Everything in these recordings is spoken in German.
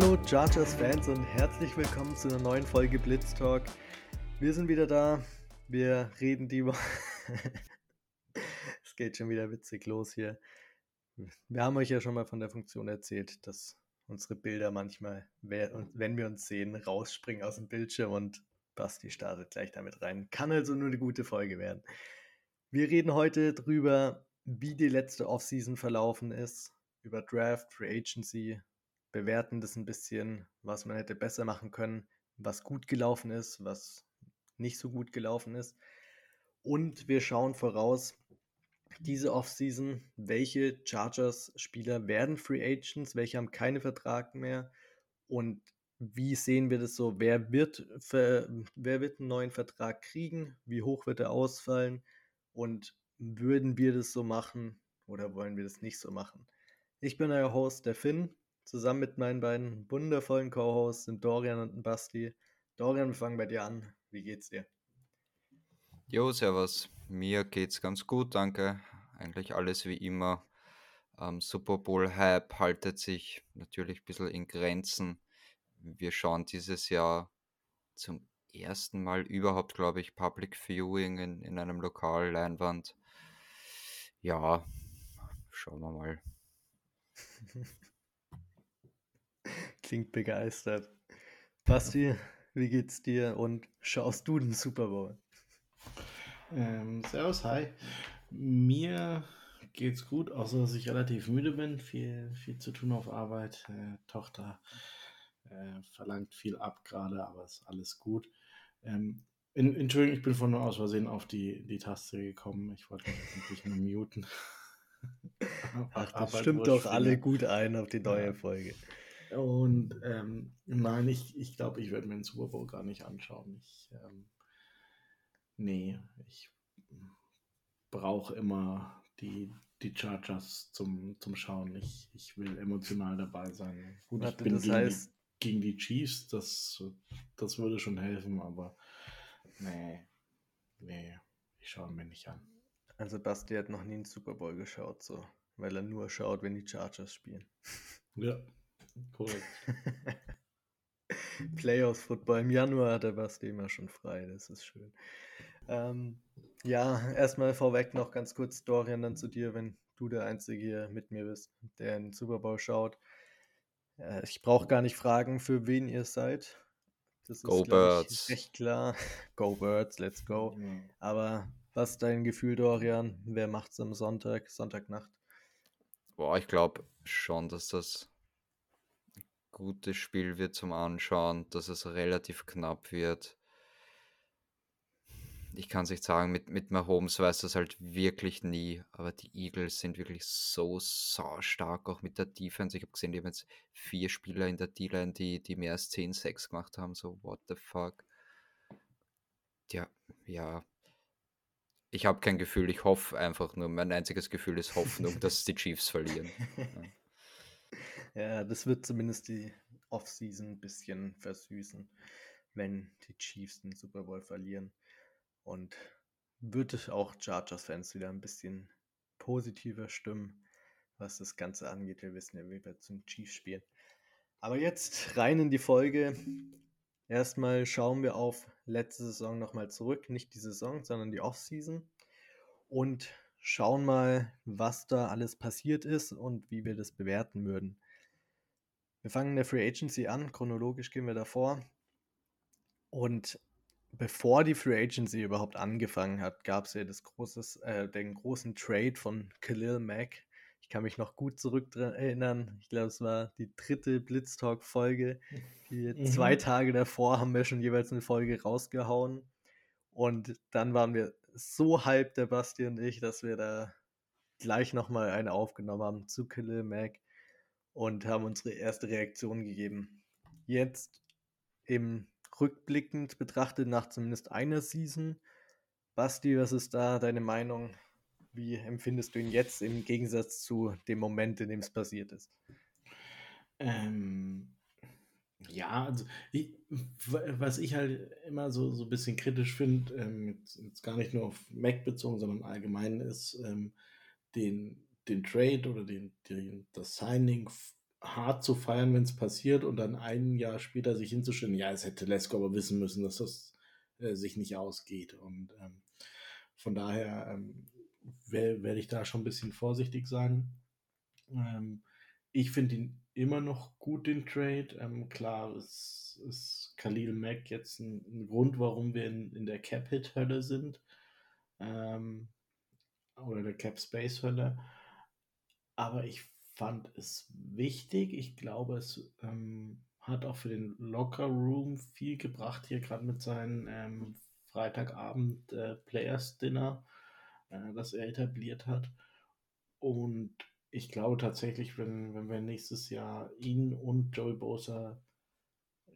Hallo Chargers-Fans und herzlich willkommen zu einer neuen Folge Blitz Talk. Wir sind wieder da. Wir reden die Woche. es geht schon wieder witzig los hier. Wir haben euch ja schon mal von der Funktion erzählt, dass unsere Bilder manchmal, wenn wir uns sehen, rausspringen aus dem Bildschirm und Basti startet gleich damit rein. Kann also nur eine gute Folge werden. Wir reden heute drüber, wie die letzte Offseason verlaufen ist, über Draft, Free Agency, bewerten das ein bisschen, was man hätte besser machen können, was gut gelaufen ist, was nicht so gut gelaufen ist. Und wir schauen voraus, diese Offseason, welche Chargers-Spieler werden Free Agents, welche haben keine Vertrag mehr und wie sehen wir das so? Wer wird, für, wer wird einen neuen Vertrag kriegen? Wie hoch wird er ausfallen? Und würden wir das so machen oder wollen wir das nicht so machen? Ich bin euer Host, der Finn. Zusammen mit meinen beiden wundervollen Co-Hosts sind Dorian und Basti. Dorian, wir fangen bei dir an. Wie geht's dir? Jo, servus. Mir geht's ganz gut, danke. Eigentlich alles wie immer. Ähm, Super Bowl-Hype haltet sich natürlich ein bisschen in Grenzen. Wir schauen dieses Jahr zum ersten Mal überhaupt, glaube ich, Public Viewing in, in einem Lokal, Leinwand. Ja, schauen wir mal. Klingt begeistert. Basti, wie geht's dir und schaust du den Super Bowl? Ähm, servus, hi. Mir geht's gut, außer dass ich relativ müde bin. Viel, viel zu tun auf Arbeit. Äh, Tochter äh, verlangt viel ab gerade, aber ist alles gut. Ähm, in, Entschuldigung, ich bin von nur aus Versehen auf die, die Taste gekommen. Ich wollte mich nur muten. Ach, das stimmt doch alle gut ein auf die neue ja. Folge. Und ähm, nein, ich, ich glaube, ich werde mir den Super Bowl gar nicht anschauen. Ich, ähm, nee, ich brauche immer die, die Chargers zum, zum Schauen. Ich, ich will emotional dabei sein. Gut, Warte, ich bin das gegen, heißt... die, gegen die Chiefs, das, das würde schon helfen, aber nee, nee, ich schaue mir nicht an. Also Basti hat noch nie einen Super Bowl geschaut, so, weil er nur schaut, wenn die Chargers spielen. Ja, korrekt. Playoffs Football im Januar hat der Basti immer schon frei, das ist schön. Ähm, ja, erstmal vorweg noch ganz kurz, Dorian, dann zu dir, wenn du der Einzige hier mit mir bist, der in den Super Bowl schaut. Äh, ich brauche gar nicht fragen, für wen ihr seid. Das go ist, Birds. Ich, recht klar. Go Birds, let's go. Mhm. Aber was ist dein Gefühl, Dorian? Wer macht es am Sonntag, Sonntagnacht? Boah, ich glaube schon, dass das gutes Spiel wird zum Anschauen, dass es relativ knapp wird. Ich kann es nicht sagen, mit, mit Mahomes weiß das halt wirklich nie, aber die Eagles sind wirklich so, so stark, auch mit der Defense. Ich habe gesehen, die haben jetzt vier Spieler in der D-Line, die, die mehr als 10 Sacks gemacht haben, so what the fuck. Ja, ja, ich habe kein Gefühl, ich hoffe einfach nur. Mein einziges Gefühl ist Hoffnung, dass die Chiefs verlieren. Ja. Ja, das wird zumindest die Offseason ein bisschen versüßen, wenn die Chiefs den Super Bowl verlieren. Und wird auch Chargers-Fans wieder ein bisschen positiver stimmen, was das Ganze angeht. Wir wissen ja, wie wir zum Chiefs spielen. Aber jetzt rein in die Folge. Erstmal schauen wir auf letzte Saison nochmal zurück. Nicht die Saison, sondern die Offseason. Und schauen mal, was da alles passiert ist und wie wir das bewerten würden. Wir fangen in der Free Agency an. Chronologisch gehen wir davor. Und bevor die Free Agency überhaupt angefangen hat, gab es ja das großes, äh, den großen Trade von Khalil Mack kann mich noch gut zurück erinnern. Ich glaube, es war die dritte Blitztalk-Folge. Mhm. Zwei Tage davor haben wir schon jeweils eine Folge rausgehauen. Und dann waren wir so hyped, der Basti und ich, dass wir da gleich nochmal eine aufgenommen haben zu Khalil Mac und haben unsere erste Reaktion gegeben. Jetzt im rückblickend betrachtet nach zumindest einer Season. Basti, was ist da deine Meinung? Wie empfindest du ihn jetzt im Gegensatz zu dem Moment, in dem es passiert ist? Ähm, ja, also ich, was ich halt immer so, so ein bisschen kritisch finde, ähm, jetzt, jetzt, gar nicht nur auf Mac bezogen, sondern allgemein ist ähm, den, den Trade oder den, den, das Signing hart zu feiern, wenn es passiert und dann ein Jahr später sich hinzustellen, ja, es hätte Lesko aber wissen müssen, dass das äh, sich nicht ausgeht. Und ähm, von daher ähm, werde ich da schon ein bisschen vorsichtig sein. Ähm, ich finde ihn immer noch gut, den Trade. Ähm, klar, es ist Khalil Mack jetzt ein, ein Grund, warum wir in, in der Cap-Hit-Hölle sind. Ähm, oder der Cap-Space-Hölle. Aber ich fand es wichtig. Ich glaube, es ähm, hat auch für den Locker Room viel gebracht, hier gerade mit seinem ähm, Freitagabend äh, Players Dinner, äh, das er etabliert hat. Und ich glaube tatsächlich, wenn, wenn wir nächstes Jahr ihn und Joey Bosa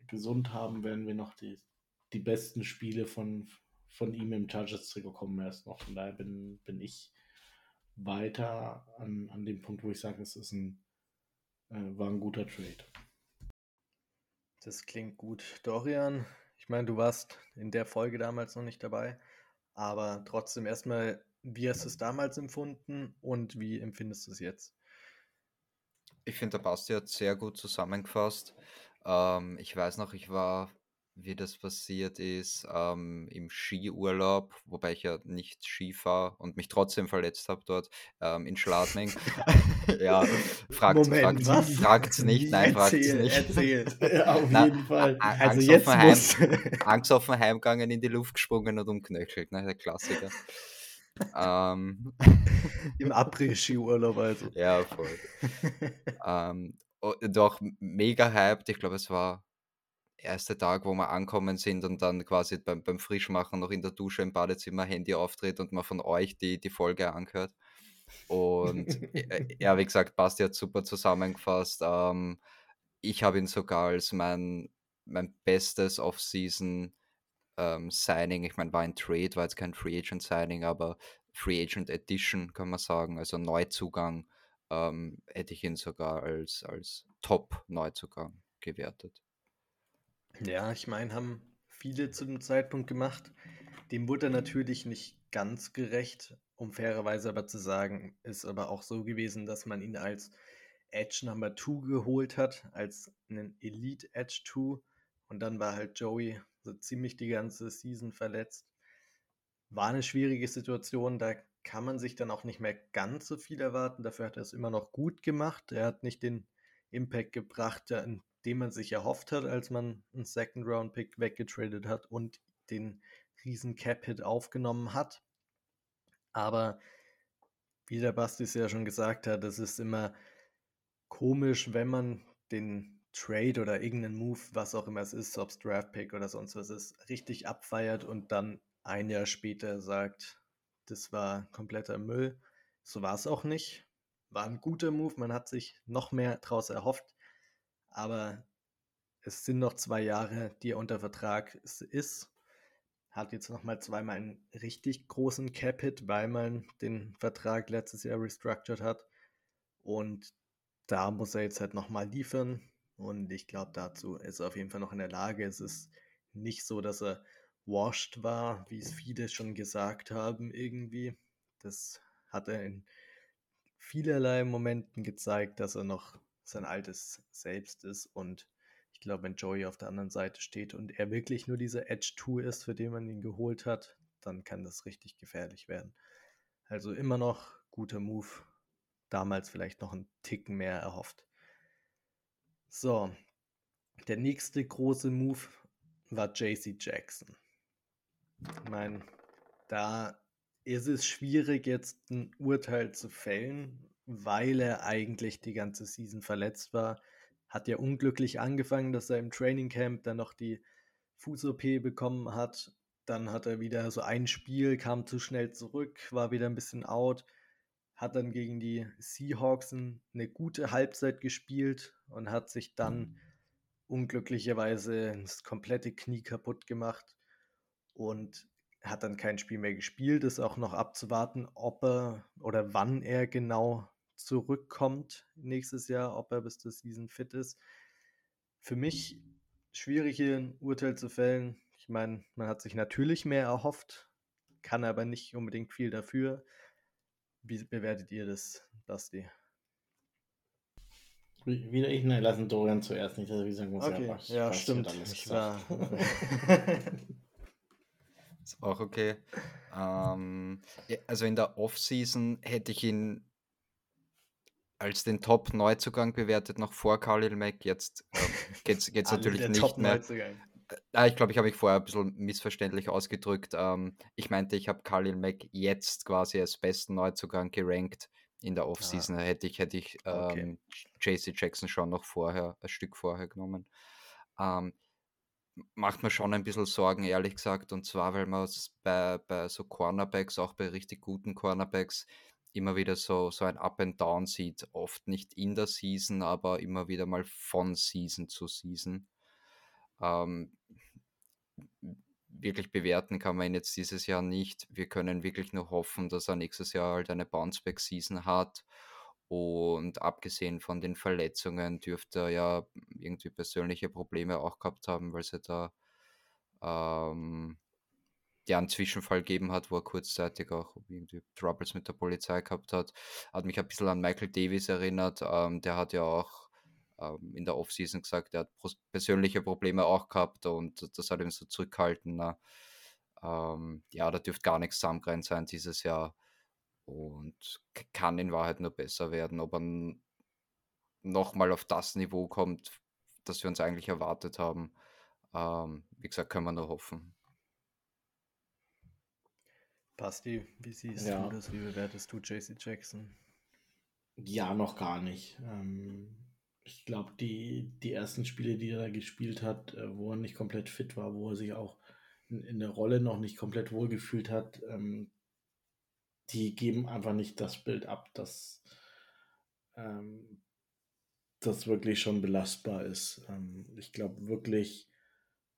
gesund haben, werden wir noch die, die besten Spiele von, von ihm im Chargers-Trikot kommen erst noch. Von daher bin, bin ich weiter an, an dem Punkt, wo ich sage, es ist ein, äh, war ein guter Trade. Das klingt gut. Dorian, ich meine, du warst in der Folge damals noch nicht dabei, aber trotzdem erstmal, wie hast du es damals empfunden und wie empfindest du es jetzt? Ich finde, der Basti hat sehr gut zusammengefasst. Ähm, ich weiß noch, ich war wie das passiert ist ähm, im Skiurlaub, wobei ich ja nicht Ski fahre und mich trotzdem verletzt habe dort ähm, in Schladming. ja, fragt, Moment, fragt, fragt's nicht, nein, fragt es nicht. Erzähl. Ja, auf Na, jeden Fall. Also Angst, jetzt auf Heim, Angst auf dem Heimgangen in die Luft gesprungen und umknöchelt, ne, der Klassiker. ähm, Im Après-Ski-Urlaub also. Ja, voll. ähm, doch mega hyped, ich glaube, es war erste Tag, wo wir ankommen sind und dann quasi beim, beim Frischmachen noch in der Dusche im Badezimmer Handy auftritt und man von euch die, die Folge anhört. Und äh, ja, wie gesagt, Basti hat super zusammengefasst. Ähm, ich habe ihn sogar als mein, mein bestes Off-Season ähm, Signing, ich meine, war ein Trade, war jetzt kein Free Agent Signing, aber Free Agent Edition kann man sagen, also Neuzugang, ähm, hätte ich ihn sogar als, als Top-Neuzugang gewertet. Ja, ich meine, haben viele zu dem Zeitpunkt gemacht. Dem wurde er natürlich nicht ganz gerecht, um fairerweise aber zu sagen, ist aber auch so gewesen, dass man ihn als Edge Number 2 geholt hat, als einen Elite Edge 2 und dann war halt Joey so ziemlich die ganze Season verletzt. War eine schwierige Situation, da kann man sich dann auch nicht mehr ganz so viel erwarten. Dafür hat er es immer noch gut gemacht. Er hat nicht den Impact gebracht, den man sich erhofft hat, als man einen Second-Round-Pick weggetradet hat und den riesen Cap-Hit aufgenommen hat. Aber wie der Basti es ja schon gesagt hat, es ist immer komisch, wenn man den Trade oder irgendeinen Move, was auch immer es ist, ob es Draft-Pick oder sonst was ist, richtig abfeiert und dann ein Jahr später sagt, das war kompletter Müll. So war es auch nicht. War ein guter Move, man hat sich noch mehr draus erhofft. Aber es sind noch zwei Jahre, die er unter Vertrag ist. Hat jetzt nochmal zweimal einen richtig großen Cap-Hit, weil man den Vertrag letztes Jahr restructured hat. Und da muss er jetzt halt nochmal liefern. Und ich glaube, dazu ist er auf jeden Fall noch in der Lage. Es ist nicht so, dass er washed war, wie es viele schon gesagt haben, irgendwie. Das hat er in vielerlei Momenten gezeigt, dass er noch sein altes Selbst ist. Und ich glaube, wenn Joey auf der anderen Seite steht und er wirklich nur dieser Edge 2 ist, für den man ihn geholt hat, dann kann das richtig gefährlich werden. Also immer noch guter Move. Damals vielleicht noch einen Ticken mehr erhofft. So, der nächste große Move war JC Jackson. Ich meine, da ist es schwierig, jetzt ein Urteil zu fällen, weil er eigentlich die ganze Season verletzt war. Hat ja unglücklich angefangen, dass er im Training Camp dann noch die Fuß-OP bekommen hat. Dann hat er wieder so ein Spiel, kam zu schnell zurück, war wieder ein bisschen out. Hat dann gegen die Seahawks eine gute Halbzeit gespielt und hat sich dann unglücklicherweise das komplette Knie kaputt gemacht und hat dann kein Spiel mehr gespielt. Ist auch noch abzuwarten, ob er oder wann er genau zurückkommt nächstes Jahr, ob er bis zur Season fit ist. Für mich schwierig hier ein Urteil zu fällen. Ich meine, man hat sich natürlich mehr erhofft, kann aber nicht unbedingt viel dafür. Wie bewertet ihr das, Basti? Wieder ich? Nein, lassen Dorian zuerst nicht, dass er wie sagen muss, okay. ja, was, ja was stimmt. Alles. Ist auch okay. Ähm, also in der Offseason hätte ich ihn als den Top-Neuzugang bewertet, noch vor Khalil Mack. Jetzt äh, geht es natürlich nicht mehr. Äh, ich glaube, ich habe mich vorher ein bisschen missverständlich ausgedrückt. Ähm, ich meinte, ich habe Khalil Mack jetzt quasi als besten Neuzugang gerankt. In der Offseason ah. hätte ich, hätte ich okay. ähm, JC Jackson schon noch vorher, ein Stück vorher genommen. Ähm, macht mir schon ein bisschen Sorgen, ehrlich gesagt. Und zwar, weil man bei, bei so Cornerbacks, auch bei richtig guten Cornerbacks, immer wieder so, so ein Up and Down sieht. Oft nicht in der Season, aber immer wieder mal von Season zu Season. Ähm, wirklich bewerten kann man ihn jetzt dieses Jahr nicht. Wir können wirklich nur hoffen, dass er nächstes Jahr halt eine Bounceback-Season hat. Und abgesehen von den Verletzungen dürfte er ja irgendwie persönliche Probleme auch gehabt haben, weil sie da ähm, ja einen Zwischenfall gegeben hat, wo er kurzzeitig auch irgendwie Troubles mit der Polizei gehabt hat. Hat mich ein bisschen an Michael Davis erinnert. Ähm, der hat ja auch ähm, in der Offseason gesagt, er hat persönliche Probleme auch gehabt und das hat ihn so zurückgehalten. Ähm, ja, da dürfte gar nichts zusammengrenzt sein dieses Jahr und kann in Wahrheit nur besser werden. Ob er nochmal auf das Niveau kommt, das wir uns eigentlich erwartet haben, ähm, wie gesagt, können wir nur hoffen. Basti, wie siehst ja. du das? Wie bewertest du JC Jackson? Ja, noch gar nicht. Ähm, ich glaube, die, die ersten Spiele, die er da gespielt hat, äh, wo er nicht komplett fit war, wo er sich auch in, in der Rolle noch nicht komplett wohlgefühlt hat, ähm, die geben einfach nicht das Bild ab, dass ähm, das wirklich schon belastbar ist. Ähm, ich glaube wirklich,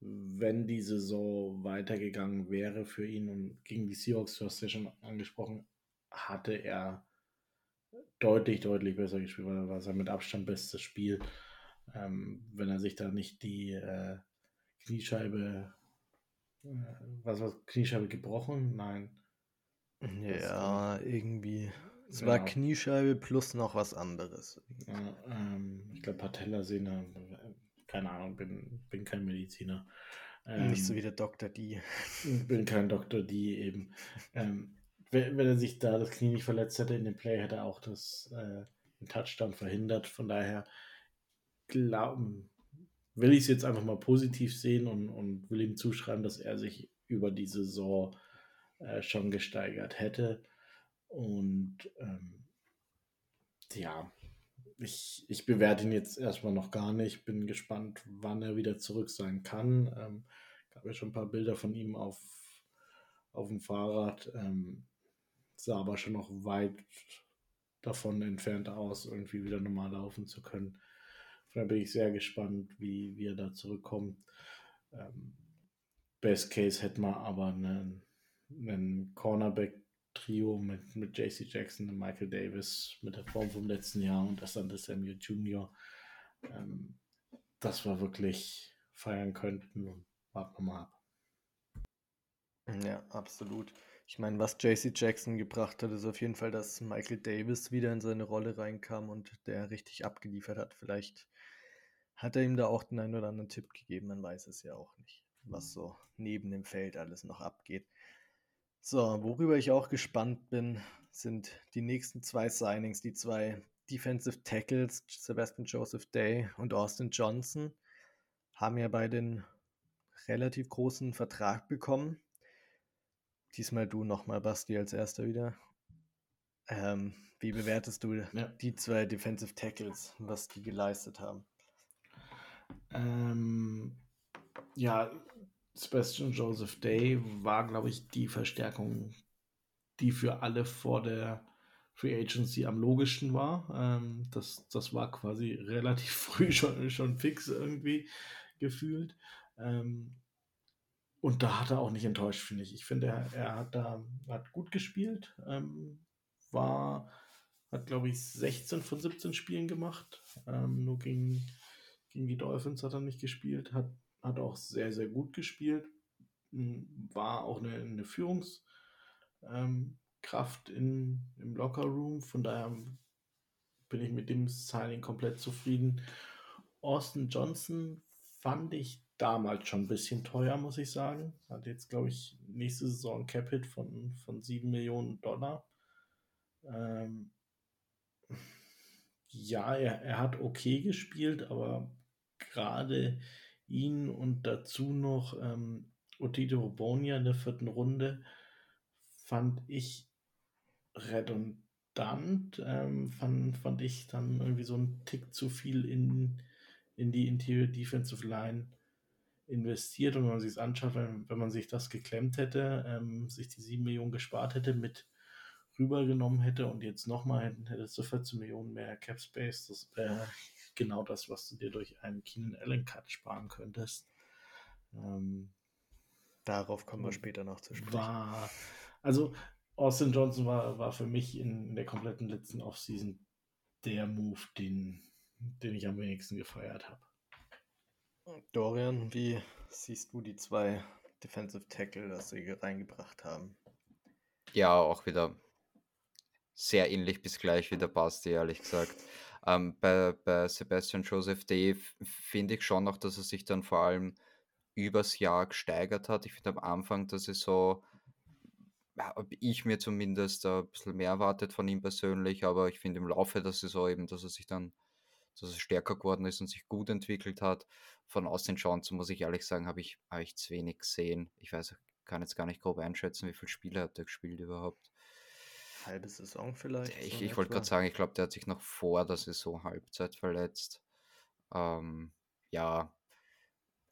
wenn die Saison weitergegangen wäre für ihn und gegen die Seahawks, du hast ja schon angesprochen, hatte er deutlich, deutlich besser gespielt, weil war sein mit Abstand bestes Spiel. Ähm, wenn er sich da nicht die äh, Kniescheibe, äh, was war Kniescheibe gebrochen? Nein. Ja, irgendwie. Es war genau. Kniescheibe plus noch was anderes. Ja, ähm, ich glaube Patellasehne, keine Ahnung, bin, bin kein Mediziner. Ähm, Nicht so wie der Dr. D. Bin kein Dr. D eben. ähm, wenn, wenn, er sich da das Knie nicht verletzt hätte in dem Play, hätte er auch das äh, den Touchdown verhindert. Von daher glauben, will ich es jetzt einfach mal positiv sehen und, und will ihm zuschreiben, dass er sich über die Saison äh, schon gesteigert hätte. Und ähm, ja, ich, ich bewerte ihn jetzt erstmal noch gar nicht. Bin gespannt, wann er wieder zurück sein kann. Ähm, gab ja schon ein paar Bilder von ihm auf, auf dem Fahrrad. Ähm, sah aber schon noch weit davon entfernt aus, irgendwie wieder normal laufen zu können. Von daher bin ich sehr gespannt, wie, wie er da zurückkommt. Ähm, Best Case hätte man aber einen ein Cornerback-Trio mit, mit JC Jackson und Michael Davis mit der Form vom letzten Jahr und Asante Samuel Jr. Ähm, das wir wirklich feiern könnten und warten wir mal ab. Ja, absolut. Ich meine, was JC Jackson gebracht hat, ist auf jeden Fall, dass Michael Davis wieder in seine Rolle reinkam und der richtig abgeliefert hat. Vielleicht hat er ihm da auch den einen oder anderen Tipp gegeben, man weiß es ja auch nicht, was so neben dem Feld alles noch abgeht. So, worüber ich auch gespannt bin, sind die nächsten zwei Signings, die zwei Defensive Tackles, Sebastian Joseph Day und Austin Johnson, haben ja beide einen relativ großen Vertrag bekommen. Diesmal du nochmal, Basti, als erster wieder. Ähm, wie bewertest du ja. die zwei Defensive Tackles, was die geleistet haben? Ähm, ja, Sebastian Joseph Day war, glaube ich, die Verstärkung, die für alle vor der Free Agency am logischsten war. Ähm, das, das war quasi relativ früh schon, schon fix irgendwie gefühlt. Ähm, und da hat er auch nicht enttäuscht, finde ich. Ich finde, er, er hat da hat gut gespielt. Ähm, war, hat, glaube ich, 16 von 17 Spielen gemacht. Ähm, nur gegen, gegen die Dolphins hat er nicht gespielt. Hat hat auch sehr, sehr gut gespielt, hm, war auch eine, eine Führungskraft ähm, in, im Lockerroom. Von daher bin ich mit dem Signing komplett zufrieden. Austin Johnson fand ich damals schon ein bisschen teuer, muss ich sagen. Hat jetzt, glaube ich, nächste Saison Capit von, von 7 Millionen Dollar. Ähm, ja, er, er hat okay gespielt, aber gerade ihn und dazu noch ähm, Otito Bonia in der vierten Runde fand ich redundant. Ähm, fand, fand ich dann irgendwie so ein Tick zu viel in, in die Interior Defensive Line investiert und wenn man sich es anschaut, wenn, wenn man sich das geklemmt hätte, ähm, sich die 7 Millionen gespart hätte, mit rübergenommen hätte und jetzt nochmal hätten, hättest du 14 Millionen mehr Cap Space, das wäre genau das, was du dir durch einen Keenan Allen Cut sparen könntest. Ähm, Darauf kommen wir später noch zu sprechen. War, also Austin Johnson war, war für mich in, in der kompletten letzten Offseason der Move, den, den ich am wenigsten gefeiert habe. Dorian, wie siehst du die zwei Defensive Tackle, das sie reingebracht haben? Ja, auch wieder sehr ähnlich bis gleich wie der Basti, ehrlich gesagt. Ähm, bei, bei Sebastian Joseph Day finde ich schon noch, dass er sich dann vor allem übers Jahr gesteigert hat. Ich finde am Anfang dass es so, habe ich mir zumindest ein bisschen mehr erwartet von ihm persönlich, aber ich finde im Laufe der Saison eben, dass er sich dann dass er stärker geworden ist und sich gut entwickelt hat. Von außen schauen muss ich ehrlich sagen, habe ich, hab ich zu wenig gesehen. Ich weiß, kann jetzt gar nicht grob einschätzen, wie viele Spiele hat er gespielt überhaupt. Halbe Saison vielleicht. Ich, so ich wollte gerade sagen, ich glaube, der hat sich noch vor der Saison Halbzeit verletzt. Ähm, ja,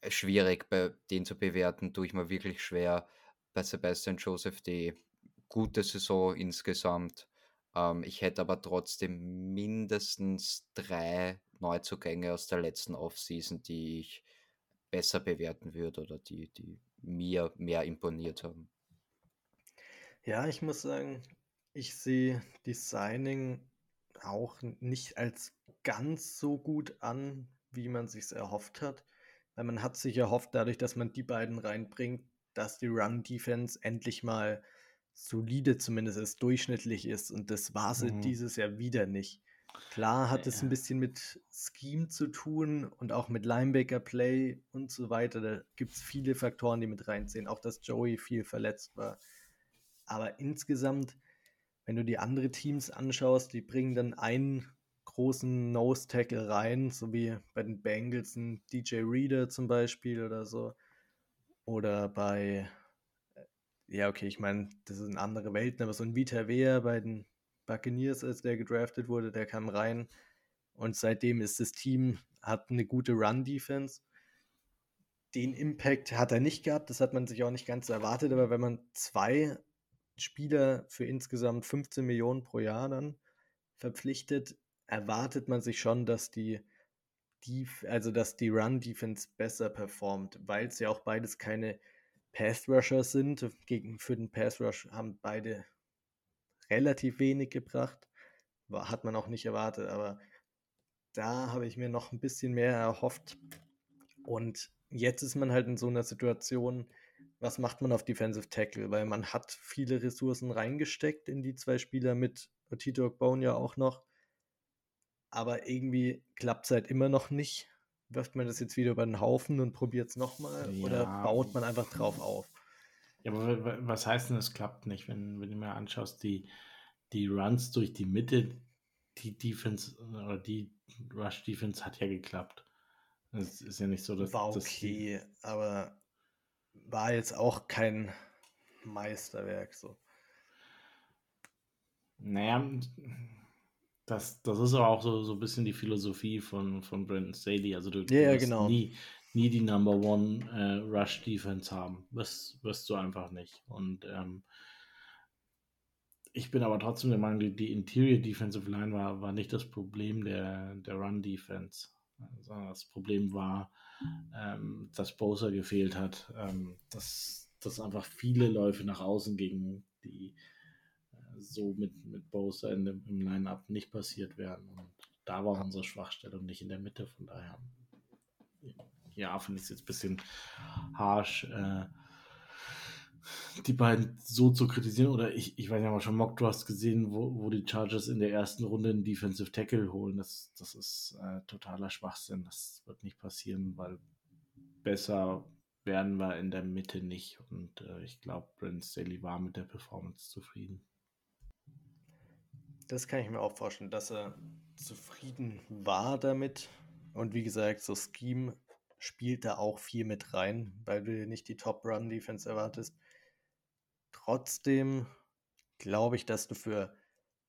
schwierig, bei den zu bewerten, tue ich mir wirklich schwer. Bei Sebastian Joseph die gute Saison insgesamt. Ähm, ich hätte aber trotzdem mindestens drei Neuzugänge aus der letzten Offseason, die ich besser bewerten würde oder die, die mir mehr imponiert haben. Ja, ich muss sagen, ich sehe Designing auch nicht als ganz so gut an, wie man sich erhofft hat. Weil man hat sich erhofft, dadurch, dass man die beiden reinbringt, dass die Run-Defense endlich mal solide zumindest ist, durchschnittlich ist. Und das war sie mhm. dieses Jahr wieder nicht. Klar hat ja. es ein bisschen mit Scheme zu tun und auch mit Linebacker-Play und so weiter. Da gibt es viele Faktoren, die mit reinziehen. Auch, dass Joey viel verletzt war. Aber insgesamt, wenn du die anderen Teams anschaust, die bringen dann einen großen Nose-Tackle rein, so wie bei den Bengals ein DJ Reader zum Beispiel oder so. Oder bei ja, okay, ich meine, das sind andere Welten, aber so ein Vita Vea bei den Buccaneers, als der gedraftet wurde, der kam rein und seitdem ist das Team, hat eine gute Run-Defense. Den Impact hat er nicht gehabt, das hat man sich auch nicht ganz erwartet, aber wenn man zwei Spieler für insgesamt 15 Millionen pro Jahr dann verpflichtet, erwartet man sich schon, dass die, die also dass die Run-Defense besser performt, weil es ja auch beides keine Pass Rusher sind. Gegen, für den Pass Rush haben beide relativ wenig gebracht. Hat man auch nicht erwartet, aber da habe ich mir noch ein bisschen mehr erhofft. Und jetzt ist man halt in so einer Situation, was macht man auf Defensive Tackle? Weil man hat viele Ressourcen reingesteckt in die zwei Spieler mit Tito Bone ja auch noch. Aber irgendwie klappt es halt immer noch nicht wirft man das jetzt wieder über den Haufen und probiert es nochmal ja. oder baut man einfach drauf auf? Ja, aber was heißt denn, es klappt nicht, wenn, wenn du mir anschaust, die, die Runs durch die Mitte, die Defense oder die Rush Defense hat ja geklappt. Es ist ja nicht so, dass. War okay, das aber war jetzt auch kein Meisterwerk so. Naja, das, das ist aber auch so, so ein bisschen die Philosophie von, von Brandon Staley. Also du, ja, ja, genau. nie, nie die Number One äh, Rush Defense haben. Das wirst du einfach nicht. Und ähm, ich bin aber trotzdem der Meinung, die, die Interior Defensive Line war, war nicht das Problem der, der Run Defense. Sondern das Problem war, ähm, dass Bosa gefehlt hat. Ähm, dass, dass einfach viele Läufe nach außen gingen, die so mit, mit Bowser in dem, im Line-Up nicht passiert werden. Und da war unsere Schwachstelle und nicht in der Mitte. Von daher, ja, finde ich es jetzt ein bisschen harsh. Äh, die beiden so zu kritisieren, oder ich, ich weiß ja mal schon Mock Trust gesehen, wo, wo die Chargers in der ersten Runde einen Defensive Tackle holen. Das, das ist äh, totaler Schwachsinn. Das wird nicht passieren, weil besser werden wir in der Mitte nicht. Und äh, ich glaube, Brent Staley war mit der Performance zufrieden. Das kann ich mir auch vorstellen, dass er zufrieden war damit. Und wie gesagt, so Scheme spielt da auch viel mit rein, weil du nicht die Top-Run-Defense erwartest. Trotzdem glaube ich, dass du für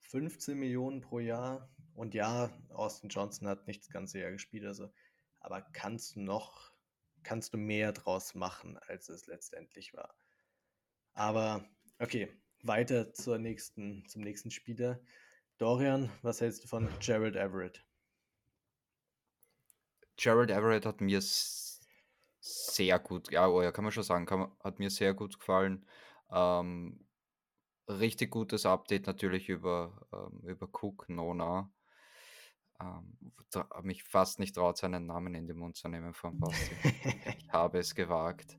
15 Millionen pro Jahr und ja, Austin Johnson hat nicht das ganze Jahr gespielt, also, aber kannst du noch, kannst du mehr draus machen, als es letztendlich war. Aber okay, weiter zur nächsten, zum nächsten Spieler. Dorian, was hältst du von Gerald Everett? Gerald Everett hat mir sehr gut, ja, oh ja, kann man schon sagen, kann hat mir sehr gut gefallen. Ähm, richtig gutes Update natürlich über, ähm, über Cook, Nona. Ähm, habe mich fast nicht traut, seinen Namen in den Mund zu nehmen von Basti. ich habe es gewagt.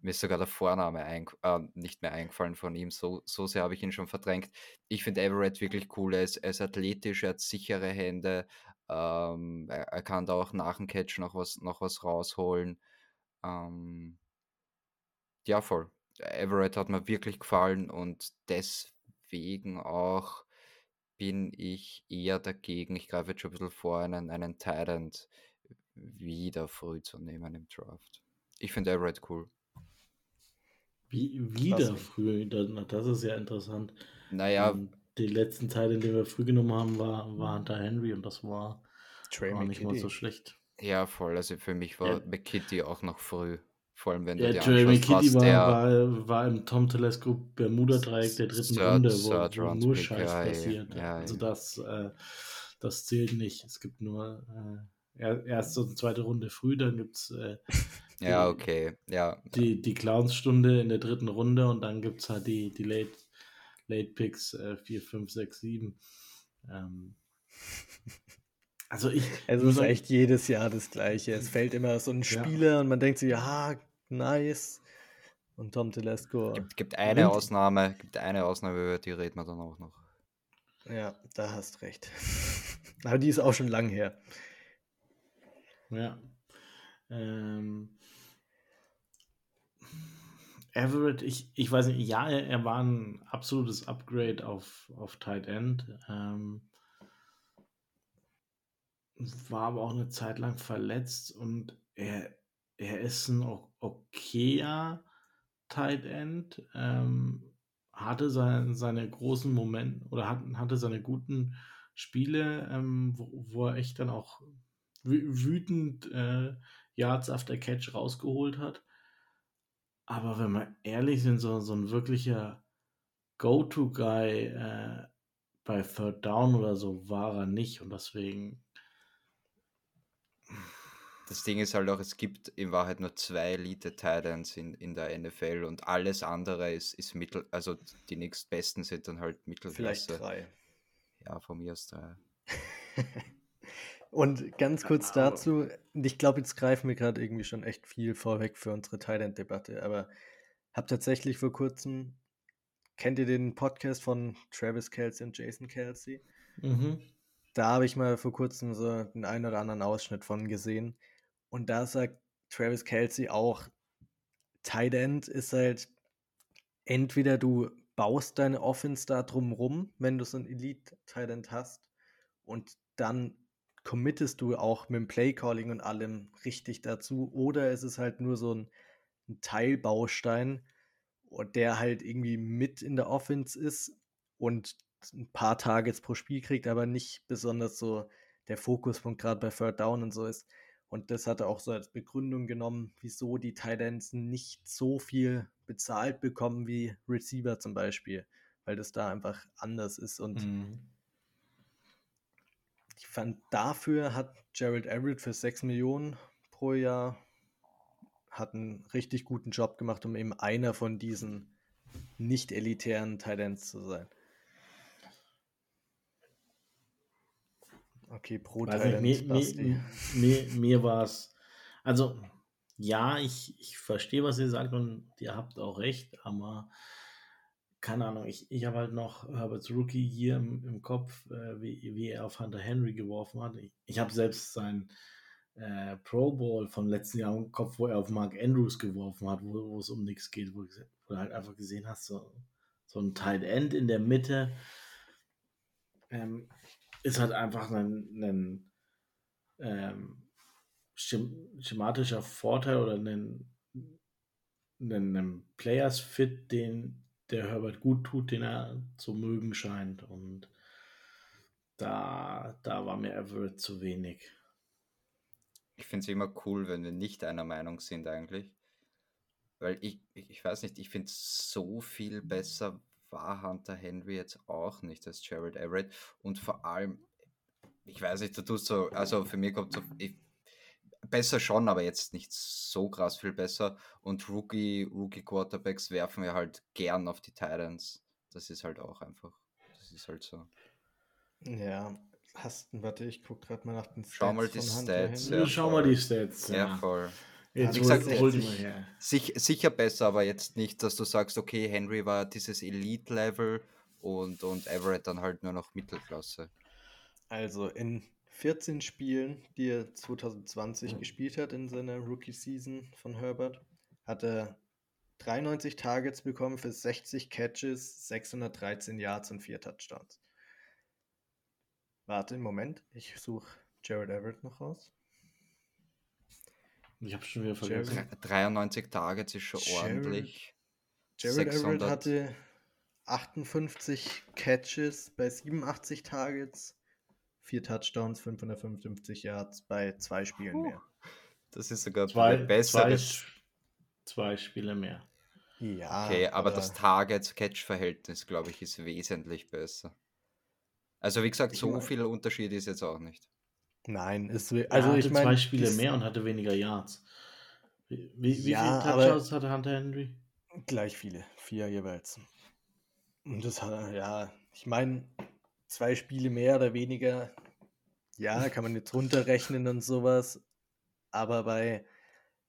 Mir ist sogar der Vorname äh, nicht mehr eingefallen von ihm. So, so sehr habe ich ihn schon verdrängt. Ich finde Everett wirklich cool. Er ist, er ist athletisch, er hat sichere Hände. Ähm, er, er, kann da auch nach dem Catch noch was, noch was rausholen. Ähm, ja, voll. Everett hat mir wirklich gefallen und deswegen auch bin ich eher dagegen. Ich greife jetzt schon ein bisschen vor, einen, einen Tyrant wieder früh zu nehmen im Draft. Ich finde Everett cool. Wie, wieder früh, das ist ja interessant. Naja. Um, ähm, die letzten Teile, die wir früh genommen haben, war, war Hunter Henry und das war, war nicht mal so schlecht. Ja, voll. Also für mich war ja. McKitty auch noch früh. Vor allem, wenn ja, du dir Jeremy Kitty war, war, war, im Tom Telesco Bermuda-Dreieck der dritten Third, Runde, wo, wo nur Scheiß ja, passiert. Ja, also das, äh, das zählt nicht. Es gibt nur äh, erste und zweite Runde früh, dann gibt es äh, ja, okay. Ja. Die, die Clowns-Stunde in der dritten Runde und dann gibt es halt die, die Late, Late Picks äh, 4, 5, 6, 7. Ähm, also ich. Es ist echt jedes Jahr das Gleiche. Es fällt immer so ein Spieler ja. und man denkt sich, ja, nice. Und Tom Telesco. Gibt, gibt eine und, Ausnahme, gibt eine Ausnahme, über die reden wir dann auch noch. Ja, da hast recht. Aber die ist auch schon lang her. Ja. Ähm, Everett, ich, ich weiß nicht, ja, er, er war ein absolutes Upgrade auf, auf Tight End. Ähm, war aber auch eine Zeit lang verletzt und er, er ist ein okayer Tight End. Ähm, hatte seine, seine großen Momente oder hat, hatte seine guten Spiele, ähm, wo, wo, er echt dann auch wütend äh, Yards after Catch rausgeholt hat. Aber wenn wir ehrlich sind, so, so ein wirklicher Go-To-Guy äh, bei Third Down oder so war er nicht und deswegen das Ding ist halt auch, es gibt in Wahrheit nur zwei Elite Titans in, in der NFL und alles andere ist, ist mittel, also die nächstbesten sind dann halt Mittelklasse. Vielleicht drei. Ja, von mir aus drei. und ganz kurz dazu, ich glaube, jetzt greifen wir gerade irgendwie schon echt viel vorweg für unsere Titan-Debatte, aber habe tatsächlich vor kurzem, kennt ihr den Podcast von Travis Kelsey und Jason Kelsey? Mhm. Da habe ich mal vor kurzem so den einen oder anderen Ausschnitt von gesehen. Und da sagt Travis Kelsey auch, Tight End ist halt entweder du baust deine Offense da drumrum, wenn du so ein Elite Tight End hast und dann committest du auch mit dem Playcalling und allem richtig dazu oder ist es halt nur so ein, ein Teilbaustein, der halt irgendwie mit in der Offense ist und ein paar Targets pro Spiel kriegt, aber nicht besonders so der Fokuspunkt gerade bei Third Down und so ist. Und das hat er auch so als Begründung genommen, wieso die Titans nicht so viel bezahlt bekommen wie Receiver zum Beispiel, weil das da einfach anders ist. Und mhm. ich fand, dafür hat Gerald Everett für 6 Millionen pro Jahr hat einen richtig guten Job gemacht, um eben einer von diesen nicht elitären Titans zu sein. Okay, pro Weiß nicht, mir, mir, mir, mir war es, also ja, ich, ich verstehe, was ihr sagt und ihr habt auch recht, aber keine Ahnung, ich, ich habe halt noch Herberts Rookie hier im, im Kopf, äh, wie, wie er auf Hunter Henry geworfen hat. Ich, ich habe selbst sein äh, Pro Bowl vom letzten Jahr im Kopf, wo er auf Mark Andrews geworfen hat, wo, wo es um nichts geht, wo, wo, du halt einfach gesehen hast, so, so ein Tight End in der Mitte ähm, ist halt einfach ein, ein ähm, schematischer Vorteil oder ein, ein, ein Players Fit, den der Herbert gut tut, den er zu mögen scheint. Und da, da war mir Everett zu wenig. Ich finde es immer cool, wenn wir nicht einer Meinung sind eigentlich. Weil ich, ich, ich weiß nicht, ich finde es so viel besser war Hunter Henry jetzt auch nicht als Jared Everett. Und vor allem, ich weiß nicht, du tust so, also für mich kommt so, ich, besser schon, aber jetzt nicht so krass viel besser. Und Rookie, Rookie Quarterbacks werfen wir halt gern auf die Titans. Das ist halt auch einfach. Das ist halt so. Ja, hast warte, ich gucke gerade mal nach den Stats. Schau mal die Stats. Ja, Schau mal die Stats. Sehr ja. voll. Jetzt Wie gesagt, sicher, sicher, sicher besser, aber jetzt nicht, dass du sagst, okay, Henry war dieses Elite-Level und, und Everett dann halt nur noch Mittelklasse. Also in 14 Spielen, die er 2020 mhm. gespielt hat in seiner Rookie-Season von Herbert, hat er 93 Targets bekommen für 60 Catches, 613 Yards und 4 Touchdowns. Warte, einen Moment, ich suche Jared Everett noch raus. Ich habe schon wieder vergessen. Jared, 93 Targets ist schon Jared, ordentlich. Jared Everett hatte 58 Catches bei 87 Targets, vier Touchdowns, 555 Yards bei zwei Spielen mehr. Das ist sogar zwei, besser. Zwei, zwei Spiele mehr. Ja. Okay, aber, aber das Target-Catch-Verhältnis, glaube ich, ist wesentlich besser. Also, wie gesagt, so viel Unterschied ist jetzt auch nicht. Nein, ist, also ich meine. zwei Spiele mehr und hatte weniger Yards. Wie, wie, wie ja, viele Touchdowns hatte Hunter Henry? Gleich viele, vier jeweils. Und das hat, ja, ich meine, zwei Spiele mehr oder weniger, ja, kann man jetzt runterrechnen und sowas, aber bei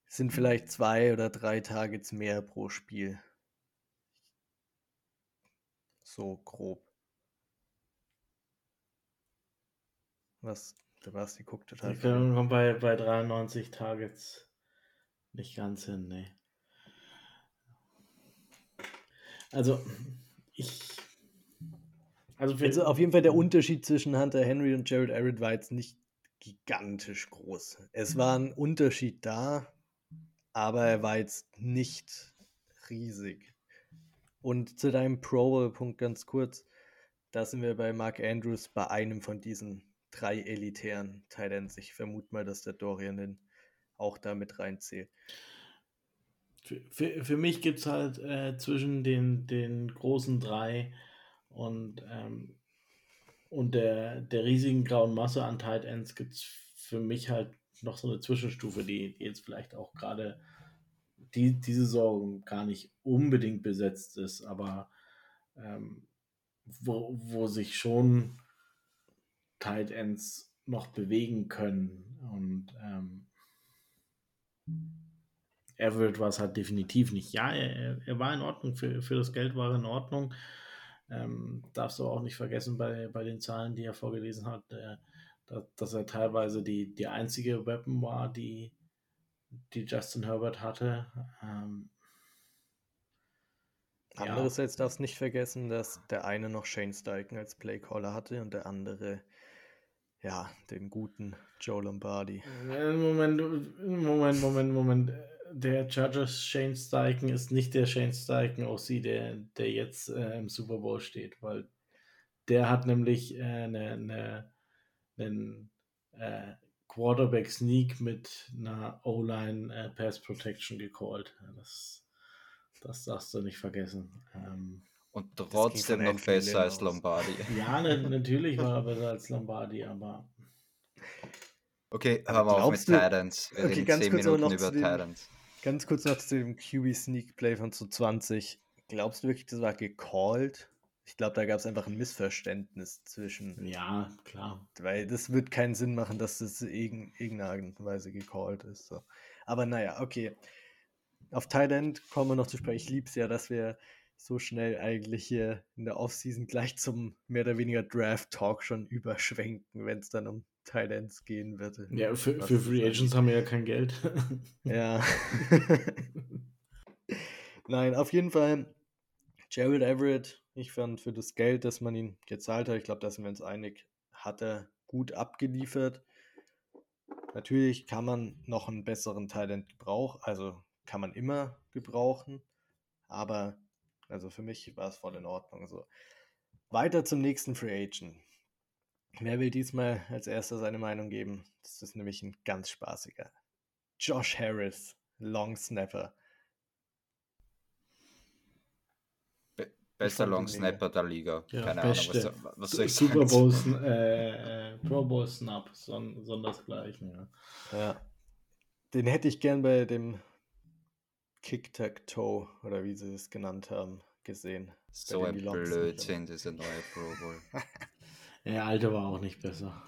sind vielleicht zwei oder drei Targets mehr pro Spiel. So grob. Was, der Basti guckt total. Ich kommt bei, bei 93 Targets nicht ganz hin, ne. Also, ich also, also, auf jeden Fall der Unterschied zwischen Hunter Henry und Jared Everett war jetzt nicht gigantisch groß. Es war ein Unterschied da, aber er war jetzt nicht riesig. Und zu deinem Pro Bowl-Punkt ganz kurz, da sind wir bei Mark Andrews bei einem von diesen drei elitären Titans. Ich vermute mal, dass der Dorian den auch da mit reinzählt. Für, für, für mich gibt es halt äh, zwischen den, den großen drei und, ähm, und der, der riesigen grauen Masse an Tight Ends gibt es für mich halt noch so eine Zwischenstufe, die, jetzt vielleicht auch gerade die, diese Saison gar nicht unbedingt besetzt ist, aber ähm, wo, wo sich schon Tight Ends noch bewegen können. Und ähm, Everett war es halt definitiv nicht. Ja, er, er war in Ordnung, für, für das Geld war er in Ordnung. Ähm, darfst du auch nicht vergessen bei, bei den Zahlen, die er vorgelesen hat, äh, dass, dass, er teilweise die, die einzige Weapon war, die, die Justin Herbert hatte. Ähm, Andererseits ja. darfst du nicht vergessen, dass der eine noch Shane Steichen als Playcaller hatte und der andere ja, den guten Joe Lombardi. Moment, Moment, Moment, Moment der Chargers Shane Steichen ist nicht der Shane Steichen OC, der, der jetzt äh, im Super Bowl steht, weil der hat nämlich äh, eine, eine, einen äh, Quarterback Sneak mit einer O-Line äh, Pass Protection gecallt. Das, das darfst du nicht vergessen. Ähm, und trotzdem noch besser als Lombardi. Ja, ne, natürlich war er besser als Lombardi, aber. Okay, hören wir auf mit Titans. Wir okay, ganz kurz Minuten über Titans. Ganz kurz noch zu dem QB Sneak Play von zu 20. Glaubst du wirklich, das war gecallt? Ich glaube, da gab es einfach ein Missverständnis zwischen. Ja, klar. Weil das wird keinen Sinn machen, dass das in irgendeiner Art und Weise gecallt ist. So. Aber naja, okay. Auf Thailand kommen wir noch zu sprechen. Ich liebe es ja, dass wir so schnell eigentlich hier in der Offseason gleich zum mehr oder weniger Draft-Talk schon überschwenken, wenn es dann um Thailands gehen würde. Ja, für, für Free Agents haben wir ja kein Geld. ja. Nein, auf jeden Fall Jared Everett, ich fand für das Geld, das man ihn gezahlt hat, ich glaube, da sind wir uns einig, hat er gut abgeliefert. Natürlich kann man noch einen besseren Talent gebrauchen, also kann man immer gebrauchen, aber also für mich war es voll in Ordnung. So. Weiter zum nächsten Free Agent. Wer will diesmal als erster seine Meinung geben? Das ist nämlich ein ganz spaßiger. Josh Harris, Long Snapper. Bester Long Snapper der Liga. Ja, Keine beste. Ahnung, was, was soll ich Super Bowl, äh, äh, Pro Bowl Snap, son, sondersgleichen. Ja. ja. Den hätte ich gern bei dem Kick-Tack-Toe oder wie sie es genannt haben, gesehen. So ein Blödsinn, diese neue Pro Bowl. Der alte war auch nicht besser.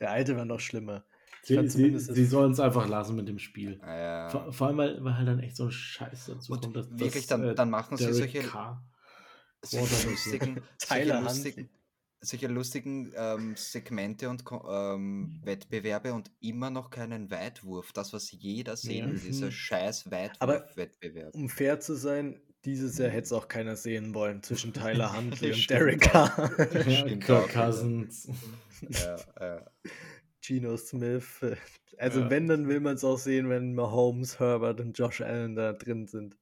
Der alte war noch schlimmer. Sie, sie, sie sollen es einfach lassen mit dem Spiel. Ja. Vor, vor, allem, weil, weil halt dann echt so ein Scheiß dazu Und kommt. Dass, wirklich, dann, äh, dann machen sie solche, solche lustigen, solche lustigen, solche lustigen ähm, Segmente und ähm, Wettbewerbe und immer noch keinen Weitwurf. Das, was jeder sehen will, dieser scheiß Weitwurf-Wettbewerb. Um fair zu sein, dieses Jahr hätte es auch keiner sehen wollen zwischen Tyler Huntley und Derek Carr. Kirk Cousins. ja, ja. Geno Smith. Also ja. wenn, dann will man es auch sehen, wenn Mahomes, Herbert und Josh Allen da drin sind.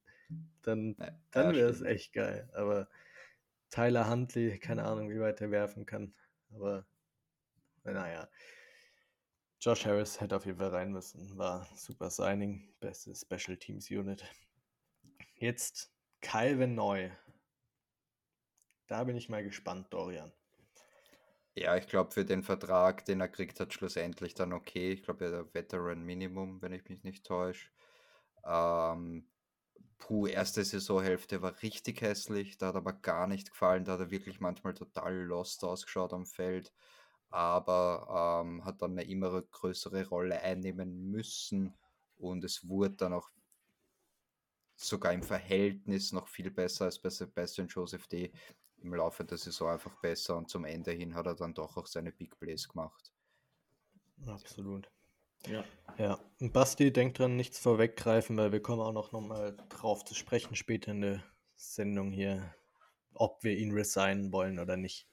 Dann, dann wäre es echt geil. Aber Tyler Huntley, keine Ahnung, wie weit er werfen kann. Aber naja. Josh Harris hätte auf jeden Fall rein müssen. War super Signing. Beste Special Teams Unit. Jetzt Calvin Neu. Da bin ich mal gespannt, Dorian. Ja, ich glaube, für den Vertrag, den er kriegt, hat schlussendlich dann okay. Ich glaube, er hat Veteran Minimum, wenn ich mich nicht täusche. Ähm, puh, erste Saisonhälfte war richtig hässlich. Da hat aber gar nicht gefallen. Da hat er wirklich manchmal total lost ausgeschaut am Feld. Aber ähm, hat dann eine immer größere Rolle einnehmen müssen. Und es wurde dann auch sogar im Verhältnis noch viel besser als bei Sebastian Joseph D. Im Laufe der Saison einfach besser und zum Ende hin hat er dann doch auch seine Big Plays gemacht. Absolut. Ja. Ja, und Basti, denkt dran, nichts vorweggreifen, weil wir kommen auch noch, noch mal drauf zu sprechen später in der Sendung hier, ob wir ihn resignen wollen oder nicht.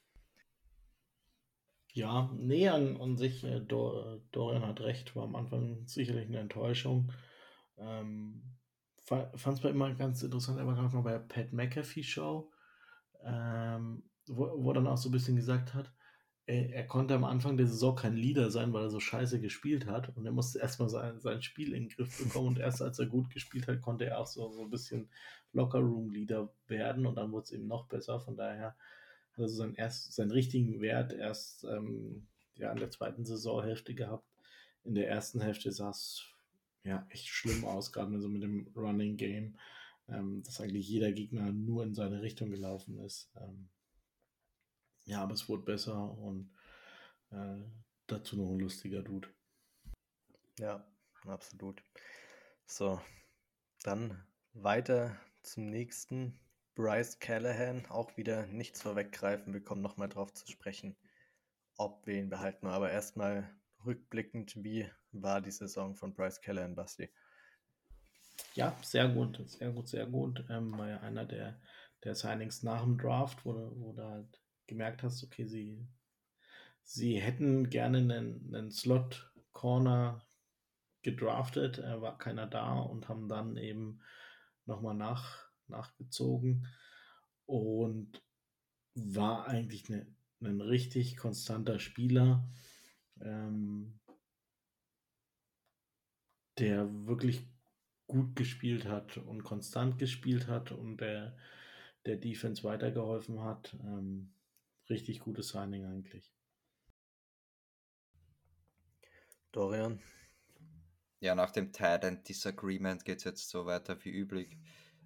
Ja, nee, an, an sich, äh, Dorian hat recht, war am Anfang sicherlich eine Enttäuschung. Ähm, fand es bei immer ganz interessant, aber gerade mal bei Pat McAfee Show, ähm, wo, wo dann auch so ein bisschen gesagt hat, er, er, konnte am Anfang der Saison kein Leader sein, weil er so scheiße gespielt hat und er musste erstmal sein, sein Spiel in den Griff bekommen und erst als er gut gespielt hat, konnte er auch so, so ein bisschen Locker-Room-Leader werden und dann wurde es eben noch besser, von daher hat er so seinen, erst, seinen richtigen Wert erst ähm, ja, in der zweiten Saisonhälfte gehabt. In der ersten Hälfte sah es ja echt schlimm aus, gerade so mit dem Running Game, ähm, dass eigentlich jeder Gegner nur in seine Richtung gelaufen ist. Ähm, ja, aber es wurde besser und äh, dazu noch ein lustiger Dude. Ja, absolut. So, dann weiter zum nächsten. Bryce Callahan, auch wieder nichts vorweggreifen. Wir kommen nochmal drauf zu sprechen, ob wir ihn behalten. Aber erstmal rückblickend, wie war die Saison von Bryce Callahan, Basti? Ja, sehr gut, sehr gut, sehr gut. Ähm, war ja einer der, der Signings nach dem Draft, wo, wo du halt gemerkt hast, okay, sie, sie hätten gerne einen, einen Slot-Corner gedraftet, er war keiner da und haben dann eben nochmal nach, nachgezogen und war eigentlich eine, ein richtig konstanter Spieler ähm, der wirklich gut gespielt hat und konstant gespielt hat und der, der Defense weitergeholfen hat. Ähm, richtig gutes Signing eigentlich. Dorian? Ja, nach dem Titan Disagreement geht es jetzt so weiter wie üblich.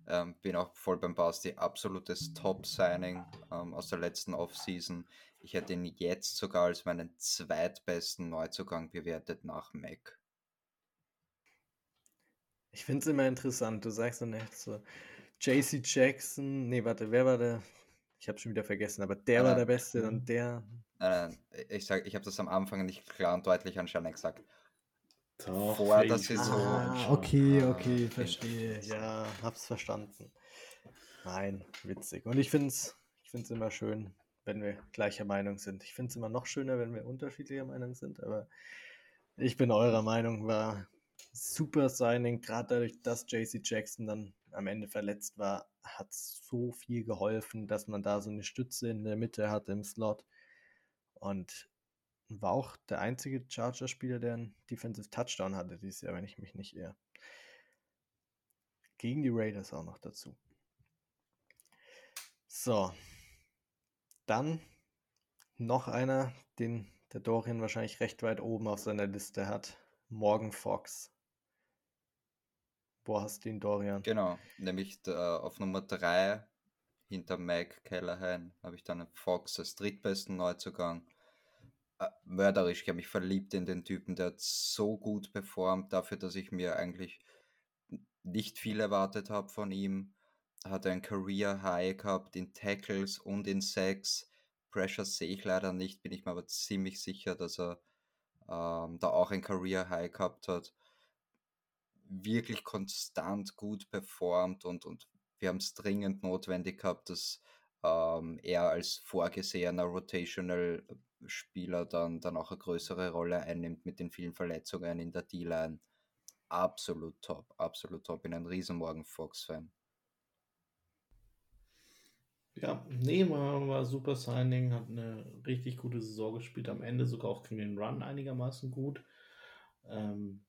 Ähm, bin auch voll beim Basti. Absolutes Top-Signing ähm, aus der letzten Offseason. Ich hätte ihn jetzt sogar als meinen zweitbesten Neuzugang bewertet nach Mac. Ich finde es immer interessant. Du sagst dann echt so, JC Jackson, nee, warte, wer war der? Ich habe schon wieder vergessen, aber der war der Beste, dann der. Nein, nein, ich sag, ich habe das am Anfang nicht klar und deutlich anscheinend gesagt. Doch, Vor der Fade Saison. Ah, okay, Ah, okay, okay. verstehe. Ja, hab's verstanden. Nein, witzig. Und ich finde es ich find's immer schön, wenn wir gleicher Meinung sind. Ich finde es immer noch schöner, wenn wir unterschiedlicher Meinung sind, aber ich bin eurer Meinung, war super Signing, gerade dadurch, dass JC Jackson dann am Ende verletzt war, hat so viel geholfen, dass man da so eine Stütze in der Mitte hat im Slot. Und war auch der einzige Charger-Spieler, der einen Defensive Touchdown hatte dieses Jahr, wenn ich mich nicht irre. Gegen die Raiders auch noch dazu. So. Dann noch einer, den der Dorian wahrscheinlich recht weit oben auf seiner Liste hat. Morgan Fox. Wo hast du ihn, Dorian? Genau, nämlich äh, auf Nummer 3 hinter Mike Callahan habe ich dann Fox als drittbesten Neuzugang. Äh, mörderisch, ich habe mich verliebt in den Typen, der hat so gut performt, dafür, dass ich mir eigentlich nicht viel erwartet habe von ihm. Hat ein Career High gehabt in Tackles und in Sacks. Pressure sehe ich leider nicht, bin ich mir aber ziemlich sicher, dass er ähm, da auch ein Career High gehabt hat wirklich konstant gut performt und, und wir haben es dringend notwendig gehabt, dass ähm, er als vorgesehener Rotational Spieler dann, dann auch eine größere Rolle einnimmt mit den vielen Verletzungen in der D-Line. Absolut top, absolut top. Bin ein riesen Morgan Fox-Fan. Ja, nee, war, war super Signing, hat eine richtig gute Saison gespielt, am Ende sogar auch gegen den Run einigermaßen gut. Ähm,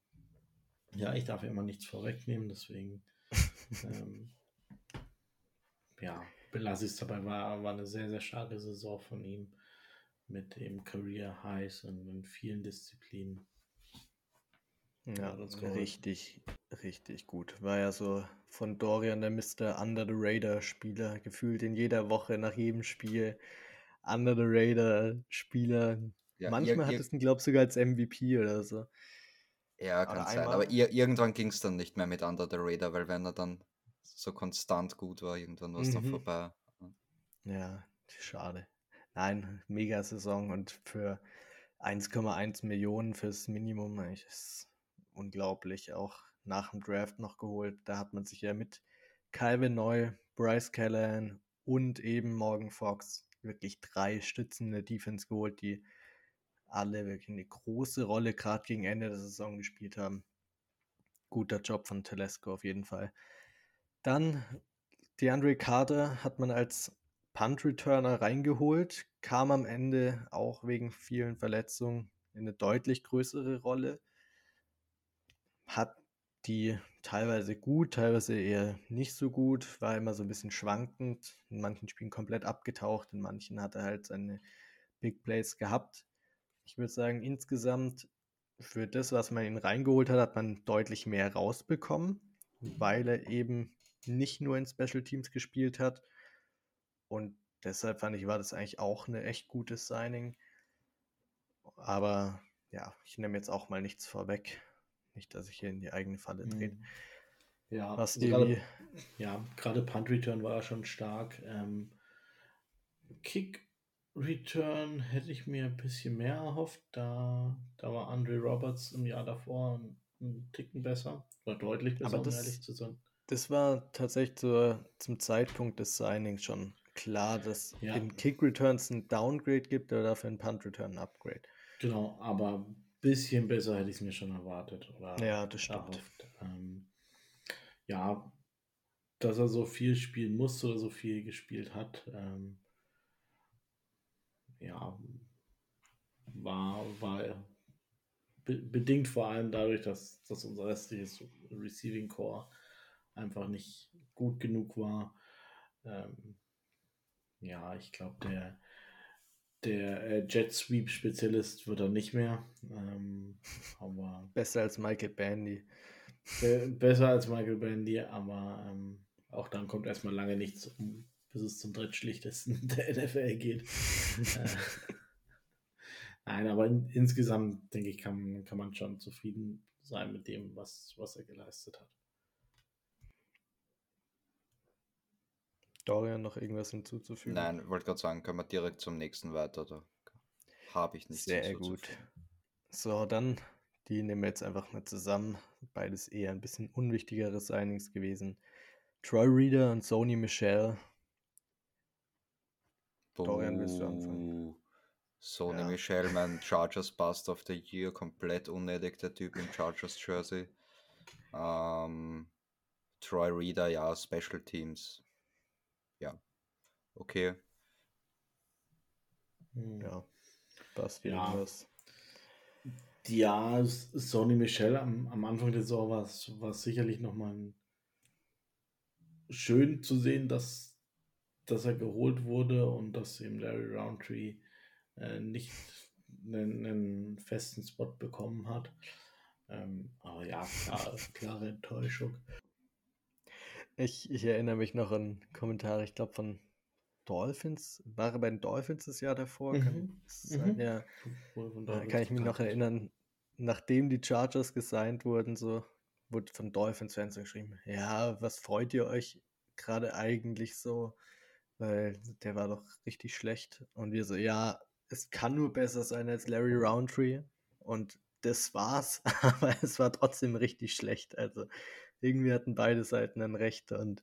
ja, ich darf ja immer nichts vorwegnehmen, deswegen ähm, ja, belasse ich es dabei. War, war eine sehr, sehr starke Saison von ihm mit dem Career Highs und in vielen Disziplinen. Ja, richtig, richtig gut. War ja so von Dorian der Mr. Under the Radar Spieler, gefühlt in jeder Woche nach jedem Spiel. Under the Radar Spieler. Ja, Manchmal ir- hat es ihn, glaube ich, sogar als MVP oder so. Ja, kann sein. einmal- Aber ir irgendwann ging es dann nicht mehr mit Under the Radar, weil wenn er dann so konstant gut war, irgendwann war es dann Mhm. vorbei. Ja, schade. Nein, mega Saison und für 1,1 Millionen fürs Minimum, ist unglaublich. Auch nach dem Draft noch geholt. Da hat man sich ja mit Calvin Neu, Bryce Callahan und eben Morgan Fox wirklich drei Stützen der Defense geholt, die alle wirklich eine große Rolle gerade gegen Ende der Saison gespielt haben. Guter Job von Telesco auf jeden Fall. Dann DeAndre Carter hat man als Punt-Returner reingeholt, kam am Ende auch wegen vielen Verletzungen in eine deutlich größere Rolle. Hat die teilweise gut, teilweise eher nicht so gut, war immer so ein bisschen schwankend, in manchen Spielen komplett abgetaucht, in manchen hat er halt seine Big Plays gehabt. Ich würde sagen, insgesamt für das, was man ihn reingeholt hat, hat man deutlich mehr rausbekommen, weil er eben nicht nur in Special Teams gespielt hat. Und deshalb fand ich, war das eigentlich auch eine echt gutes Signing. Aber ja, ich nehme jetzt auch mal nichts vorweg. Nicht, dass ich hier in die eigene Falle trete. Mhm. Ja, Was also die gerade, ja, gerade Punt Return war schon stark. Ähm, Kick Return hätte ich mir ein bisschen mehr erhofft. Da, da war Andre Roberts im Jahr davor ein, ein Ticken besser. Oder deutlich besser, Aber um das- ehrlich zu sein. Das war tatsächlich zur, zum Zeitpunkt des Signings schon klar, dass Ja. in Kick Returns ein Downgrade gibt, aber dafür in Punt Return ein Upgrade. Genau, aber ein bisschen besser hätte ich es mir schon erwartet. Oder Ja, das stimmt. Ähm, ja, dass er so viel spielen musste oder so viel gespielt hat, ähm, ja, war, war be bedingt vor allem dadurch, dass, dass unser restliches Receiving Core einfach nicht gut genug war. Ähm, ja, ich glaube, der, der äh, Jet Sweep Spezialist wird er nicht mehr. Ähm, aber Besser als Michael Bandy. be besser als Michael Bandy, aber ähm, auch dann kommt erstmal lange nichts, um, bis es zum drittschlichtesten der NFL geht. Äh, nein, aber in, insgesamt, denke ich, kann, kann man schon zufrieden sein mit dem, was, was er geleistet hat. Dorian noch irgendwas hinzuzufügen? Nein, wollte gerade sagen, können wir direkt zum nächsten weiter. Da habe ich nichts Sehr gut. So, dann die nehmen wir jetzt einfach mal zusammen. Beides eher ein bisschen unwichtigeres Signings gewesen. Troy Reader und Sony Michelle Dorian, willst du anfangen? Sony ja. Michelle, mein Chargers Bust of the Year, komplett unnötig, der Typ im Chargers Jersey. Ähm, Troy Reader, ja, Special Teams. Ja, okay. Hm. Ja, passt ja. irgendwas. Ja, Sony Michel am, am Anfang der Saison war es sicherlich nochmal schön zu sehen, dass, dass er geholt wurde und dass eben Larry Roundtree äh, nicht einen, einen, festen Spot bekommen hat. Ähm, aber ja, klar, klare Enttäuschung. Ich, ich erinnere mich noch an Kommentare, ich glaube von Dolphins, war er bei den Dolphins das Jahr davor? Mhm. Kann, mhm. Ja, da kann ich mich noch erinnern, nachdem die Chargers gesigned wurden, so wurde von Dolphins-Fans geschrieben, ja, was freut ihr euch gerade eigentlich so? Weil der war doch richtig schlecht. Und wir so, ja, es kann nur besser sein als Larry Roundtree. Und das war's, aber es war trotzdem richtig schlecht. Also irgendwie hatten beide Seiten ein Recht und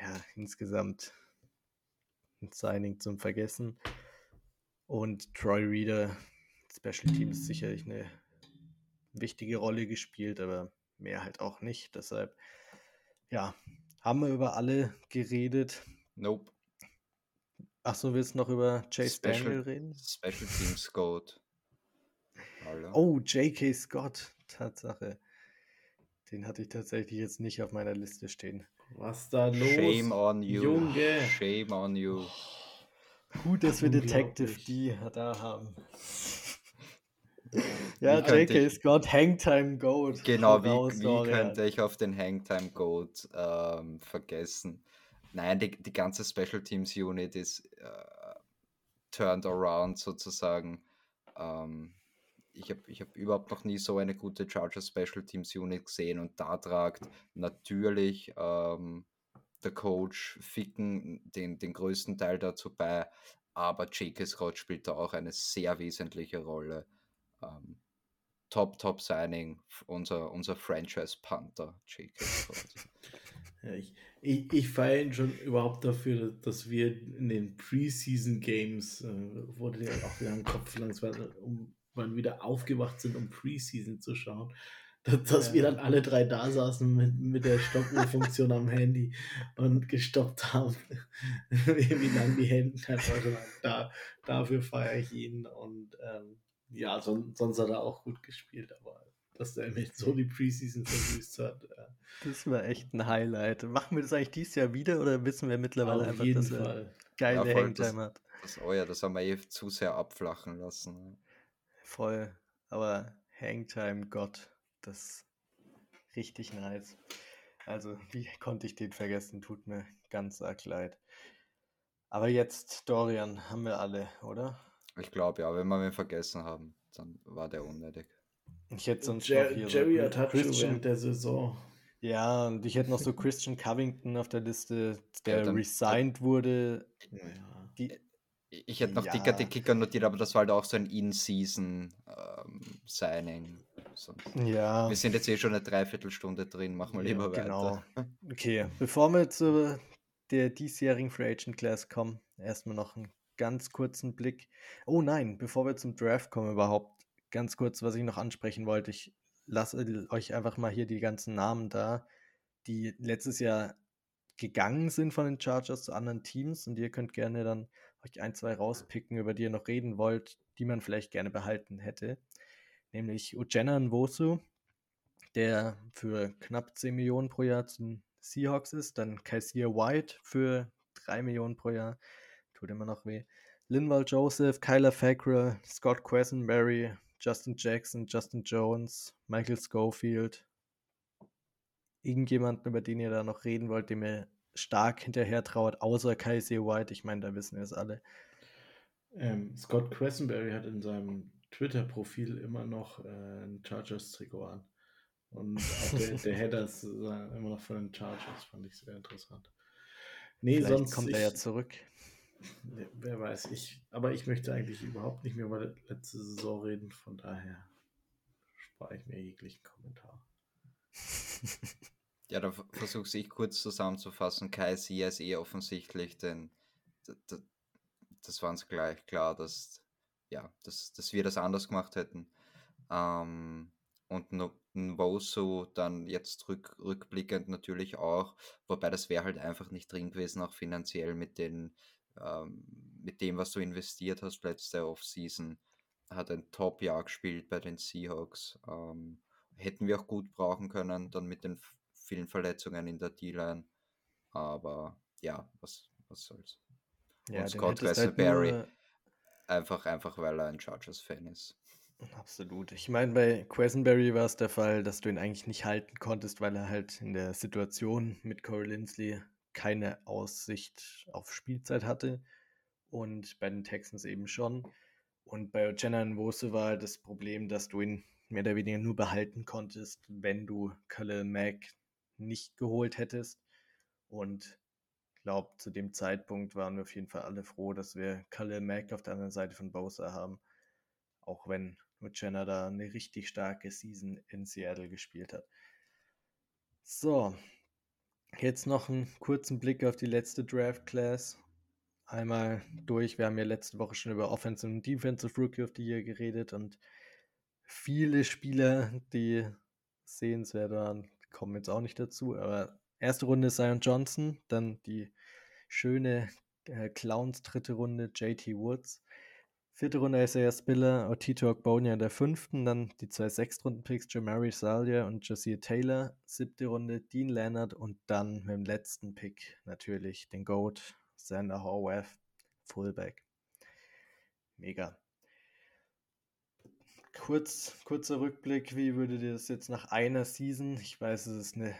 ja, insgesamt ein Signing zum Vergessen. Und Troy Reader, Special Teams, sicherlich eine wichtige Rolle gespielt, aber mehr halt auch nicht. Deshalb, ja, haben wir über alle geredet. Nope. Achso, willst du noch über Chase Special, Daniel reden? Special Teams Scott. Oh, J.K. Scott, Tatsache. Den hatte ich tatsächlich jetzt nicht auf meiner Liste stehen. Was da los? Shame on you. Junge. Shame on you. Gut, dass wir Detective D da haben. ja, J.K. Scott, Hangtime Goat. Genau, wie, wie könnte ich auf den Hangtime Goat ähm, vergessen? Nein, die, die ganze Special Teams Unit ist äh, turned around sozusagen. Ähm, ich habe ich hab überhaupt noch nie so eine gute Chargers Special Teams Unit gesehen und da tragt natürlich ähm, der Coach Ficken den, den größten Teil dazu bei, aber J.K. Scott spielt da auch eine sehr wesentliche Rolle. Ähm, top, top Signing, unser, unser Franchise-Panther, J.K. Scott. Ja, ich, ich, ich feiere ihn schon überhaupt dafür, dass wir in den Preseason Games, äh, wurde ja auch wieder im Kopf langsam, um wann wieder aufgewacht sind, um Preseason zu schauen, dass, dass ja. wir dann alle drei da saßen mit, mit der Stoppuhrfunktion am Handy und gestoppt haben, wie lange die Hände da, dafür feiere ich ihn und ähm, ja, son, sonst hat er auch gut gespielt, aber dass der mich so die Preseason versüßt hat. Ja. Das war echt ein Highlight. Machen wir das eigentlich dieses Jahr wieder oder wissen wir mittlerweile Auf einfach, dass Fall. er geile ja, Hangtime hat? Das, oh ja, das haben wir eh zu sehr abflachen lassen. Voll. Aber Hangtime Gott, das ist richtig nice. Also, wie konnte ich den vergessen? Tut mir ganz arg leid. Aber jetzt, Dorian, haben wir alle, oder? Ich glaube ja, wenn wir ihn vergessen haben, dann war der unnötig. Ich hätte sonst Jer noch hier Jerry so Christian während der Saison. Ja, und ich hätte noch so Christian Covington auf der Liste, der ja, resigned wurde. Ja. Die, ich hätte noch ja. dicker die Kicker notiert, aber das war halt auch so ein In-Season-Signing. Ähm, ja. Wir sind jetzt eh schon eine Dreiviertelstunde drin, machen wir lieber weiter. Genau. Okay, bevor wir zu der diesjährigen Free Agent Class kommen, erstmal noch einen ganz kurzen Blick. Oh nein, bevor wir zum Draft kommen überhaupt, ganz kurz, was ich noch ansprechen wollte. Ich lasse euch einfach mal hier die ganzen Namen da, die letztes Jahr gegangen sind von den Chargers zu anderen Teams und ihr könnt gerne dann euch ein, zwei rauspicken, über die ihr noch reden wollt, die man vielleicht gerne behalten hätte. Nämlich Ujena Nwosu, der für knapp 10 Millionen pro Jahr zu den Seahawks ist. Dann Kaiser White für 3 Millionen pro Jahr. Tut immer noch weh. Linval Joseph, Kyler Fackrell, Scott Quessenberry, Justin Jackson, Justin Jones, Michael Schofield. Irgendjemanden, über den ihr da noch reden wollt, dem ihr stark hinterher trauert, außer Kaiser White. Ich meine, da wissen wir es alle. Ähm, Scott Quessenberry hat in seinem Twitter-Profil immer noch äh, ein Chargers-Trikot an. Und auch der, der Header ist äh, immer noch von den Chargers, fand ich sehr interessant. Nee, Vielleicht sonst kommt ich, er ja zurück. Wer weiß, ich, aber ich möchte eigentlich überhaupt nicht mehr über die letzte Saison reden, von daher spare ich mir jeglichen Kommentar. ja, da versuche ich kurz zusammenzufassen. Kai Sia ist eh offensichtlich, denn das war uns gleich klar, dass, ja, dass, dass wir das anders gemacht hätten. Ähm, und Nwosu dann jetzt rück, rückblickend natürlich auch, wobei das wäre halt einfach nicht drin gewesen, auch finanziell mit den ähm, mit dem, was du investiert hast letzte Offseason. Hat ein Top-Jahr gespielt bei den Seahawks. Ähm, hätten wir auch gut brauchen können, dann mit den vielen Verletzungen in der D-Line. Aber ja, was, was soll's. Ja, Und Scott halt einfach, einfach weil er ein Chargers-Fan ist. Absolut. Ich meine, bei Quesenberry war es der Fall, dass du ihn eigentlich nicht halten konntest, weil er halt in der Situation mit Corey Lindsley keine Aussicht auf Spielzeit hatte und bei den Texans eben schon. Und bei Jenna Nwose war halt das Problem, dass du ihn mehr oder weniger nur behalten konntest, wenn du Khalil Mack nicht geholt hättest. Und ich glaube, zu dem Zeitpunkt waren wir auf jeden Fall alle froh, dass wir Khalil Mack auf der anderen Seite von Bosa haben. Auch wenn Jenna da eine richtig starke Season in Seattle gespielt hat. So, Jetzt noch einen kurzen Blick auf die letzte Draft Class. Einmal durch. Wir haben ja letzte Woche schon über Offensive und Defensive Rookie of the Year geredet und viele Spieler, die sehenswert waren, kommen jetzt auch nicht dazu. Aber erste Runde Zion Johnson, dann die schöne äh, Clowns dritte Runde JT Woods, Vierte Runde Isaiah Spiller, Otito Ogbonia in der fünften, dann die zwei Sechstrunden-Picks, Jamari Salia und Josiah Taylor. Siebte Runde Dean Leonard und dann mit dem letzten Pick natürlich den Goat, Sander Horwath, Fullback. Mega. Kurz, kurzer Rückblick, wie würde dir das jetzt nach einer Season, ich weiß, es ist eine,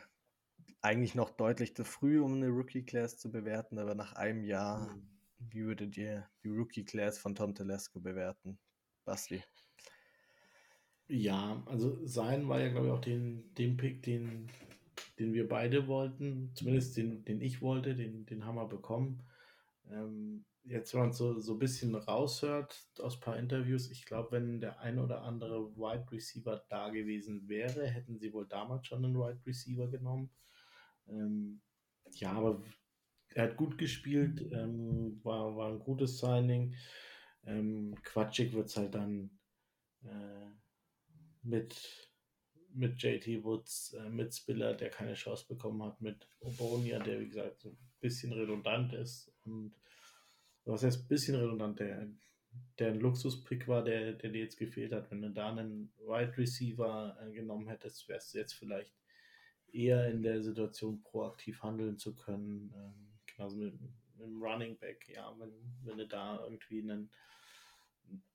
eigentlich noch deutlich zu früh, um eine Rookie-Class zu bewerten, aber nach einem Jahr mhm wie würdet ihr die Rookie Class von Tom Telesco bewerten? Basti. Ja, also sein war ja, glaube ich, auch den, den Pick, den, den wir beide wollten, zumindest den, den ich wollte, den, den haben wir bekommen. Ähm, jetzt, wenn man so, so ein bisschen raushört aus ein paar Interviews, ich glaube, wenn der ein oder andere Wide Receiver da gewesen wäre, hätten sie wohl damals schon einen Wide Receiver genommen. Ähm, ja, aber er hat gut gespielt, ähm, war, war ein gutes Signing. Ähm, quatschig wird es halt dann äh, mit, mit JT Woods, äh, mit Spiller, der keine Chance bekommen hat, mit Obonia, der wie gesagt so ein bisschen redundant ist. Und was heißt ein bisschen redundant, der, der ein Luxuspick war, der, der dir jetzt gefehlt hat. Wenn du da einen Wide Receiver äh, genommen hättest, wärst du jetzt vielleicht eher in der Situation, proaktiv handeln zu können. Ähm, also mit, mit dem Running Back, ja, wenn, wenn du da irgendwie einen,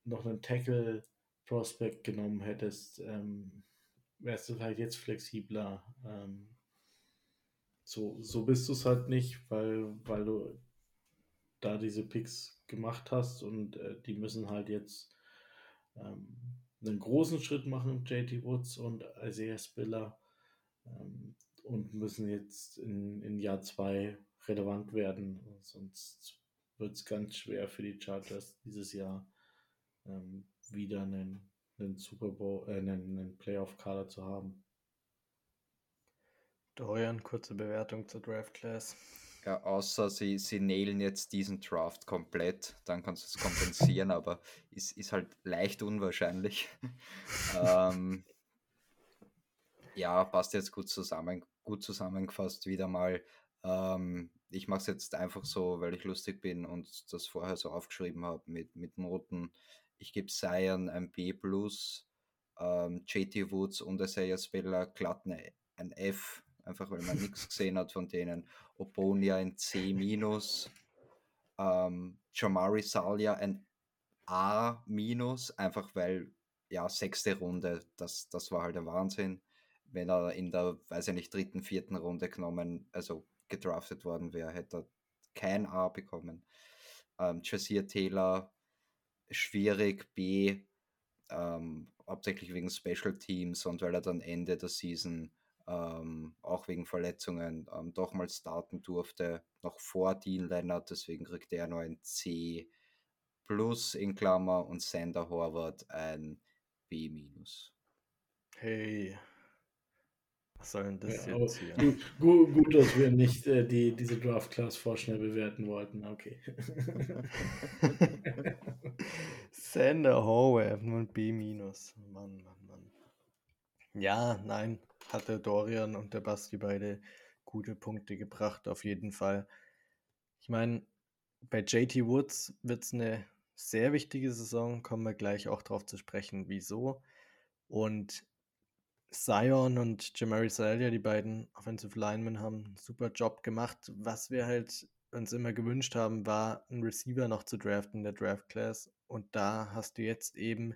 noch einen Tackle Prospect genommen hättest, ähm, wärst du halt jetzt flexibler. Ähm, so, so bist du es halt nicht, weil, weil du da diese Picks gemacht hast und äh, die müssen halt jetzt ähm, einen großen Schritt machen, JT Woods und Isaiah Spiller, ähm, und müssen jetzt in, in Jahr zwei relevant werden. Sonst wird es ganz schwer für die Chargers dieses Jahr ähm, wieder einen, einen Super Bowl, äh, einen, einen Playoff-Kader zu haben. Dorian, kurze Bewertung zur Draft Class. Ja, außer sie, sie nailen jetzt diesen Draft komplett, dann kannst du es kompensieren, aber ist, ist halt leicht unwahrscheinlich. ähm, ja, passt jetzt gut zusammen, gut zusammengefasst wieder mal. Ähm, ich mache es jetzt einfach so, weil ich lustig bin und das vorher so aufgeschrieben habe mit, mit Noten. Ich gebe Sion ein B+, ähm, JT Woods und Isaiah Spiller glatt eine, ein F, einfach weil man nichts gesehen hat von denen. Obonia ein C-, ähm, Jamari Salia ein A-, einfach weil, ja, sechste Runde, das, das war halt der Wahnsinn. Wenn er in der, weiß ich nicht, dritten, vierten Runde genommen, also gedraftet worden wäre, hätte er kein A bekommen. Ähm, Jasier Taylor, schwierig, B, ähm, hauptsächlich wegen Special Teams und weil er dann Ende der Season ähm, auch wegen Verletzungen ähm, doch mal starten durfte, noch vor Dean Leonard, deswegen kriegt er nur ein C plus in Klammer und Sander Horvath ein B minus. Hey, was soll denn das Ja, jetzt hier? gut, gut, dass wir nicht äh, die, diese Draft Class vorschnell bewerten wollten. Okay. Sander Horvath, nur ein B minus. Mann, Mann, Mann. Ja, nein, hat der Dorian und der Basti beide gute Punkte gebracht, auf jeden Fall. Ich meine, bei JT Woods wird es eine sehr wichtige Saison, kommen wir gleich auch drauf zu sprechen, wieso. Und Zion und Jamari Salia, die beiden Offensive Linemen, haben einen super Job gemacht. Was wir halt uns immer gewünscht haben, war einen Receiver noch zu draften in der Draft Class. Und da hast du jetzt eben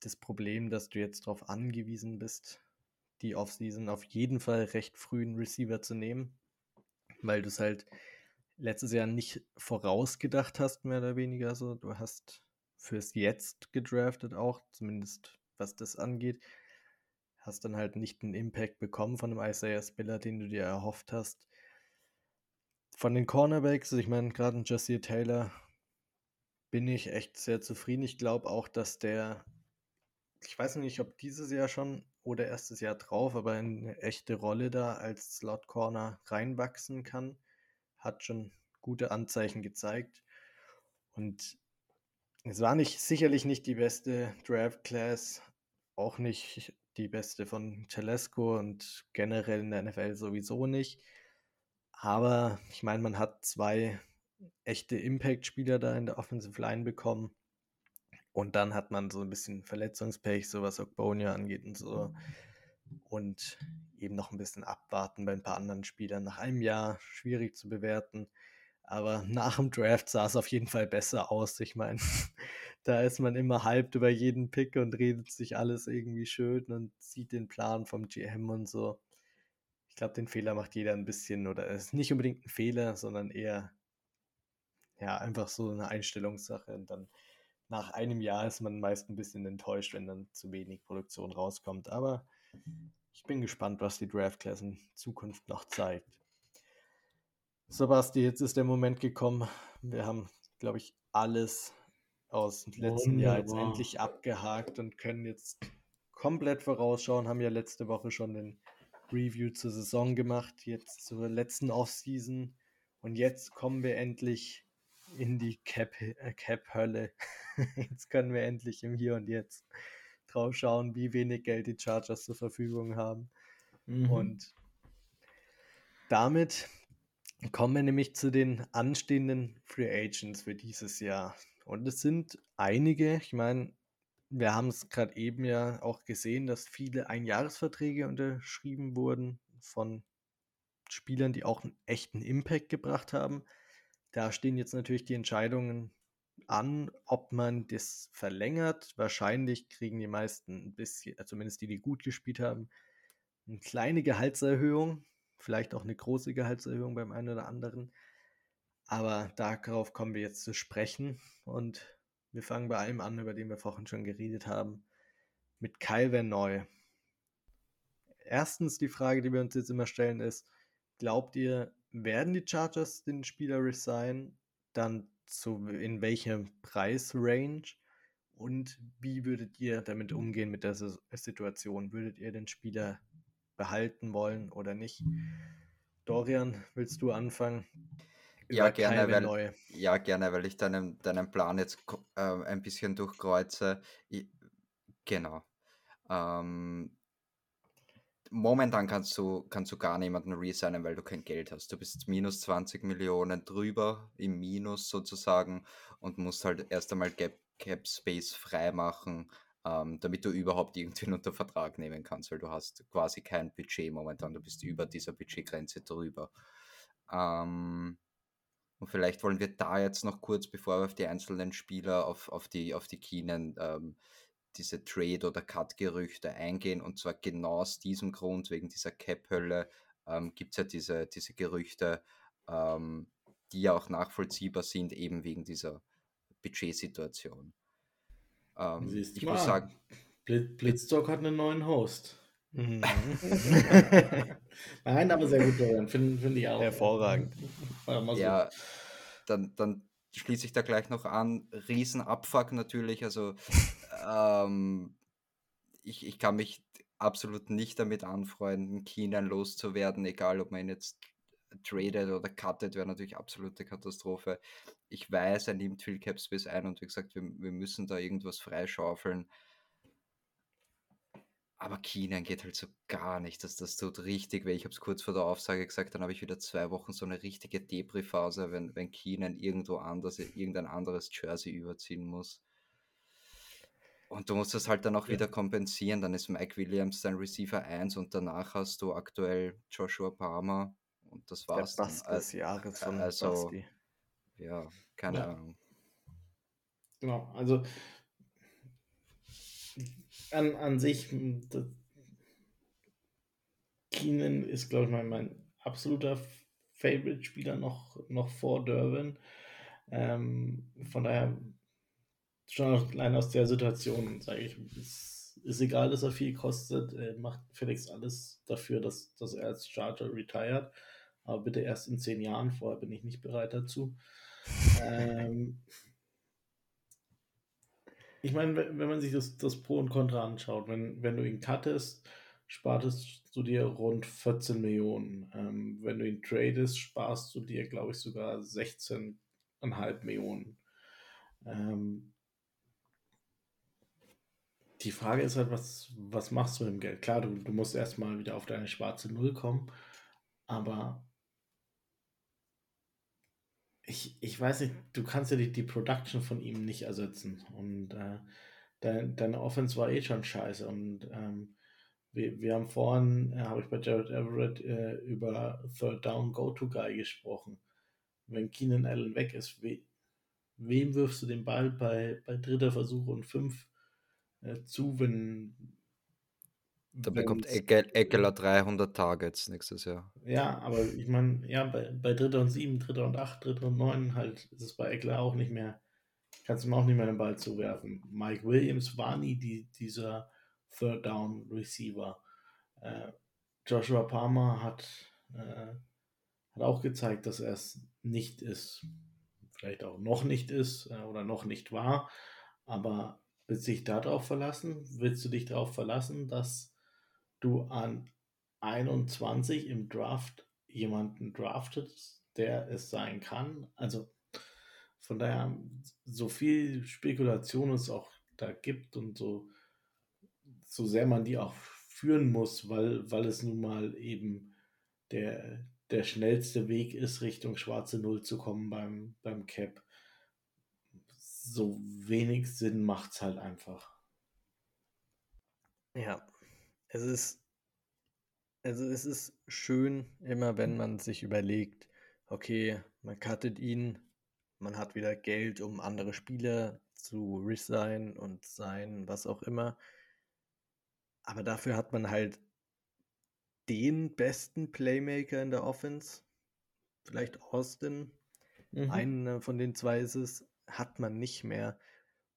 das Problem, dass du jetzt darauf angewiesen bist, die Offseason auf jeden Fall recht früh einen Receiver zu nehmen, weil du es halt letztes Jahr nicht vorausgedacht hast, mehr oder weniger so. Du hast fürs Jetzt gedraftet auch, zumindest was das angeht. Hast dann halt nicht einen Impact bekommen von einem Isaiah Spiller, den du dir erhofft hast. Von den Cornerbacks, ich meine, gerade ein Jesse Taylor bin ich echt sehr zufrieden. Ich glaube auch, dass der, ich weiß nicht, ob dieses Jahr schon oder erstes Jahr drauf, aber eine echte Rolle da als Slot Corner reinwachsen kann. Hat schon gute Anzeichen gezeigt. Und es war nicht sicherlich nicht die beste Draft Class, auch nicht die beste von Telesco und generell in der NFL sowieso nicht. Aber ich meine, man hat zwei echte Impact-Spieler da in der Offensive Line bekommen. Und dann hat man so ein bisschen Verletzungspech, so was Ogbonia angeht und so. Und eben noch ein bisschen abwarten bei ein paar anderen Spielern. Nach einem Jahr schwierig zu bewerten. Aber nach dem Draft sah es auf jeden Fall besser aus. Ich meine, da ist man immer hyped über jeden Pick und redet sich alles irgendwie schön und sieht den Plan vom GM und so. Ich glaube, den Fehler macht jeder ein bisschen oder ist nicht unbedingt ein Fehler, sondern eher ja, einfach so eine Einstellungssache. Und dann nach einem Jahr ist man meist ein bisschen enttäuscht, wenn dann zu wenig Produktion rauskommt. Aber ich bin gespannt, was die Draft Class in Zukunft noch zeigt. So, Basti, jetzt ist der Moment gekommen. Wir haben, glaube ich, alles aus dem letzten Jahr jetzt Wunderbar. endlich abgehakt und können jetzt komplett vorausschauen. Haben ja letzte Woche schon den Review zur Saison gemacht, jetzt zur letzten Offseason. Und jetzt kommen wir endlich in die Cap- äh, Cap-Hölle. jetzt können wir endlich im Hier und Jetzt drauf schauen, wie wenig Geld die Chargers zur Verfügung haben. Mhm. Und damit kommen wir nämlich zu den anstehenden Free Agents für dieses Jahr. Und es sind einige, ich meine, wir haben es gerade eben ja auch gesehen, dass viele Einjahresverträge unterschrieben wurden von Spielern, die auch einen echten Impact gebracht haben. Da stehen jetzt natürlich die Entscheidungen an, ob man das verlängert. Wahrscheinlich kriegen die meisten ein bisschen, zumindest die, die gut gespielt haben, eine kleine Gehaltserhöhung, vielleicht auch eine große Gehaltserhöhung beim einen oder anderen. Aber darauf kommen wir jetzt zu sprechen und wir fangen bei einem an, über den wir vorhin schon geredet haben, mit Kyle Neu. Erstens die Frage, die wir uns jetzt immer stellen, ist, glaubt ihr, werden die Chargers den Spieler resignen? Dann zu, in welchem Preisrange? Und wie würdet ihr damit umgehen mit der Situation? Würdet ihr den Spieler behalten wollen oder nicht? Dorian, willst du anfangen? Ja, gerne, weil, Noy. ja, gerne, weil ich deinen, deinen Plan jetzt äh, ein bisschen durchkreuze. Ich, genau. Ähm, momentan kannst du, kannst du gar niemanden resignen, weil du kein Geld hast. Du bist minus 20 Millionen drüber im Minus sozusagen und musst halt erst einmal Cap, Cap Space freimachen, ähm, damit du überhaupt irgendwen unter Vertrag nehmen kannst, weil du hast quasi kein Budget momentan. Du bist über dieser Budgetgrenze drüber. Ähm, und vielleicht wollen wir da jetzt noch kurz, bevor wir auf die einzelnen Spieler, auf, auf, die, auf die Keenan, ähm, diese Trade- oder Cut-Gerüchte eingehen. Und zwar genau aus diesem Grund, wegen dieser Cap-Hölle, ähm, gibt es ja diese, diese Gerüchte, ähm, die ja auch nachvollziehbar sind, eben wegen dieser Budgetsituation. Ähm, Siehst ich du muss mal. sagen, Blitz, Blitzdog hat einen neuen Host. Mhm. Nein, aber sehr gut, Dorian. Finde find ich auch. Hervorragend. Ja, dann, dann schließe ich da gleich noch an. Riesenabfuck natürlich. Also ähm, ich, ich kann mich absolut nicht damit anfreunden, Keenan loszuwerden, egal ob man ihn jetzt traded oder cuttet, wäre natürlich absolute Katastrophe. Ich weiß, er nimmt viel Capspace ein und wie gesagt, wir, wir müssen da irgendwas freischaufeln. Aber Keenan geht halt so gar nicht. Das, das tut richtig weh. Ich habe es kurz vor der Aufsage gesagt, dann habe ich wieder zwei Wochen so eine richtige Depri-Phase, wenn, wenn Keenan irgendwo anders, irgendein anderes Jersey überziehen muss. Und du musst das halt dann auch ja. wieder kompensieren. Dann ist Mike Williams dein Receiver 1 und danach hast du aktuell Joshua Palmer und das war's. Der Bass des Jahres von also, Basti. Ja, keine ja. Ahnung. Genau, also an, an sich, Keenan ist, glaube ich, mein, mein absoluter Favorite-Spieler noch, noch vor Derwin. Ähm, von daher, schon allein aus der Situation, sage ich, ist, ist egal, dass er viel kostet. Er macht Felix alles dafür, dass, dass er als Charger retired. Aber bitte erst in zehn Jahren, vorher bin ich nicht bereit dazu. ähm, ich meine, wenn man sich das, das Pro und Contra anschaut, wenn, wenn du ihn cuttest, spartest du dir rund 14 Millionen. Ähm, wenn du ihn tradest, sparst du dir, glaube ich, sogar 16,5 Millionen. Ähm, die Frage ist halt, was, was machst du mit dem Geld? Klar, du, du musst erstmal wieder auf deine schwarze Null kommen, aber ich, ich weiß nicht, du kannst ja die, die Production von ihm nicht ersetzen. Und äh, dein, deine Offense war eh schon scheiße. Und ähm, wir, wir haben vorhin, äh, habe ich bei Jared Everett äh, über Third Down Go-To-Guy gesprochen. Wenn Keenan Allen weg ist, we, wem wirfst du den Ball bei, bei dritter Versuch und fünf äh, zu, wenn, da bekommt Eckler 300 Targets nächstes Jahr. Ja, aber ich meine, ja, bei, bei Dritter und Sieben, Dritter und Acht, Dritter und Neun halt ist es bei Eckler auch nicht mehr, kannst du ihm auch nicht mehr den Ball zuwerfen. Mike Williams war nie die, dieser Third Down Receiver. Äh, Joshua Palmer hat, äh, hat auch gezeigt, dass er es nicht ist. Vielleicht auch noch nicht ist äh, oder noch nicht war. Aber willst du dich darauf verlassen? Willst du dich darauf verlassen, dass du an 21 im Draft jemanden draftest, der es sein kann. Also von daher, so viel Spekulation es auch da gibt und so, so sehr man die auch führen muss, weil, weil es nun mal eben der, der schnellste Weg ist, Richtung schwarze Null zu kommen beim, beim Cap. So wenig Sinn macht es halt einfach. Ja, es ist, also es ist schön, immer wenn man sich überlegt, okay, man cuttet ihn, man hat wieder Geld, um andere Spieler zu resign und sein, was auch immer. Aber dafür hat man halt den besten Playmaker in der Offense, vielleicht Austin, mhm. einen von den zwei ist es, hat man nicht mehr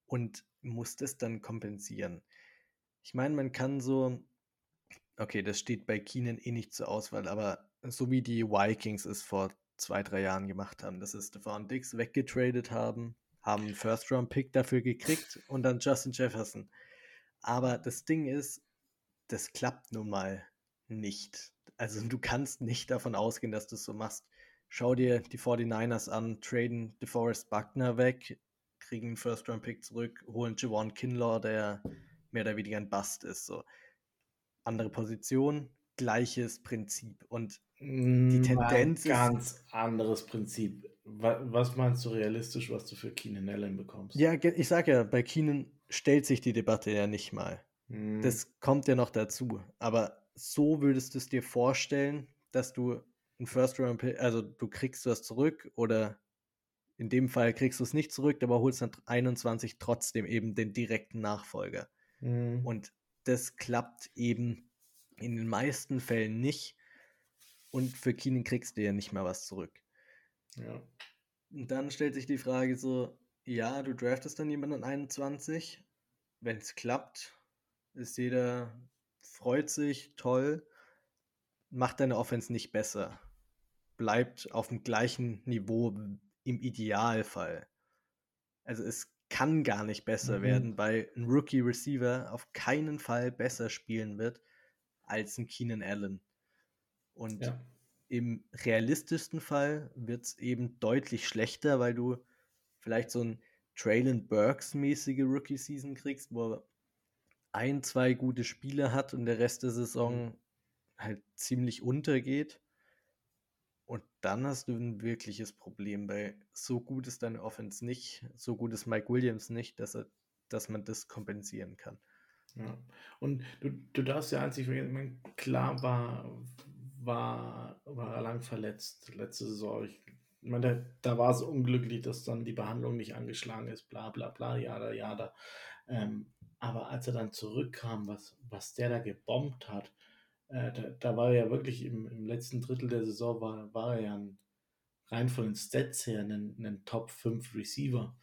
und muss das dann kompensieren. Ich meine, man kann so Okay, das steht bei Keenan eh nicht zur Auswahl, aber so wie die Vikings es vor zwei, drei Jahren gemacht haben, dass sie Stefan Dix weggetradet haben, haben einen First-Round-Pick dafür gekriegt und dann Justin Jefferson. Aber das Ding ist, das klappt nun mal nicht. Also du kannst nicht davon ausgehen, dass du es so machst. Schau dir die 49ers an, traden DeForest Buckner weg, kriegen einen First-Round-Pick zurück, holen Javon Kinlaw, der mehr oder weniger ein Bust ist. So andere Position, gleiches Prinzip. Und die Tendenz ist. Ganz anderes Prinzip. Was meinst du realistisch, was du für Keenan Allen bekommst? Ja, ich sage ja, bei Keenan stellt sich die Debatte ja nicht mal. Hm. Das kommt ja noch dazu. Aber so würdest du es dir vorstellen, dass du ein First Round, also du kriegst was zurück oder in dem Fall kriegst du es nicht zurück, aber holst dann 21 trotzdem eben den direkten Nachfolger. Hm. Und das klappt eben in den meisten Fällen nicht. Und für Keenan kriegst du ja nicht mehr was zurück. Ja. Und dann stellt sich die Frage so, ja, du draftest dann jemanden an 21. Wenn es klappt, ist jeder freut sich, toll, macht deine Offense nicht besser. Bleibt auf dem gleichen Niveau im Idealfall. Also es kann gar nicht besser mhm. werden, weil ein Rookie Receiver auf keinen Fall besser spielen wird als ein Keenan Allen. Und ja. im realistischsten Fall wird es eben deutlich schlechter, weil du vielleicht so ein Traylon Burks mäßige Rookie Season kriegst, wo er ein, zwei gute Spiele hat und der Rest der Saison mhm. halt ziemlich untergeht. Und dann hast du ein wirkliches Problem, weil so gut ist deine Offense nicht, so gut ist Mike Williams nicht, dass, er, dass man das kompensieren kann. Ja. Und du, du darfst ja einzig vergessen, klar war, war, war er lang verletzt letzte Saison. Ich meine, da, da war es unglücklich, dass dann die Behandlung nicht angeschlagen ist, bla bla bla, ja, ja, da. Ähm, aber als er dann zurückkam, was, was der da gebombt hat, äh, da, da, war er ja wirklich im, im, letzten Drittel der Saison, war, war er ja ein, rein von den Stats her ein, ein Top 5 Receiver.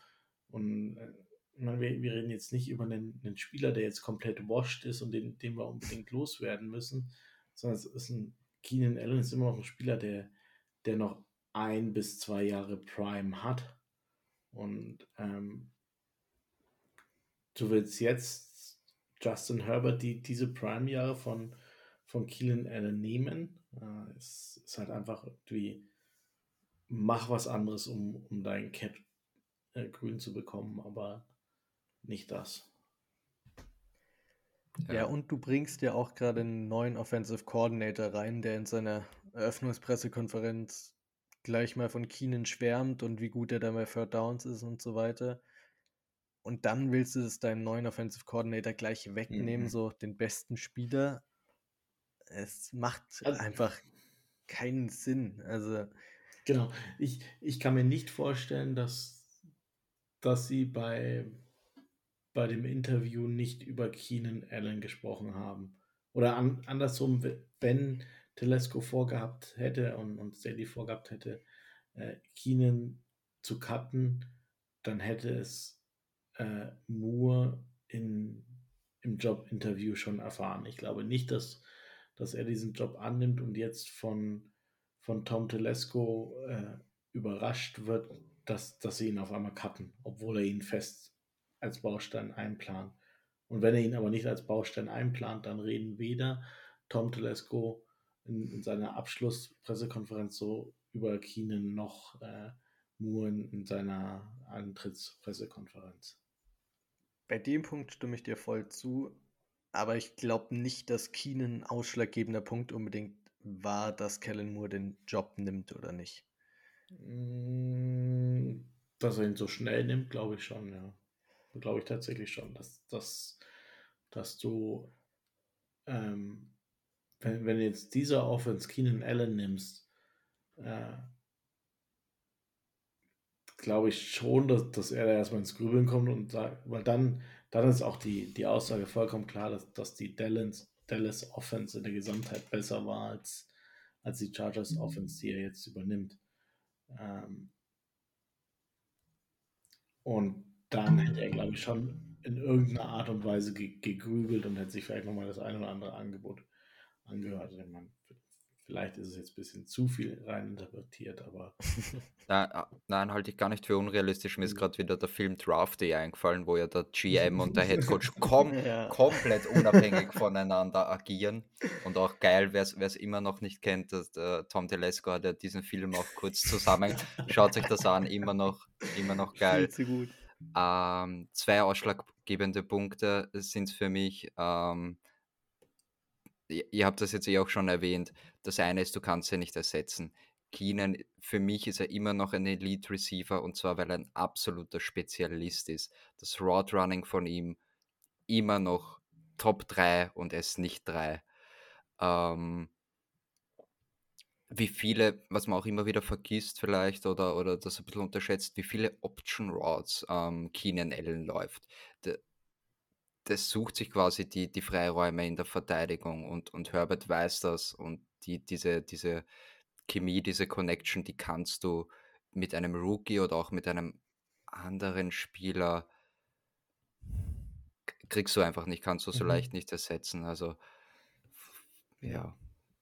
Und äh, meine, wir, wir, reden jetzt nicht über einen, einen, Spieler, der jetzt komplett washed ist und den, den wir unbedingt loswerden müssen, sondern es ist ein Keenan Allen ist immer noch ein Spieler, der, der noch ein bis zwei Jahre Prime hat. Und ähm, du willst jetzt Justin Herbert die, diese Prime-Jahre von von Keelan Allen nehmen. Äh, es ist halt einfach irgendwie, mach was anderes, um, um dein Cap äh, grün zu bekommen, aber nicht das. Ja. ja, und du bringst ja auch gerade einen neuen Offensive Coordinator rein, der in seiner Eröffnungspressekonferenz gleich mal von Keenan schwärmt und wie gut er da bei Third Downs ist und so weiter. Und dann willst du es deinem neuen Offensive Coordinator gleich wegnehmen, mhm. so den besten Spieler es macht also, einfach keinen Sinn. Also. Genau. Ich, ich kann mir nicht vorstellen, dass, dass sie bei, bei dem Interview nicht über Keenan Allen gesprochen haben. Oder an, andersrum, wenn Telesco vorgehabt hätte und, und Staley vorgehabt hätte, äh, Keenan zu cutten, dann hätte es äh, nur in, im Jobinterview schon erfahren. Ich glaube nicht, dass dass er diesen Job annimmt und jetzt von, von Tom Telesco äh, überrascht wird, dass, dass sie ihn auf einmal cutten, obwohl er ihn fest als Baustein einplant. Und wenn er ihn aber nicht als Baustein einplant, dann reden weder Tom Telesco in, in seiner Abschlusspressekonferenz so über Keenan noch äh, Moore in, in seiner Antrittspressekonferenz. Bei dem Punkt stimme ich dir voll zu. Aber ich glaube nicht, dass Keenan ein ausschlaggebender Punkt unbedingt war, dass Kellen Moore den Job nimmt oder nicht. Mm, dass er ihn so schnell nimmt, glaube ich schon, ja. Glaube ich tatsächlich schon, dass, dass, dass du, ähm, wenn, wenn jetzt dieser Offense Keenan Allen nimmst, äh, glaube ich schon, dass, dass er da erstmal ins Grübeln kommt und sagt, weil dann dann ist auch die, die Aussage vollkommen klar, dass, dass die Dallas, Dallas Offense in der Gesamtheit besser war als, als die Chargers mhm. Offense, die er jetzt übernimmt. Ähm, und dann hätte er, glaube ich, schon in irgendeiner Art und Weise gegrübelt und hätte sich vielleicht nochmal das ein oder andere Angebot angehört. Ich meine, Vielleicht ist es jetzt ein bisschen zu viel reininterpretiert, aber. nein, ah, nein, halte ich gar nicht für unrealistisch. Mir ist mhm. gerade wieder der Film Drafty eingefallen, wo ja der GM und der Headcoach kom ja. komplett unabhängig voneinander agieren. Und auch geil, wer es immer noch nicht kennt, dass, äh, Tom Telesco hat ja diesen Film auch kurz zusammen. Schaut sich das an, immer noch, immer noch geil. Viel zu gut. Ähm, zwei ausschlaggebende Punkte sind für mich. Ähm, ihr habt das jetzt eh auch schon erwähnt. Das eine ist, du kannst sie nicht ersetzen. Keenan, für mich ist er immer noch ein Elite Receiver und zwar, weil er ein absoluter Spezialist ist. Das Road Running von ihm immer noch Top 3 und ist nicht 3. Ähm, wie viele, was man auch immer wieder vergisst vielleicht oder, oder das ein bisschen unterschätzt, wie viele Option Routes ähm, Keenan Allen läuft. Der, das sucht sich quasi die, die Freiräume in der Verteidigung und, und Herbert weiß das und die, diese, diese Chemie, diese Connection, die kannst du mit einem Rookie oder auch mit einem anderen Spieler kriegst du einfach nicht, kannst du so mhm. leicht nicht ersetzen. Also ja,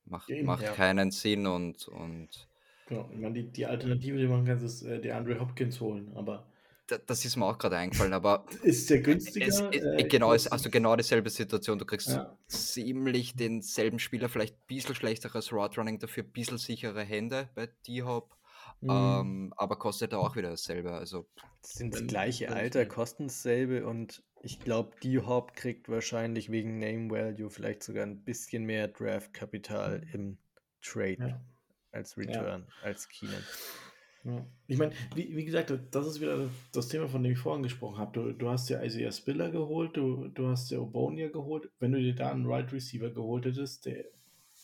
macht, Eben, macht ja. keinen Sinn und, und Genau. Ich meine, die, die Alternative, die man kann, ist äh, der Andre Hopkins holen, aber das ist mir auch gerade eingefallen, aber ist es, günstiger? es, Äh, genau, es, also genau dieselbe Situation. Du kriegst Ja. ziemlich denselben Spieler, vielleicht ein bisschen schlechteres Roadrunning, dafür ein bisschen sichere Hände bei D-Hop, Mhm. ähm, aber kostet auch wieder dasselbe. Also Sind das gleiche Alter, kosten dasselbe und ich glaube, die Hop kriegt wahrscheinlich wegen Name Value vielleicht sogar ein bisschen mehr Draft-Kapital im Trade Ja. als Return, als Keenan. Ja. Ich meine, wie, wie gesagt, das ist wieder das Thema, von dem ich vorhin gesprochen habe. Du, du hast ja Isaiah Spiller geholt, du, du hast ja Obonia geholt. Wenn du dir da einen Right Receiver geholt hättest, der,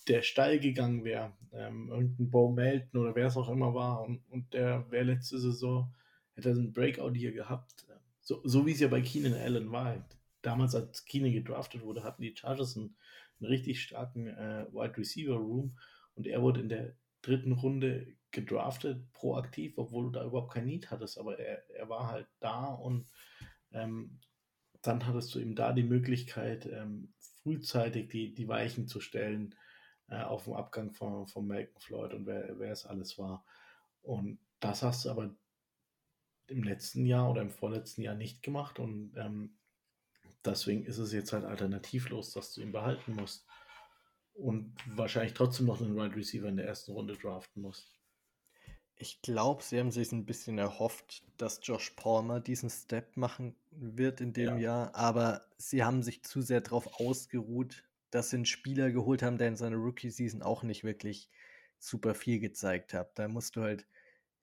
der steil gegangen wäre, ähm, irgendein Bo Melton oder wer es auch immer war, und, und der wäre letzte Saison, hätte er einen Breakout hier gehabt. So, so wie es ja bei Keenan Allen war. Damals, als Keenan gedraftet wurde, hatten die Chargers einen, einen richtig starken äh, Wide Receiver Room und er wurde in der dritten Runde gedraftet, proaktiv, obwohl du da überhaupt kein Need hattest, aber er, er war halt da und ähm, dann hattest du ihm da die Möglichkeit, ähm, frühzeitig die, die Weichen zu stellen äh, auf dem Abgang von, von Malcolm Floyd und wer, wer es alles war. Und das hast du aber im letzten Jahr oder im vorletzten Jahr nicht gemacht und ähm, deswegen ist es jetzt halt alternativlos, dass du ihn behalten musst und wahrscheinlich trotzdem noch einen Wide Receiver in der ersten Runde draften musst. Ich glaube, sie haben sich ein bisschen erhofft, dass Josh Palmer diesen Step machen wird in dem Ja. Jahr, aber sie haben sich zu sehr darauf ausgeruht, dass sie einen Spieler geholt haben, der in seiner Rookie-Season auch nicht wirklich super viel gezeigt hat. Da musst du halt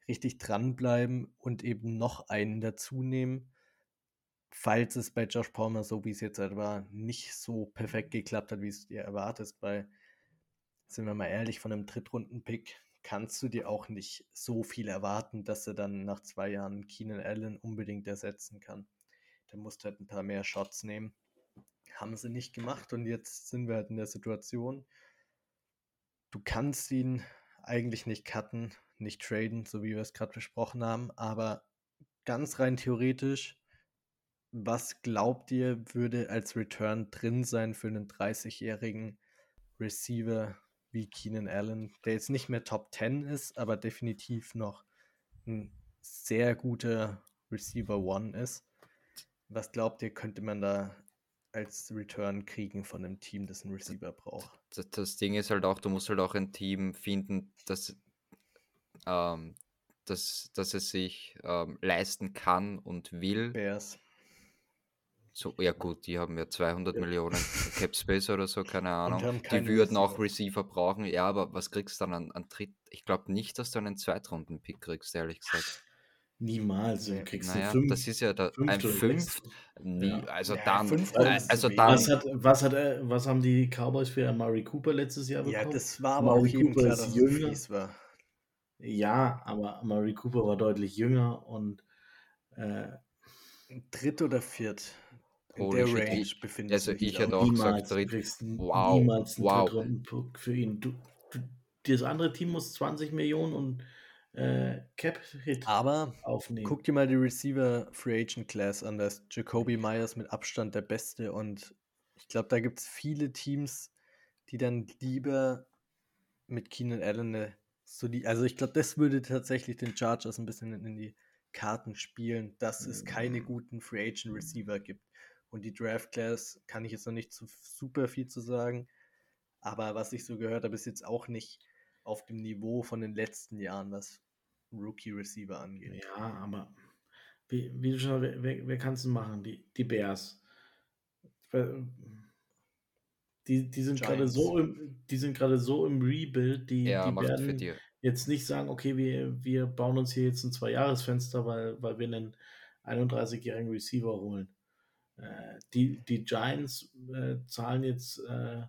richtig dranbleiben und eben noch einen dazu nehmen, falls es bei Josh Palmer, so wie es jetzt halt war, nicht so perfekt geklappt hat, wie es dir erwartest, weil, sind wir mal ehrlich, von einem Drittrunden-Pick kannst du dir auch nicht so viel erwarten, dass er dann nach zwei Jahren Keenan Allen unbedingt ersetzen kann. Da musst du halt ein paar mehr Shots nehmen. Haben sie nicht gemacht und jetzt sind wir halt in der Situation, du kannst ihn eigentlich nicht cutten, nicht traden, so wie wir es gerade besprochen haben, aber ganz rein theoretisch, was glaubt ihr, würde als Return drin sein für einen 30-jährigen Receiver wie Keenan Allen, der jetzt nicht mehr Top 10 ist, aber definitiv noch ein sehr guter Receiver One ist? Was glaubt ihr, könnte man da als Return kriegen von einem Team, das einen Receiver braucht? das, das Ding ist halt auch, du musst halt auch ein Team finden, das, ähm, das, das es sich ähm, leisten kann und will. Bears. So, ja gut, die haben ja 200 Millionen Cap Space oder so, keine Ahnung. Die würden auch Receiver. Brauchen. Ja, aber was kriegst du dann an, an Dritt? Ich glaube nicht, dass du einen Zweitrunden-Pick kriegst, ehrlich gesagt. Niemals. Du kriegst Naja, einen das ist ja da, ein Fünft. Nie, Ja. also Ja, dann, fünf äh, also dann, Was, hat, was, hat, er- was haben die Cowboys für Amari Cooper letztes Jahr bekommen? Ja, das war aber Amari auch Cooper klar, ist dass es jünger. fies war. Ja, aber Amari Cooper war deutlich jünger und äh, Dritt oder viert? In Holy der shit, Range ich- befindet also ich die hätte auch. gesagt, wow, niemals wow. Für ihn. Du, du, das andere Team muss 20 Millionen und äh, Cap-Hit Aber aufnehmen. guck dir mal die Receiver Free Agent Class an. Da ist Jacoby Myers mit Abstand der Beste und ich glaube, da gibt es viele Teams, die dann lieber mit Keenan Allen eine soli- Also ich glaube, das würde tatsächlich den Chargers ein bisschen in die Karten spielen, dass es keine guten Free Agent Receiver gibt. Und die Draft Class kann ich jetzt noch nicht zu super viel zu sagen. Aber was ich so gehört habe, ist jetzt auch nicht auf dem Niveau von den letzten Jahren, was Rookie Receiver angeht. Ja, aber wie, wie du schon, wer, wer, wer kann es denn machen? Die, die Bears. Die, die sind gerade so im, die sind gerade so im Rebuild, die, ja, die werden jetzt nicht sagen, okay, wir, wir bauen uns hier jetzt ein Zwei-Jahres-Fenster, weil, weil wir einen 31-jährigen Receiver holen. Äh, die, die Giants äh, zahlen jetzt äh,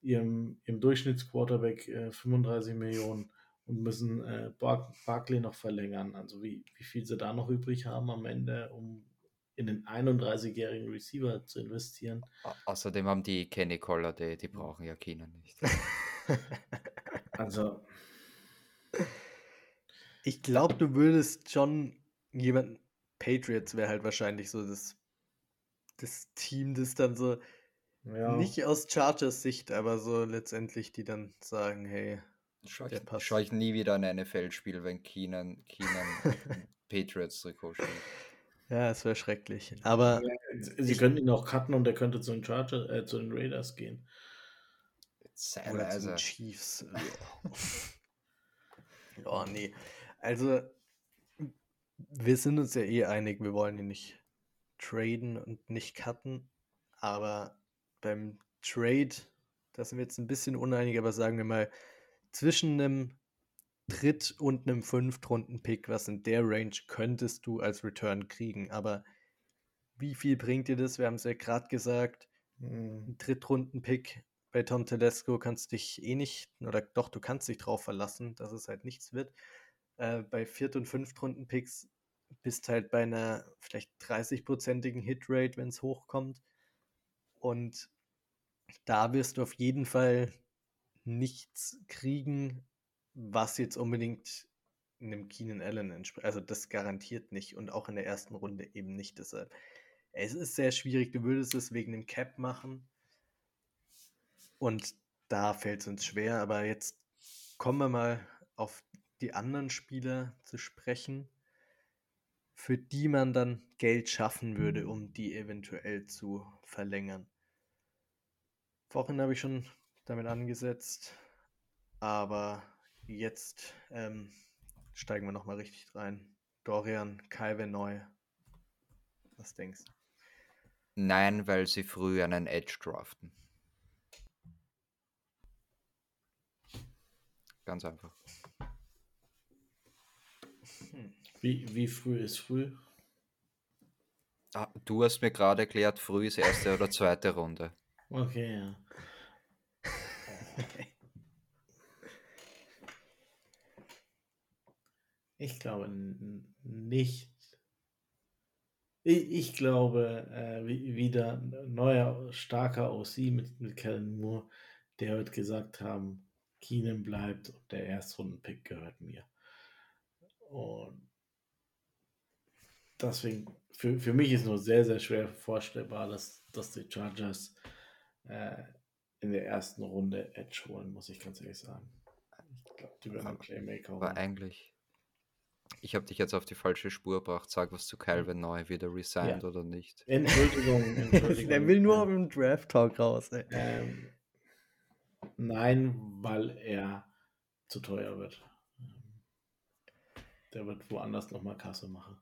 ihrem, ihrem Durchschnittsquarterback äh, 35 Millionen und müssen äh, Bar Barkley noch verlängern. Also wie, wie viel sie da noch übrig haben am Ende, um in den 31-jährigen Receiver zu investieren. Au- Außerdem haben die Kenny Collar, die, die brauchen ja Keenan nicht. Also Ich glaube, du würdest schon jemanden. Patriots wäre halt wahrscheinlich so das, das Team, das dann so Ja. Nicht aus Chargers Sicht, aber so letztendlich, die dann sagen, hey, Schaue ich, schau ich nie wieder ein NFL-Spiel, wenn Keenan, Keenan Patriots Trikot spielt. Ja, es wäre schrecklich. Aber sie könnten ihn auch cutten und er könnte zu den Chargers, äh, zu den Raiders gehen. Oder zu den Chiefs. oh nee. Also wir sind uns ja eh einig, wir wollen ihn nicht traden und nicht cutten. Aber beim Trade, da sind wir jetzt ein bisschen uneinig, aber sagen wir mal, zwischen einem Dritt- und einem Fünftrunden-Pick, was in der Range könntest du als Return kriegen. Aber wie viel bringt dir das? Wir haben es ja gerade gesagt, hm. ein Drittrunden-Pick bei Tom Telesco kannst du dich eh nicht, oder doch, du kannst dich drauf verlassen, dass es halt nichts wird. Äh, bei Viert- und Fünftrunden-Picks bist halt bei einer vielleicht 30-prozentigen Hitrate, wenn es hochkommt. Und da wirst du auf jeden Fall nichts kriegen, was jetzt unbedingt einem Keenan Allen entspricht. Also das garantiert nicht und auch in der ersten Runde eben nicht. Deshalb, es ist sehr schwierig. Du würdest es wegen dem Cap machen und da fällt es uns schwer. Aber jetzt kommen wir mal auf die anderen Spieler zu sprechen, für die man dann Geld schaffen würde, um die eventuell zu verlängern. Vorhin habe ich schon damit angesetzt, aber jetzt ähm, steigen wir nochmal richtig rein. Dorian, Kai neu. Was denkst du? Nein, weil sie früh einen Edge draften. Ganz einfach. Hm. Wie, wie früh ist früh? Ah, du hast mir gerade erklärt, früh ist erste oder zweite Runde. Okay, ja. Ich glaube nicht. Ich, ich glaube, äh, wieder neuer, starker OC mit, mit Kellen Moore, der wird gesagt haben, Keenan bleibt und der Erstrunden-Pick gehört mir. Und deswegen, für, für mich ist nur sehr, sehr schwer vorstellbar, dass, dass die Chargers äh, in der ersten Runde Edge holen, muss ich ganz ehrlich sagen. Ich glaube, die werden einen Playmaker holen. Aber eigentlich, ich habe dich jetzt auf die falsche Spur gebracht. Sag was zu Calvin Neu, wieder resigned ja. oder nicht. Entschuldigung, Entschuldigung. Der will nur im Draft Talk raus. Ähm, nein, weil er zu teuer wird. Der wird woanders nochmal Kasse machen.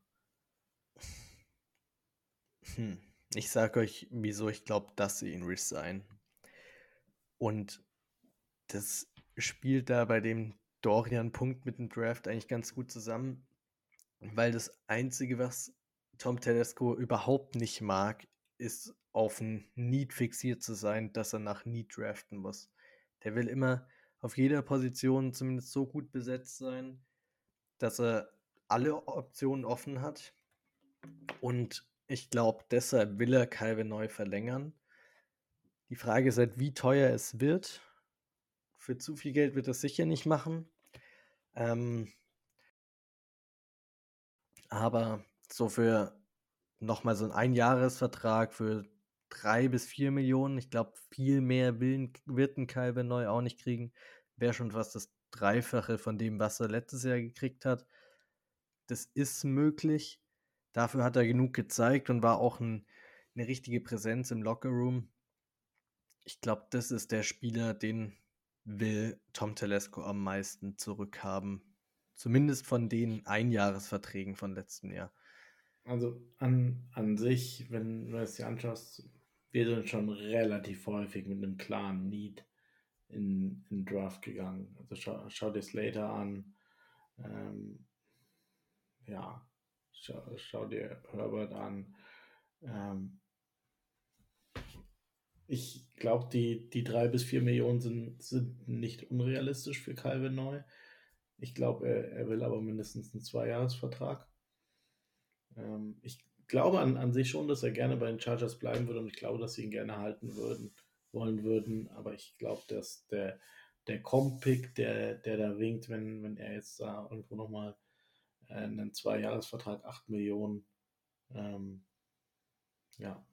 Hm. Ich sage euch, wieso ich glaube, dass sie ihn resignen. Und das spielt da bei dem Dorian-Punkt mit dem Draft eigentlich ganz gut zusammen, weil das Einzige, was Tom Tedesco überhaupt nicht mag, ist auf ein Need fixiert zu sein, dass er nach Need draften muss. Der will immer auf jeder Position zumindest so gut besetzt sein, dass er alle Optionen offen hat. Und ich glaube, deshalb will er Calvin neu verlängern. Die Frage ist halt, wie teuer es wird. Für zu viel Geld wird er sicher nicht machen. Ähm, aber so für nochmal so einen Einjahresvertrag für drei bis vier Millionen, ich glaube, viel mehr will, wird ein Calvin neu auch nicht kriegen. Wäre schon fast das Dreifache von dem, was er letztes Jahr gekriegt hat. Das ist möglich. Dafür hat er genug gezeigt und war auch ein, eine richtige Präsenz im Lockerroom. Ich glaube, das ist der Spieler, den will Tom Telesco am meisten zurückhaben. Zumindest von den Einjahresverträgen von letztem Jahr. Also an, an sich, wenn du es dir anschaust, wir sind schon relativ häufig mit einem klaren Need in, in Draft gegangen. Also schau, schau dir Slater an. Ähm, ja, schau, schau, dir Herbert an. Ähm, ich glaube, die, die drei bis vier Millionen sind, sind nicht unrealistisch für Calvin Neu. Ich glaube, er, er will aber mindestens einen Zweijahresvertrag. Ähm, ich glaube an, an sich schon, dass er gerne bei den Chargers bleiben würde und ich glaube, dass sie ihn gerne halten würden, wollen würden. Aber ich glaube, dass der, der Compick, der, der da winkt, wenn, wenn er jetzt da irgendwo nochmal einen Zweijahresvertrag, 8 Millionen, ähm, ja,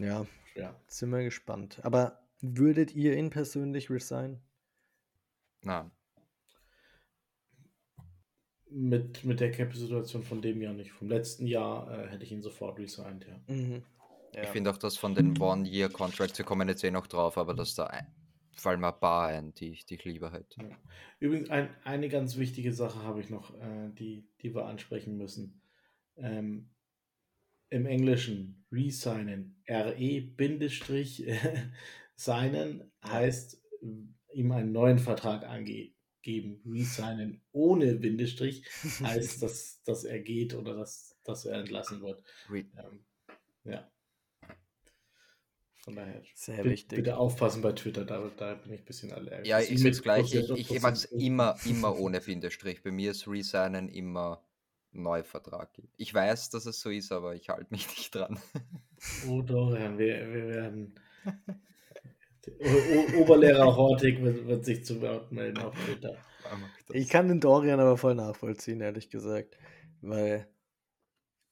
Ja, ja. sind wir gespannt. Aber würdet ihr ihn persönlich resignen? Nein. Mit, mit der Cap-Situation von dem Jahr nicht. Vom letzten Jahr äh, hätte ich ihn sofort resigned, ja. Mhm. ja. Ich finde auch, dass von den One-Year-Contracts, wir kommen jetzt eh noch drauf, aber dass da ein, fallen mal ein paar ein, die, die ich lieber hätte. Ja. Übrigens, ein, eine ganz wichtige Sache habe ich noch, äh, die, die wir ansprechen müssen. Ähm, Im Englischen resignen, RE-signen heißt ihm einen neuen Vertrag angeben. Resignen ohne Bindestrich heißt, dass, dass er geht oder dass, dass er entlassen wird. Ähm, ja. Von daher. Sehr wichtig. Bitte aufpassen bei Twitter, da, da bin ich ein bisschen allergisch. Ja, ich das gleiche. Ich, ich mache es immer, immer ohne Bindestrich. Bei mir ist Resignen immer Neuvertrag. Ich weiß, dass es so ist, aber ich halte mich nicht dran. Oh Dorian, wir, wir werden. O Oberlehrer Hortig wird, wird, sich zu Wort melden auf Twitter. Ich kann den Dorian aber voll nachvollziehen, ehrlich gesagt. Weil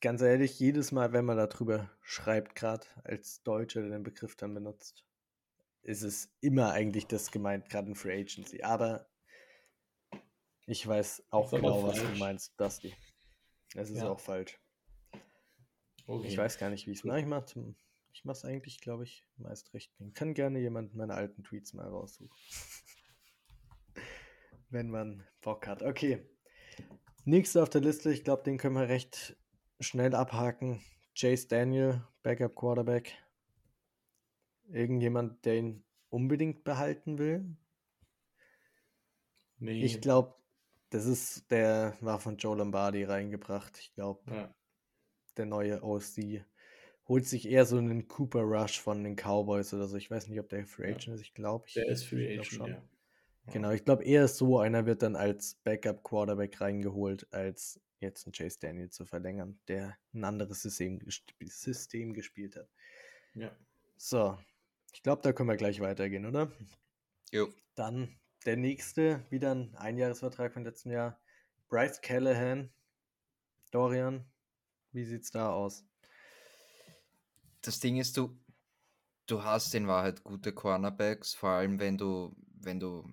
ganz ehrlich, jedes Mal, wenn man darüber schreibt, gerade als Deutscher, der den Begriff dann benutzt, ist es immer eigentlich das gemeint, gerade in Free Agency. Aber ich weiß auch genau, was du meinst, Dusty. Es ist ja. auch falsch. Okay. Ich weiß gar nicht, wie ich es mache. Ich mache ich es eigentlich, glaube ich, meist recht. Ich kann gerne jemand meine alten Tweets mal raussuchen. Wenn man Bock hat. Okay. Nächster auf der Liste, ich glaube, den können wir recht schnell abhaken. Chase Daniel, Backup Quarterback. Irgendjemand, der ihn unbedingt behalten will? Nee. Ich glaube, das ist, der war von Joe Lombardi reingebracht. Ich glaube, ja. der neue OC holt sich eher so einen Cooper Rush von den Cowboys oder so. Ich weiß nicht, ob der Free Agent ja. ist. Ich glaube, der ist Free Agent, ja. Genau, ich glaube eher so einer wird dann als Backup Quarterback reingeholt, als jetzt einen Chase Daniel zu verlängern, der ein anderes System, System gespielt hat. Ja. So, ich glaube, da können wir gleich weitergehen, oder? Jo. Dann der nächste, wieder ein Einjahresvertrag von letzten Jahr. Bryce Callahan. Dorian, wie sieht's da aus? Das Ding ist, du, du hast in Wahrheit gute Cornerbacks, vor allem wenn du, wenn du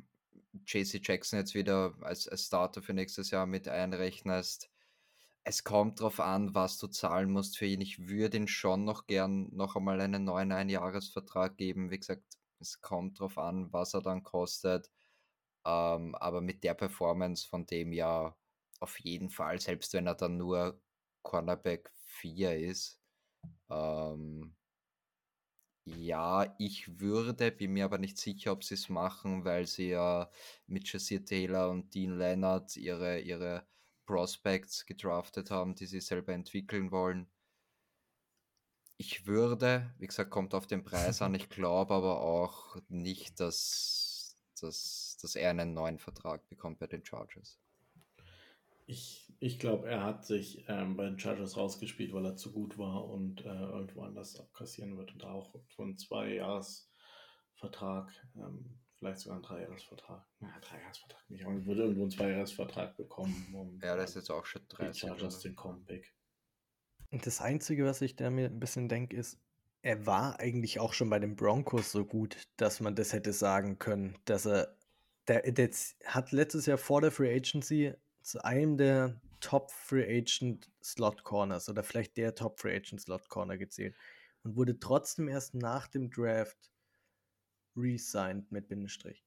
JC Jackson jetzt wieder als, als Starter für nächstes Jahr mit einrechnest es kommt darauf an, was du zahlen musst für ihn. Ich würde ihn schon noch gern noch einmal einen neuen Einjahresvertrag geben. Wie gesagt, es kommt darauf an, was er dann kostet. Ähm, aber mit der Performance von dem Jahr auf jeden Fall, selbst wenn er dann nur Cornerback 4 ist. Ähm, ja, ich würde, bin mir aber nicht sicher, ob sie es machen, weil sie ja mit Jesse Taylor und Dean Leonard ihre, ihre Prospects gedraftet haben, die sie selber entwickeln wollen. Ich würde, wie gesagt, kommt auf den Preis an. Ich glaube aber auch nicht, dass, dass, dass er einen neuen Vertrag bekommt bei den Chargers. Ich, ich glaube, er hat sich ähm, bei den Chargers rausgespielt, weil er zu gut war und äh, irgendwo anders abkassieren wird und auch von zwei Jahres Vertrag ähm, vielleicht sogar einen Dreijahresvertrag. Ja, Dreijahresvertrag nicht, aber würde irgendwo einen Zweijahresvertrag bekommen. Um, ja, das ist jetzt auch schon 30 Chargers den Comeback. Das Einzige, was ich da mir ein bisschen denke, ist, er war eigentlich auch schon bei den Broncos so gut, dass man das hätte sagen können, dass er, der, der hat letztes Jahr vor der Free Agency zu einem der Top Free Agent Slot Corners oder vielleicht der Top Free Agent Slot Corner gezählt und wurde trotzdem erst nach dem Draft resigned mit Bindestrich.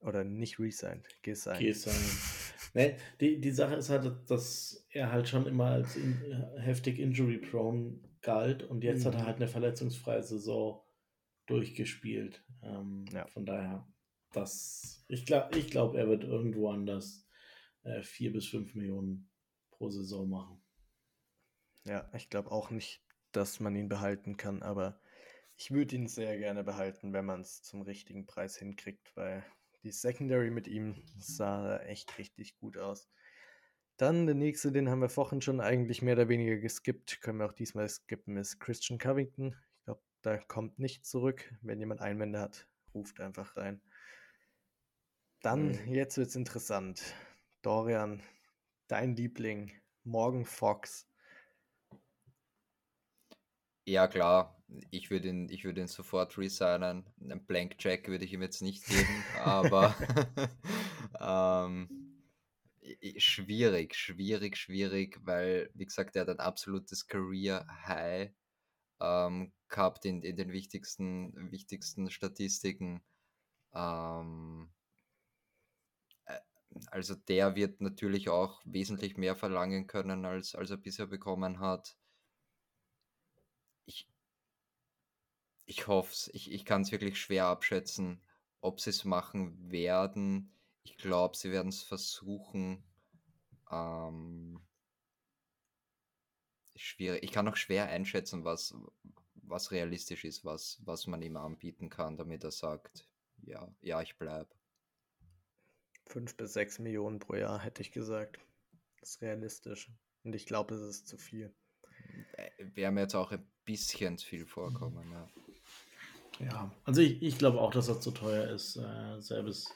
Oder nicht resigned, gesigned. Gesigned. nee, die, die Sache ist halt, dass er halt schon immer als in, heftig injury-prone galt und jetzt mhm. hat er mhm. halt eine verletzungsfreie Saison durchgespielt. Ähm, ja. Von daher, das, ich glaube, ich glaub, er wird irgendwo anders äh, vier bis fünf Millionen pro Saison machen. Ja, ich glaube auch nicht, dass man ihn behalten kann, aber ich würde ihn sehr gerne behalten, wenn man es zum richtigen Preis hinkriegt, weil die Secondary mit ihm sah echt richtig gut aus. Dann der nächste, den haben wir vorhin schon eigentlich mehr oder weniger geskippt, können wir auch diesmal skippen, ist Christian Covington. Ich glaube, da kommt nicht zurück. Wenn jemand Einwände hat, ruft einfach rein. Dann, mhm. jetzt wird es interessant. Dorian, dein Liebling, Morgan Fox. Ja, klar ich würde ihn, ich ihn sofort resignen. Einen Blank Check würde ich ihm jetzt nicht geben, aber ähm, schwierig, schwierig, schwierig, weil, wie gesagt, er hat ein absolutes Career High ähm, gehabt in, in den wichtigsten, wichtigsten Statistiken. Ähm, äh, also der wird natürlich auch wesentlich mehr verlangen können, als, als er bisher bekommen hat. Ich, ich hoffe es. Ich, ich kann es wirklich schwer abschätzen, ob sie es machen werden. Ich glaube, sie werden es versuchen. Ähm, schwierig. Ich kann auch schwer einschätzen, was, was realistisch ist, was, was man ihm anbieten kann, damit er sagt, ja, ja, ich bleibe. Fünf bis sechs Millionen pro Jahr, hätte ich gesagt. Das ist realistisch. Und ich glaube, es ist zu viel. Wäre mir jetzt auch ein bisschen zu viel vorkommen, ja. Ja, also ich, ich glaube auch, dass er zu teuer ist. Äh, selbes,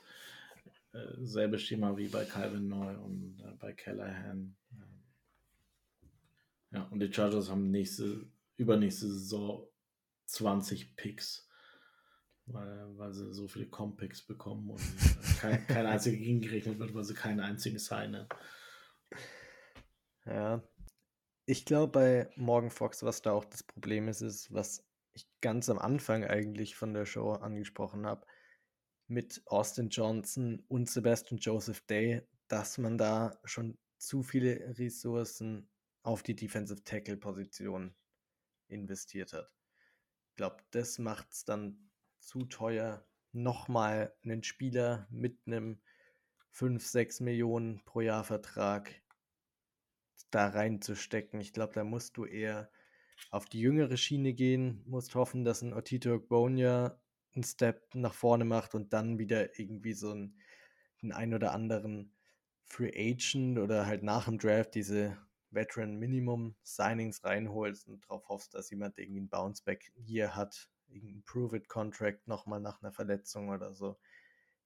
äh, selbe Schema wie bei Calvin Neu und äh, bei Callahan. Ja, und die Chargers haben nächste, übernächste Saison 20 Picks, weil, weil sie so viele Comp-Picks bekommen und äh, kein, kein einziger gegengerechnet wird, weil sie keinen einzigen signen. Ja, ich glaube bei Morgan Fox, was da auch das Problem ist, ist, was ich ganz am Anfang eigentlich von der Show angesprochen habe, mit Austin Johnson und Sebastian Joseph Day, dass man da schon zu viele Ressourcen auf die Defensive Tackle Position investiert hat. Ich glaube, das macht es dann zu teuer, nochmal einen Spieler mit einem 5, 6 Millionen pro Jahr Vertrag da reinzustecken. Ich glaube, da musst du eher auf die jüngere Schiene gehen, musst hoffen, dass ein Otito Ogbonia einen Step nach vorne macht und dann wieder irgendwie so einen, einen ein oder anderen Free Agent oder halt nach dem Draft diese Veteran Minimum Signings reinholst und darauf hoffst, dass jemand irgendwie ein Bounceback hier hat, irgendein Prove-It Contract nochmal nach einer Verletzung oder so.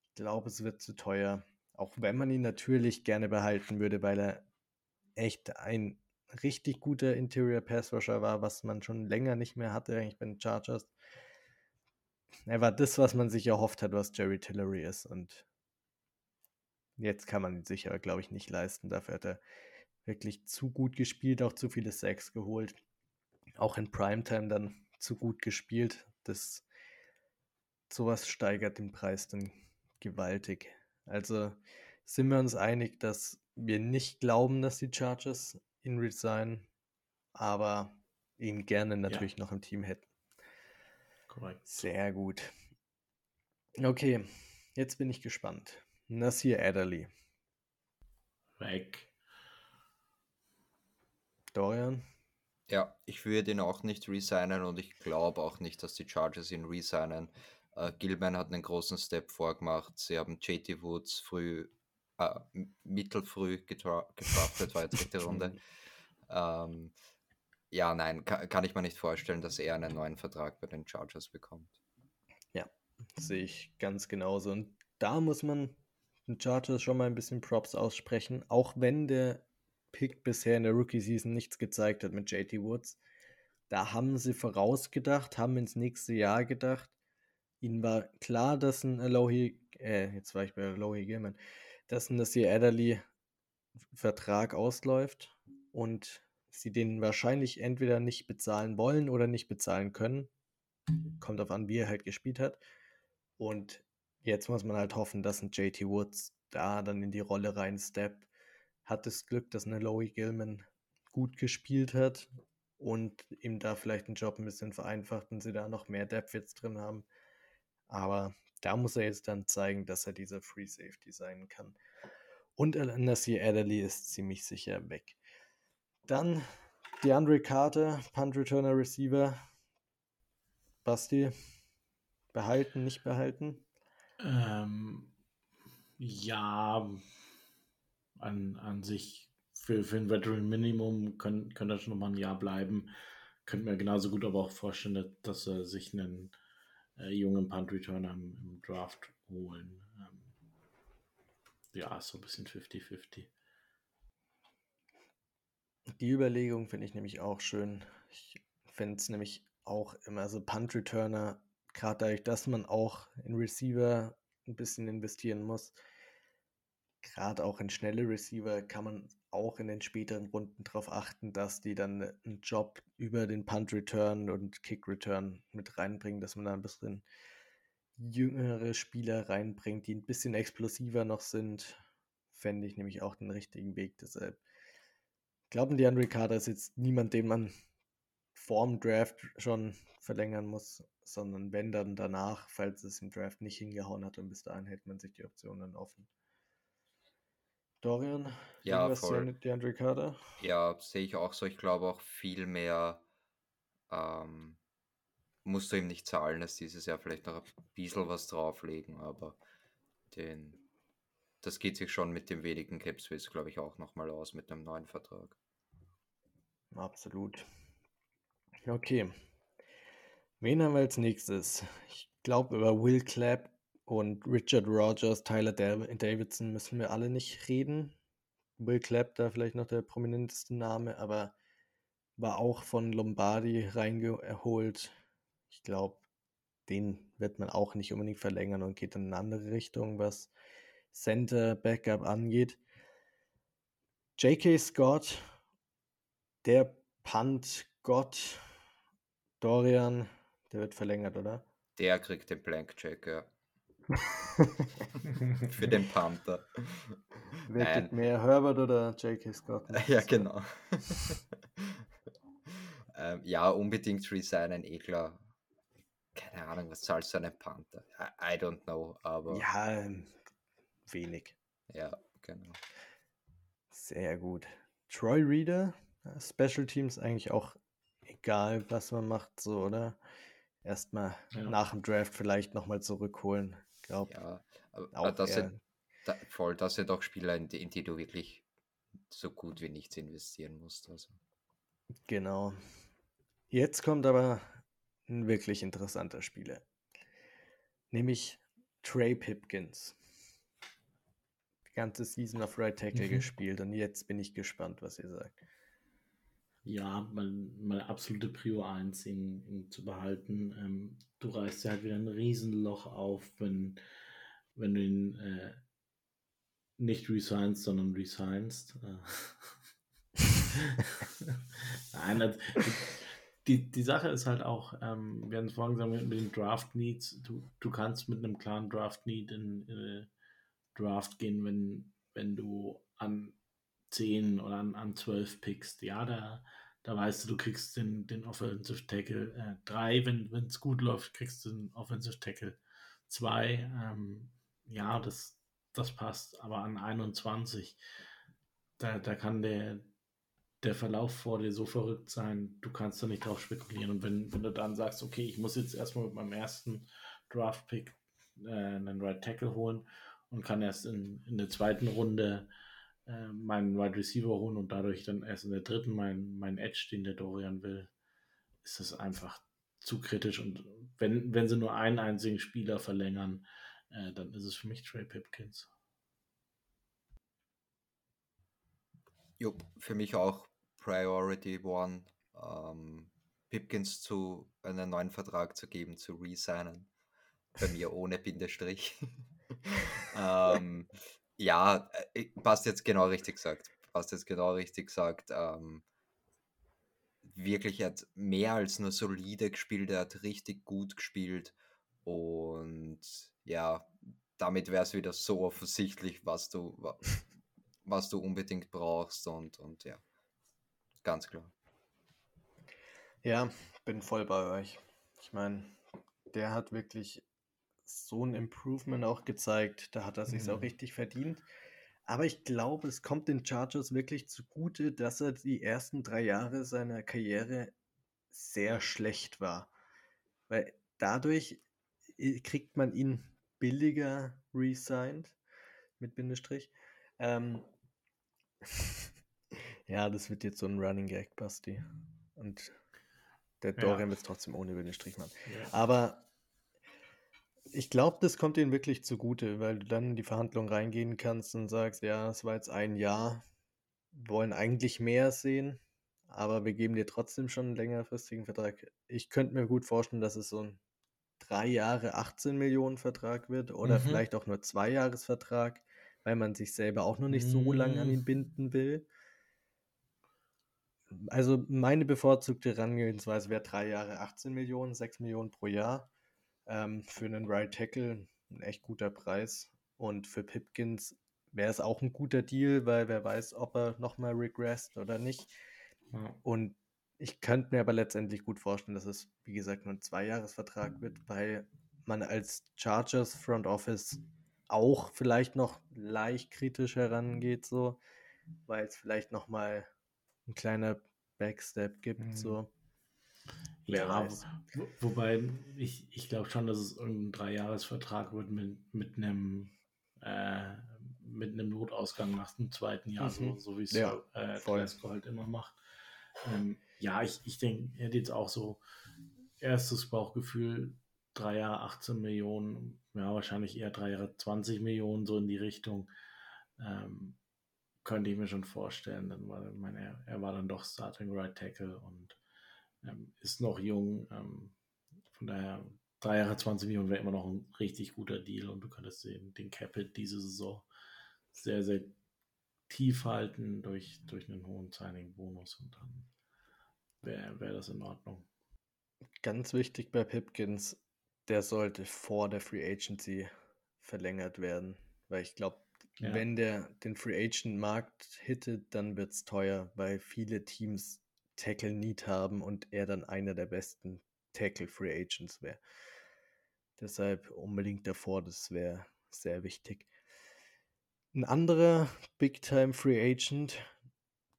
Ich glaube, es wird zu teuer. Auch wenn man ihn natürlich gerne behalten würde, weil er echt ein richtig guter Interior Pass Rusher war, was man schon länger nicht mehr hatte, eigentlich bei den Chargers. Er war das, was man sich erhofft hat, was Jerry Tillery ist. Und jetzt kann man ihn sicher, glaube ich, nicht leisten. Dafür hat er wirklich zu gut gespielt, auch zu viele Sacks geholt. Auch in Primetime dann zu gut gespielt. Das sowas steigert den Preis dann gewaltig. Also sind wir uns einig, dass wir nicht glauben, dass die Chargers ihn resignen, aber ihn gerne natürlich ja. noch im Team hätten. Korrekt. Sehr gut. Okay, jetzt bin ich gespannt. Nasir Adderley. Weg. Dorian? Ja, ich würde ihn auch nicht resignen und ich glaube auch nicht, dass die Chargers ihn resignen. Äh, Gilman hat einen großen Step vorgemacht. Sie haben JT Woods früh, äh, mittelfrüh gedraftet, war jetzt dritte Runde. Ähm, ja, nein, kann, kann ich mir nicht vorstellen, dass er einen neuen Vertrag bei den Chargers bekommt. Ja, sehe ich ganz genauso. Und da muss man den Chargers schon mal ein bisschen Props aussprechen, auch wenn der Pick bisher in der Rookie-Season nichts gezeigt hat mit JT Woods. Da haben sie vorausgedacht, haben ins nächste Jahr gedacht. Ihnen war klar, dass ein Alohi, äh, jetzt war ich bei Alohi Gilman, dass ein Nasir Adderley Vertrag ausläuft und sie den wahrscheinlich entweder nicht bezahlen wollen oder nicht bezahlen können. Kommt auf an, wie er halt gespielt hat. Und jetzt muss man halt hoffen, dass ein JT Woods da dann in die Rolle reinsteppt hat das Glück, dass eine Lowy Gilman gut gespielt hat und ihm da vielleicht den Job ein bisschen vereinfacht und sie da noch mehr Depth jetzt drin haben. Aber da muss er jetzt dann zeigen, dass er diese Free Safety sein kann. Und Nasir Adderley ist ziemlich sicher weg. Dann DeAndre Carter, Punt Returner Receiver. Basti, behalten, nicht behalten? Ähm, ja, an, an sich für, für ein Veteran Minimum können, können das schon mal ein Jahr bleiben. Könnte mir genauso gut aber auch vorstellen, dass er sich einen äh, jungen Punt Returner im, im Draft holen. Ähm, ja, so ein bisschen 50-50. Die Überlegung finde ich nämlich auch schön. Ich fände es nämlich auch immer. Also Punt-Returner, gerade dadurch, dass man auch in Receiver ein bisschen investieren muss, gerade auch in schnelle Receiver kann man auch in den späteren Runden darauf achten, dass die dann einen Job über den Punt-Return und Kick-Return mit reinbringen, dass man da ein bisschen jüngere Spieler reinbringt, die ein bisschen explosiver noch sind, fände ich nämlich auch den richtigen Weg. Deshalb glauben die Andre Carter ist jetzt niemand, den man vorm Draft schon verlängern muss, sondern wenn dann danach, falls es im Draft nicht hingehauen hat und bis dahin hält man sich die Optionen offen. Dorian, Ja, voll. DeAndre Carter? Ja, sehe ich auch so. Ich glaube auch viel mehr ähm, musst du ihm nicht zahlen, als dieses Jahr vielleicht noch ein bisschen was drauflegen, aber den, das geht sich schon mit dem wenigen Cap Space, glaube ich, auch nochmal aus mit einem neuen Vertrag. Absolut. Okay. Wen haben wir als nächstes? Ich glaube, über Will Clapp und Richard Rogers, Tyler Dav- Davidson müssen wir alle nicht reden. Will Clapp da vielleicht noch der prominenteste Name, aber war auch von Lombardi reingeholt. Ich glaube, den wird man auch nicht unbedingt verlängern und geht in eine andere Richtung, was Center Backup angeht. J.K. Scott, der Punt-Gott, Dorian, der wird verlängert, oder? Der kriegt den Blank Check, ja. Für den Panther. Wer Nein. gibt mehr, Herbert oder J.K. Scott? Ja, genau. ähm, ja, unbedingt resignen, eh klar. Keine Ahnung, was zahlst du einen Panther? I, I don't know, aber ja, Ja, ähm, wenig. genau. Sehr gut. Troy Reader, äh, Special Teams eigentlich auch egal, was man macht, so, oder? Erstmal Ja. nach dem Draft vielleicht nochmal zurückholen. Glaub, Ja, aber, auch aber das, sind, da, voll, das sind auch Spieler, in die, in die du wirklich so gut wie nichts investieren musst. Also. genau. Jetzt kommt aber ein wirklich interessanter Spieler. Nämlich Trey Pipkins. Die ganze Season auf Right Tackle Mhm. gespielt und jetzt bin ich gespannt, was ihr sagt. Ja, mein, meine absolute Prio 1, ihn, ihn zu behalten. Ähm, du reißt ja halt wieder ein Riesenloch auf, wenn, wenn du ihn äh, nicht resignst, sondern resignst. Äh. Nein, das, die, die Sache ist halt auch, ähm, wir haben es vorhin gesagt, mit den Draft Needs, du, du kannst mit einem klaren Draft Need in, in Draft gehen, wenn, wenn du an 10 oder an, an 12 pickst. Ja, da, da weißt du, du kriegst den, den Offensive Tackle 3, wenn es gut läuft, kriegst du den Offensive Tackle 2. Ähm, ja, das, das passt, aber an 21, da, da kann der, der Verlauf vor dir so verrückt sein, du kannst da nicht drauf spekulieren. Und wenn, wenn du dann sagst, okay, ich muss jetzt erstmal mit meinem ersten Draft-Pick äh, einen Right Tackle holen und kann erst in, in der zweiten Runde äh, meinen Wide Receiver holen und dadurch dann erst in der dritten meinen mein Edge, den der Dorian will, ist das einfach zu kritisch. Und wenn, wenn sie nur einen einzigen Spieler verlängern, äh, dann ist es für mich Trey Pipkins. Jo, für mich auch Priority One, ähm, Pipkins zu einen neuen Vertrag zu geben, zu resignen. Bei mir ohne Bindestrich. ähm, ja, äh, passt jetzt genau richtig gesagt. Passt jetzt genau richtig gesagt. Ähm, wirklich, hat mehr als nur solide gespielt, er hat richtig gut gespielt. Und ja, damit wäre es wieder so offensichtlich, was du, wa- was du unbedingt brauchst. Und, und ja, ganz klar. Ja, bin voll bei euch. Ich meine, der hat wirklich so ein Improvement auch gezeigt. Da hat er sich auch Mhm. richtig verdient. Aber ich glaube, es kommt den Chargers wirklich zugute, dass er die ersten drei Jahre seiner Karriere sehr schlecht war. Weil dadurch äh, kriegt man ihn billiger resigned, mit Bindestrich. Ähm, ja, das wird jetzt so ein Running Gag, Basti. Und der Ja. Dorian wird es trotzdem ohne Bindestrich machen. Ja. Aber ich glaube, das kommt ihnen wirklich zugute, weil du dann in die Verhandlung reingehen kannst und sagst, ja, es war jetzt ein Jahr, wir wollen eigentlich mehr sehen, aber wir geben dir trotzdem schon einen längerfristigen Vertrag. Ich könnte mir gut vorstellen, dass es so ein drei Jahre 18 Millionen Vertrag wird oder Mhm. vielleicht auch nur zwei Jahresvertrag, weil man sich selber auch noch nicht so lange an ihn Mm. binden will. Also meine bevorzugte Herangehensweise wäre drei Jahre 18 Millionen, 6 Millionen pro Jahr. Ähm, für einen Right Tackle ein echt guter Preis. Und für Pipkins wäre es auch ein guter Deal, weil wer weiß, ob er nochmal regressed oder nicht. Ja. Und ich könnte mir aber letztendlich gut vorstellen, dass es, wie gesagt, nur ein Zweijahresvertrag wird, weil man als Chargers Front Office auch vielleicht noch leicht kritisch herangeht, so, weil es vielleicht nochmal ein kleiner Backstep gibt, Mhm. so. Ja, wo, wobei ich, ich glaube schon, dass es irgendein Dreijahresvertrag wird mit, mit einem äh, mit einem Notausgang nach dem zweiten Jahr, so, Mhm. so wie es Ja, äh. Glasgow halt immer macht. Ähm, ja, ich, ich denke, er hat jetzt auch so erstes Bauchgefühl, drei Jahre 18 Millionen, ja, wahrscheinlich eher drei Jahre 20 Millionen, so in die Richtung. Ähm, könnte ich mir schon vorstellen, dann war, meine, er, er war dann doch Starting Right Tackle und ähm, ist noch jung. Ähm, von daher, drei Jahre 20 Millionen wäre immer noch ein richtig guter Deal und du könntest den, den Capit diese Saison sehr, sehr tief halten durch, durch einen hohen Signing-Bonus und dann wäre wär das in Ordnung. Ganz wichtig bei Pipkins, der sollte vor der Free Agency verlängert werden, weil ich glaube, Ja. wenn der den Free Agent Markt hittet, dann wird es teuer, weil viele Teams Tackle Need haben und er dann einer der besten Tackle Free Agents wäre. Deshalb unbedingt davor, das wäre sehr wichtig. Ein anderer Big Time Free Agent,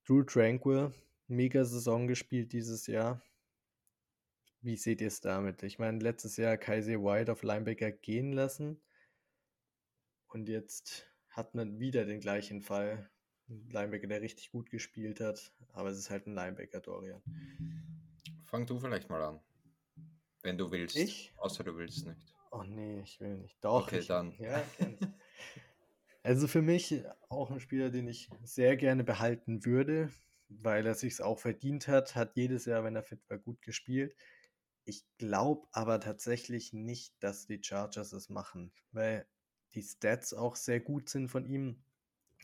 Drew Tranquil, mega Saison gespielt dieses Jahr. Wie seht ihr es damit? Ich meine, letztes Jahr Kaiser White auf Linebacker gehen lassen. Und jetzt hat man wieder den gleichen Fall. Ein Linebacker, der richtig gut gespielt hat. Aber es ist halt ein Linebacker, Dorian. Fang du vielleicht mal an. Wenn du willst. Ich? Außer du willst nicht. Oh nee, ich will nicht. Doch. Okay, ich, dann. Ja. Also für mich auch ein Spieler, den ich sehr gerne behalten würde, weil er sich auch verdient hat. Hat jedes Jahr, wenn er fit war, gut gespielt. Ich glaube aber tatsächlich nicht, dass die Chargers es machen, weil die Stats auch sehr gut sind von ihm.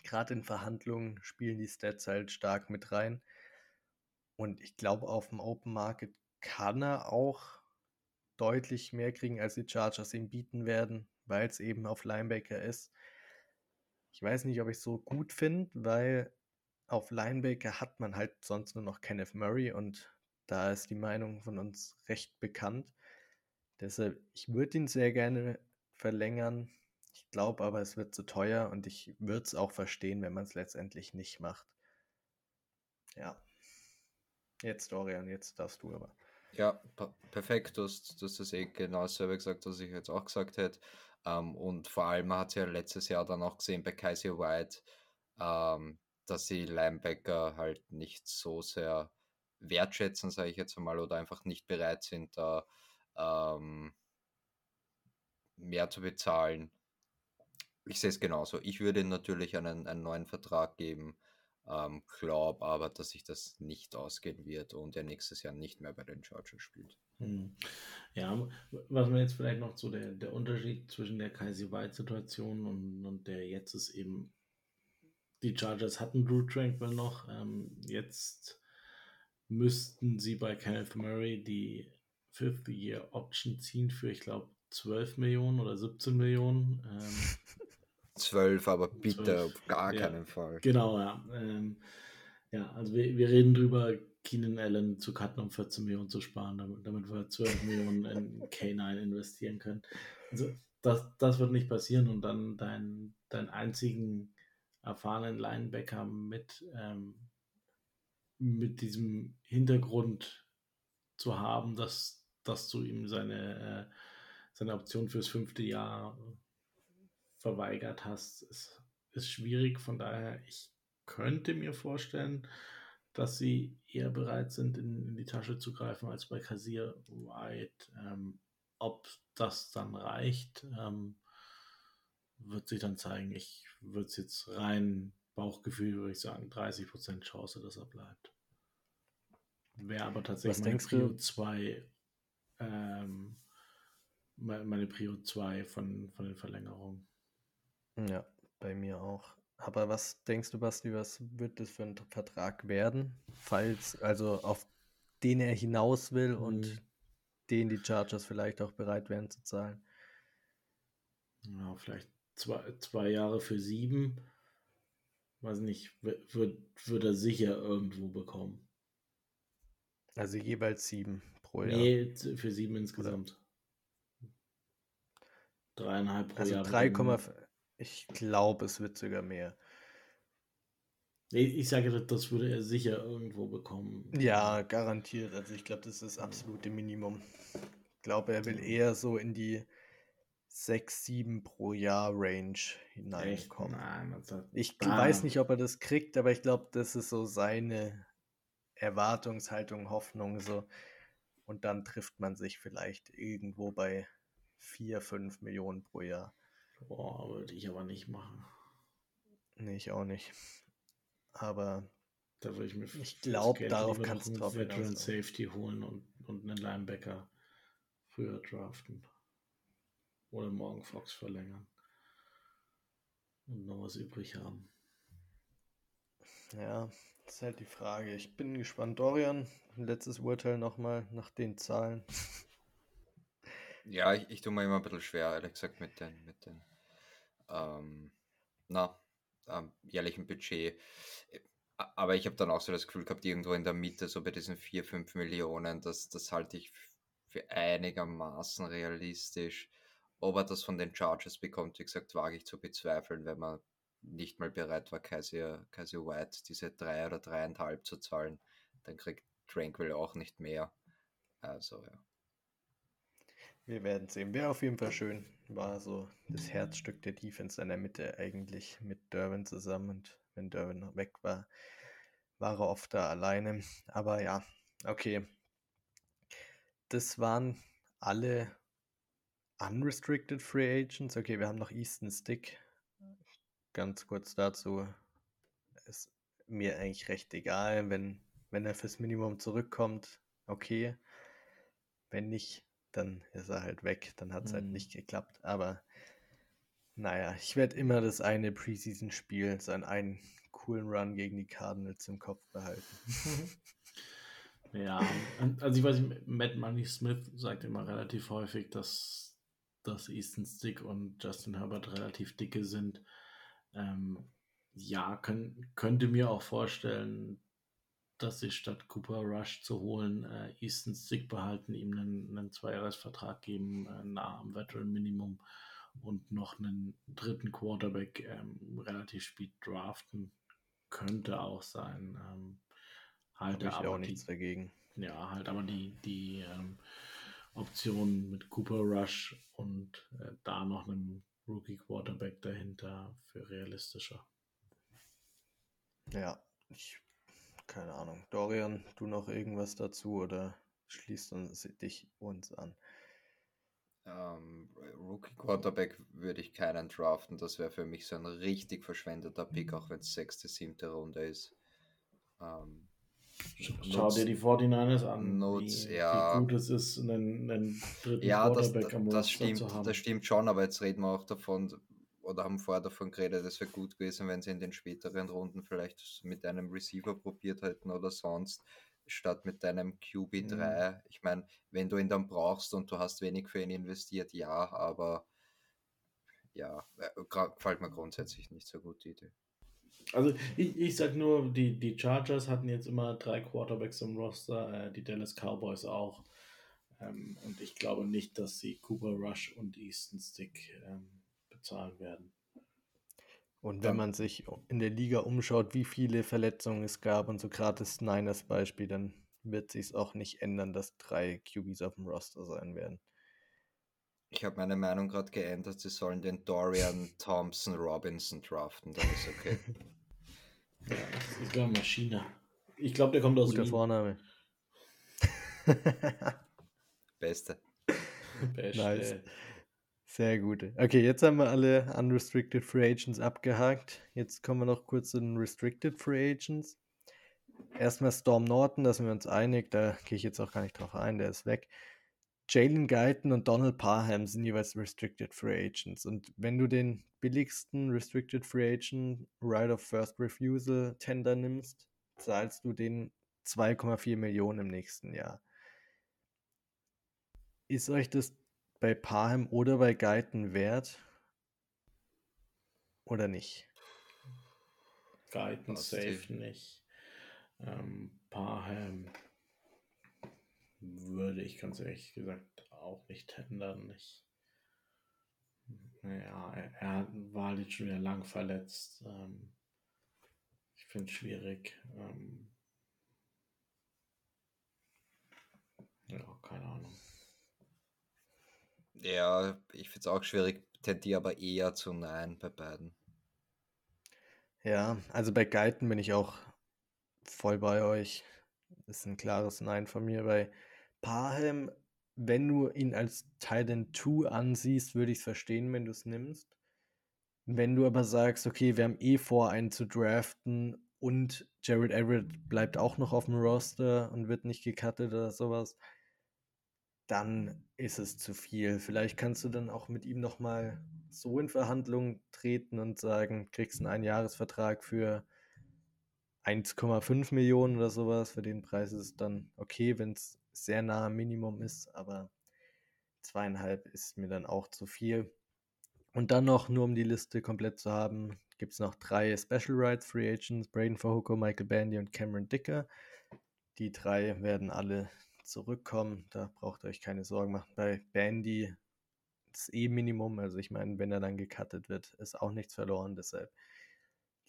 Gerade in Verhandlungen spielen die Stats halt stark mit rein. Und ich glaube, auf dem Open Market kann er auch deutlich mehr kriegen, als die Chargers ihm bieten werden, weil es eben auf Linebacker ist. Ich weiß nicht, ob ich es so gut finde, weil auf Linebacker hat man halt sonst nur noch Kenneth Murray und da ist die Meinung von uns recht bekannt. Deshalb, ich würde ihn sehr gerne verlängern. Ich glaube aber, es wird zu teuer und ich würde es auch verstehen, wenn man es letztendlich nicht macht. Ja. Jetzt, Dorian, jetzt darfst du aber. Ja, per perfekt. Du hast, du hast das eh genau dasselbe gesagt, was ich jetzt auch gesagt hätte. Ähm, und vor allem hat sie ja letztes Jahr dann auch gesehen bei Kaiser White, ähm, dass sie Linebacker halt nicht so sehr wertschätzen, sage ich jetzt einmal, oder einfach nicht bereit sind, da ähm, mehr zu bezahlen. Ich sehe es genauso. Ich würde ihm natürlich einen, einen neuen Vertrag geben, ähm, glaube aber, dass sich das nicht ausgehen wird und er nächstes Jahr nicht mehr bei den Chargers spielt. Hm. Ja, was man jetzt vielleicht noch so der, der Unterschied zwischen der Kaiser White-Situation und, und der jetzt ist eben, die Chargers hatten Drew Tranquil noch, ähm, jetzt müssten sie bei Kenneth Murray die Fifth Year Option ziehen für, ich glaube, 12 Millionen oder 17 Millionen. Ähm, 12, aber bitte 12, auf gar ja. keinen Fall. Genau, ja. Ähm, ja, also wir, wir reden drüber, Keenan Allen zu cutten, um 14 Millionen zu sparen, damit, damit wir 12 Millionen in K9 investieren können. Also das, das wird nicht passieren und dann deinen dein einzigen erfahrenen Linebacker mit, ähm, mit diesem Hintergrund zu haben, dass, dass du ihm seine, äh, seine Option fürs fünfte Jahr verweigert hast, ist, ist schwierig. Von daher, ich könnte mir vorstellen, dass sie eher bereit sind, in, in die Tasche zu greifen als bei Kassier White. Ähm, ob das dann reicht, ähm, wird sich dann zeigen. Ich würde es jetzt rein Bauchgefühl, würde ich sagen, 30% Chance, dass er bleibt. Wäre aber tatsächlich Was meine Prio du? 2, ähm, me- meine Prio 2 von, von den Verlängerungen. Ja, bei mir auch. Aber was denkst du, Basti, was wird das für ein Vertrag werden? Falls, also auf den er hinaus will und Mhm. den die Chargers vielleicht auch bereit wären zu zahlen. Ja, vielleicht zwei, zwei Jahre für sieben. Weiß nicht, wird, wird, er sicher irgendwo bekommen. Also jeweils sieben pro Jahr. Nee, für sieben insgesamt. Dreieinhalb pro also Jahr. 3, bekommen. Ich glaube, es wird sogar mehr. Ich sage, das- würde er sicher irgendwo bekommen. Ja, garantiert. Also ich glaube, das ist das absolute Minimum. Ich glaube, er will eher so in die 6, 7 pro Jahr Range hineinkommen. Nein, Ich da- weiß nicht, ob er das kriegt, aber ich glaube, das ist so seine Erwartungshaltung, Hoffnung so. Und dann trifft man sich vielleicht irgendwo bei 4, 5 Millionen pro Jahr. Boah, würde ich aber nicht machen. Nee, ich auch nicht. Aber Da würde ich mir Ich fürs glaub, Geld darauf lieber kann's noch einen drauf Veteran hinauslaufen. Safety holen und, und einen Linebacker früher draften. Oder morgen Fox verlängern. Und noch was übrig haben. ja, das ist halt die Frage. Ich bin gespannt. Dorian, letztes Urteil nochmal nach den Zahlen. Ja, ich, ich tue mir immer ein bisschen schwer, ehrlich gesagt, mit den, mit den ähm, na, ähm, jährlichen Budget. Äh, Aber ich habe dann auch so das Gefühl gehabt, irgendwo in der Mitte, so bei diesen 4, 5 Millionen, das, das halte ich für einigermaßen realistisch. Ob er das von den Chargers bekommt, wie gesagt, wage ich zu bezweifeln, wenn man nicht mal bereit war, Kaiser, Kaiser White diese drei oder dreieinhalb zu zahlen. Dann kriegt Tranquil auch nicht mehr. Also, ja. Wir werden sehen. Wäre auf jeden Fall schön. War so das Herzstück der Defense in der Mitte eigentlich mit Derwin zusammen. Und wenn Derwin noch weg war, war er oft da alleine. Aber ja, okay. Das waren alle unrestricted Free Agents. Okay, wir haben noch Easton Stick. Ganz kurz dazu. Ist mir eigentlich recht egal, wenn, wenn er fürs Minimum zurückkommt. Okay. Wenn nicht, dann ist er halt weg. Dann hat es halt Mhm. nicht geklappt. Aber naja, ich werde immer das eine Preseason-Spiel, seinen einen coolen Run gegen die Cardinals im Kopf behalten. Ja, also ich weiß nicht, Matt Money Smith sagt immer relativ häufig, dass, dass Easton Stick und Justin Herbert relativ dicke sind. Ähm, ja, können, könnte mir auch vorstellen, dass sie statt Cooper Rush zu holen, äh, Easton Stick behalten, ihm einen, einen Zweijahresvertrag geben, äh, nah am Veteran Minimum und noch einen dritten Quarterback ähm, relativ spät draften. Könnte auch sein. Ähm, halte Habe ich aber auch die, nichts dagegen. ja, halt aber die, die ähm, Option mit Cooper Rush und äh, da noch einem Rookie Quarterback dahinter für realistischer. Ja, ich, keine Ahnung. Dorian, du noch irgendwas dazu oder schließt uns, dich uns an? Ähm, Rookie Quarterback würde ich keinen draften. Das wäre für mich so ein richtig verschwendeter Pick, auch wenn es sechste, siebte Runde ist. Ähm, Schau dir die 49ers an, Nutz, wie, ja. wie gut es ist, einen, einen dritten ja, das, Quarterback am das, stimmt, zu haben. das stimmt schon, aber jetzt reden wir auch davon, oder haben vorher davon geredet, es wäre gut gewesen, wenn sie in den späteren Runden vielleicht mit einem Receiver probiert hätten oder sonst, statt mit deinem QB3. Mhm. Ich meine, wenn du ihn dann brauchst und du hast wenig für ihn investiert, ja, aber ja, äh, gefällt mir grundsätzlich nicht so gut die Idee. Also ich, ich sag nur, die, die Chargers hatten jetzt immer drei Quarterbacks im Roster, äh, die Dallas Cowboys auch. Ähm, und ich glaube nicht, dass sie Cooper Rush und Easton Stick ähm, bezahlen werden. Und wenn man sich in der Liga umschaut, wie viele Verletzungen es gab und so gerade das Niners Beispiel, dann wird sich auch nicht ändern, dass drei QBs auf dem Roster sein werden. Ich habe meine Meinung gerade geändert, sie sollen den Dorian Thompson Robinson draften, dann ist okay. Ja, das ist eine Maschine. Ich glaube, der kommt aus Guter Wien. Vorname. Beste. Beste. Nice. Sehr gut. Okay, jetzt haben wir alle Unrestricted Free Agents abgehakt. Jetzt kommen wir noch kurz zu den Restricted Free Agents. erstmal Storm Norton, da sind wir uns einig, da gehe ich jetzt auch gar nicht drauf ein, der ist weg. Jalen Guyton und Donald Parham sind jeweils Restricted Free Agents. Und wenn du den billigsten Restricted Free Agent Right of First Refusal Tender nimmst, zahlst du den 2,4 Millionen im nächsten Jahr. Ist euch das bei Parham oder bei Guyton wert? Oder nicht? Guyton safe nicht. Ähm, Parham würde ich ganz ehrlich gesagt auch nicht tendern. Ich, naja, er, er war jetzt schon wieder lang verletzt. Ähm, ich finde es schwierig. Ähm, ja, keine Ahnung. Ja, ich finde es auch schwierig, tendiere aber eher zu Nein bei beiden. Ja, also bei Guyton bin ich auch voll bei euch. Das ist ein klares Nein von mir. Bei Parham, wenn du ihn als Titan 2 ansiehst, würde ich es verstehen, wenn du es nimmst. Wenn du aber sagst, okay, wir haben eh vor, einen zu draften und Jared Everett bleibt auch noch auf dem Roster und wird nicht gecuttet oder sowas, dann ist es zu viel. Vielleicht kannst du dann auch mit ihm nochmal so in Verhandlungen treten und sagen, kriegst einen Einjahresvertrag für 1,5 Millionen oder sowas. Für den Preis ist es dann okay, wenn es sehr nah am Minimum ist, aber zweieinhalb ist mir dann auch zu viel. Und dann noch, nur um die Liste komplett zu haben, gibt es noch drei Special Rights Free Agents, Braden Fahuko, Michael Bandy und Cameron Dicker. Die drei werden alle zurückkommen. Da braucht ihr euch keine Sorgen machen. Bei Bandy ist eh Minimum. Also ich meine, wenn er dann gecuttet wird, ist auch nichts verloren. Deshalb,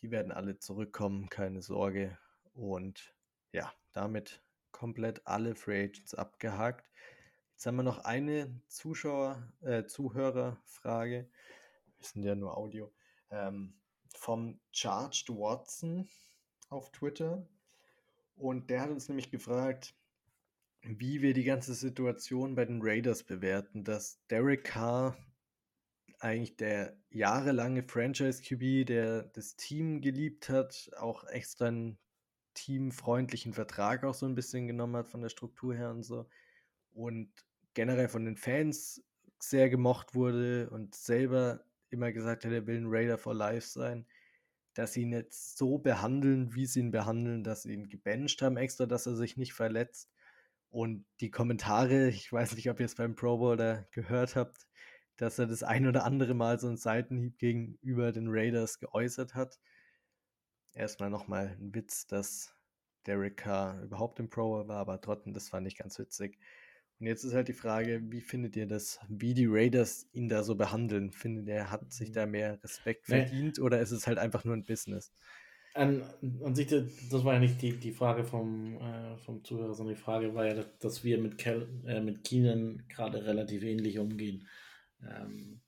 die werden alle zurückkommen, keine Sorge. Und ja, damit komplett alle Free Agents abgehakt. Jetzt haben wir noch eine Zuschauer, äh, Zuhörerfrage. Wir sind ja nur Audio. Ähm, vom Charged Watson auf Twitter. Und der hat uns nämlich gefragt, wie wir die ganze Situation bei den Raiders bewerten, dass Derek Carr eigentlich der jahrelange Franchise-QB, der das Team geliebt hat, auch extra einen teamfreundlichen Vertrag auch so ein bisschen genommen hat von der Struktur her und so. Und generell von den Fans sehr gemocht wurde und selber immer gesagt hat, er will ein Raider for Life sein, dass sie ihn jetzt so behandeln, wie sie ihn behandeln, dass sie ihn gebencht haben extra, dass er sich nicht verletzt. Und die Kommentare, ich weiß nicht, ob ihr es beim Pro Bowler gehört habt, dass er das ein oder andere Mal so einen Seitenhieb gegenüber den Raiders geäußert hat erstmal nochmal ein Witz, dass Derek Carr überhaupt im Pro war, aber trotzdem, das fand ich ganz witzig. Und jetzt ist halt die Frage, wie findet ihr das, wie die Raiders ihn da so behandeln? Findet ihr, hat sich da mehr Respekt verdient nee. oder ist es halt einfach nur ein Business? An, an sich, das war ja nicht die, die Frage vom, äh, vom Zuhörer, sondern die Frage war ja, dass wir mit, Kel, äh, mit Keenan gerade relativ ähnlich umgehen. Ähm,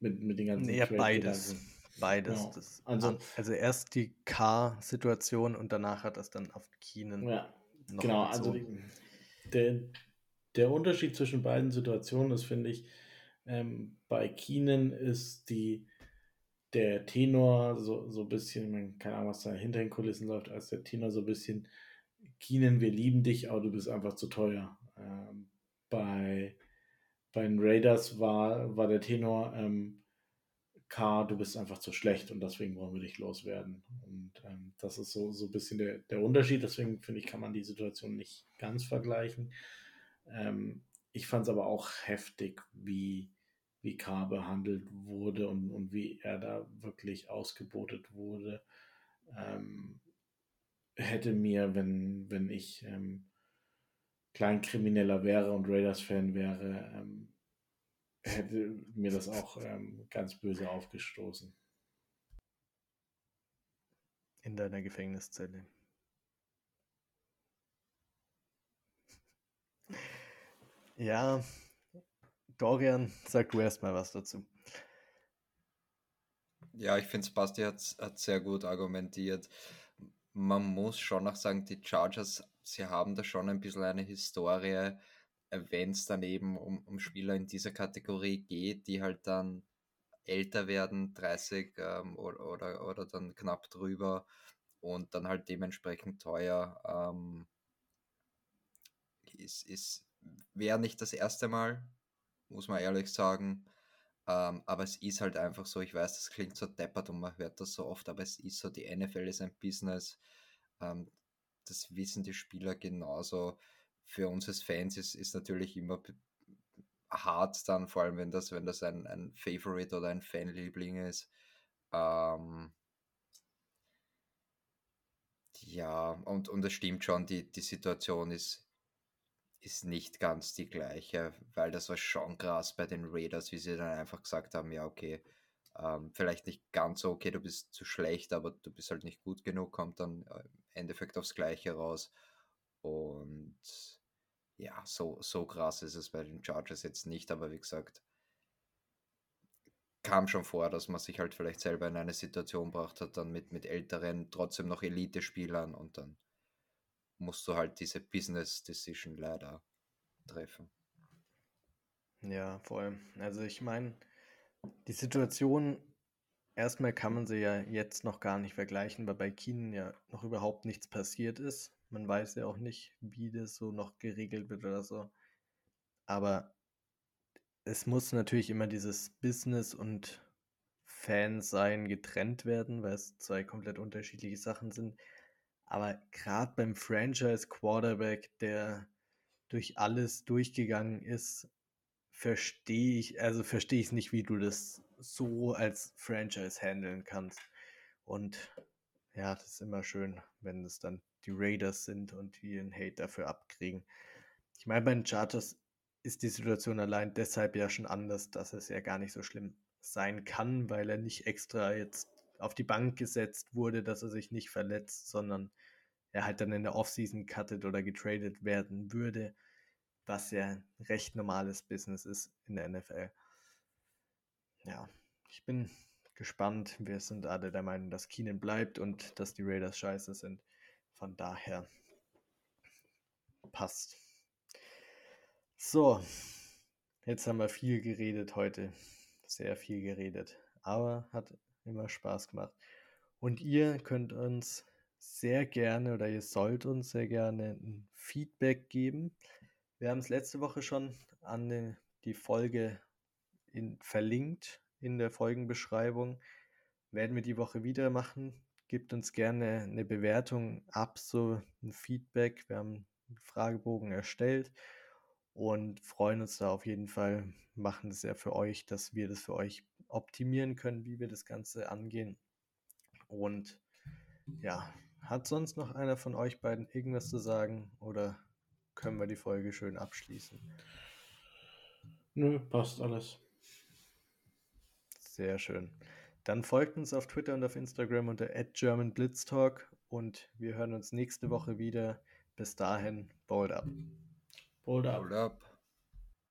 mit, mit den ganzen Ja, beides. Beides. Ja. Das, also, also erst die K-Situation und danach hat das dann auf Keenan. Ja, genau. Also die, der, der Unterschied zwischen beiden Situationen ist, finde ich, ähm, bei Keenan ist die, der Tenor so, so ein bisschen, man keine Ahnung, was da hinter den Kulissen läuft, als der Tenor so ein bisschen, Keenan, wir lieben dich, aber du bist einfach zu teuer. Ähm, bei, bei den Raiders war, war der Tenor, ähm, K, du bist einfach zu schlecht und deswegen wollen wir dich loswerden. Und ähm, das ist so, so ein bisschen der, der Unterschied. Deswegen finde ich, kann man die Situation nicht ganz vergleichen. Ähm, ich fand es aber auch heftig, wie, wie K behandelt wurde und, und wie er da wirklich ausgebotet wurde. Ähm, hätte mir, wenn, wenn ich ähm, Kleinkrimineller wäre und Raiders-Fan wäre, ähm, hätte mir das auch ähm, ganz böse aufgestoßen. In deiner Gefängniszelle. Ja, Dorian, sag du erst mal was dazu. Ja, ich finde, Basti hat, hat sehr gut argumentiert. Man muss schon noch sagen, die Chargers, sie haben da schon ein bisschen eine Historie, wenn es dann eben um, um Spieler in dieser Kategorie geht, die halt dann älter werden, 30 ähm, oder, oder, oder dann knapp drüber und dann halt dementsprechend teuer. Ähm, ist, ist, wäre nicht das erste Mal, muss man ehrlich sagen. Ähm, aber es ist halt einfach so, ich weiß, das klingt so deppert und man hört das so oft, aber es ist so, die NFL ist ein Business. Ähm, das wissen die Spieler genauso. Für uns als Fans ist, ist natürlich immer hart dann, vor allem wenn das, wenn das ein, ein Favorite oder ein Fanliebling ist. Ähm, ja, und, und es stimmt schon, die, die Situation ist, ist nicht ganz die gleiche, weil das war schon krass bei den Raiders, wie sie dann einfach gesagt haben, ja, okay, ähm, vielleicht nicht ganz so, okay, du bist zu schlecht, aber du bist halt nicht gut genug, kommt dann äh, im Endeffekt aufs Gleiche raus. Und ja, so, so krass ist es bei den Chargers jetzt nicht, aber wie gesagt, kam schon vor, dass man sich halt vielleicht selber in eine Situation gebracht hat, dann mit, mit älteren, trotzdem noch Elite-Spielern und dann musst du halt diese Business Decision leider treffen. Ja, vor allem. Also ich meine, die Situation, erstmal kann man sie ja jetzt noch gar nicht vergleichen, weil bei Keenan ja noch überhaupt nichts passiert ist. Man weiß ja auch nicht, wie das so noch geregelt wird oder so. Aber es muss natürlich immer dieses Business und Fan-Sein getrennt werden, weil es zwei komplett unterschiedliche Sachen sind. Aber gerade beim Franchise-Quarterback, der durch alles durchgegangen ist, verstehe ich, also verstehe ich nicht, wie du das so als Franchise handeln kannst. Und ja, das ist immer schön, wenn es dann die Raiders sind und die den Hate dafür abkriegen. Ich meine, bei den Chargers ist die Situation allein deshalb ja schon anders, dass es ja gar nicht so schlimm sein kann, weil er nicht extra jetzt auf die Bank gesetzt wurde, dass er sich nicht verletzt, sondern er halt dann in der Offseason cuttet oder getradet werden würde, was ja recht normales Business ist in der NFL. Ja, ich bin gespannt. Wir sind alle der Meinung, dass Keenan bleibt und dass die Raiders scheiße sind. Von daher passt. So, jetzt haben wir viel geredet heute. Sehr viel geredet. Aber hat immer Spaß gemacht. Und ihr könnt uns sehr gerne oder ihr sollt uns sehr gerne ein Feedback geben. Wir haben es letzte Woche schon an die Folge in, verlinkt in der Folgenbeschreibung. Werden wir die Woche wieder machen. Gebt uns gerne eine Bewertung ab, so ein Feedback. Wir haben einen Fragebogen erstellt und freuen uns da auf jeden Fall. Machen es ja für euch, dass wir das für euch optimieren können, wie wir das Ganze angehen. Und ja, hat sonst noch einer von euch beiden irgendwas zu sagen oder können wir die Folge schön abschließen? Nö, passt alles. Sehr schön. Dann folgt uns auf Twitter und auf Instagram unter @germanblitztalk und wir hören uns nächste Woche wieder. Bis dahin, bold up. Bold up. Bold up.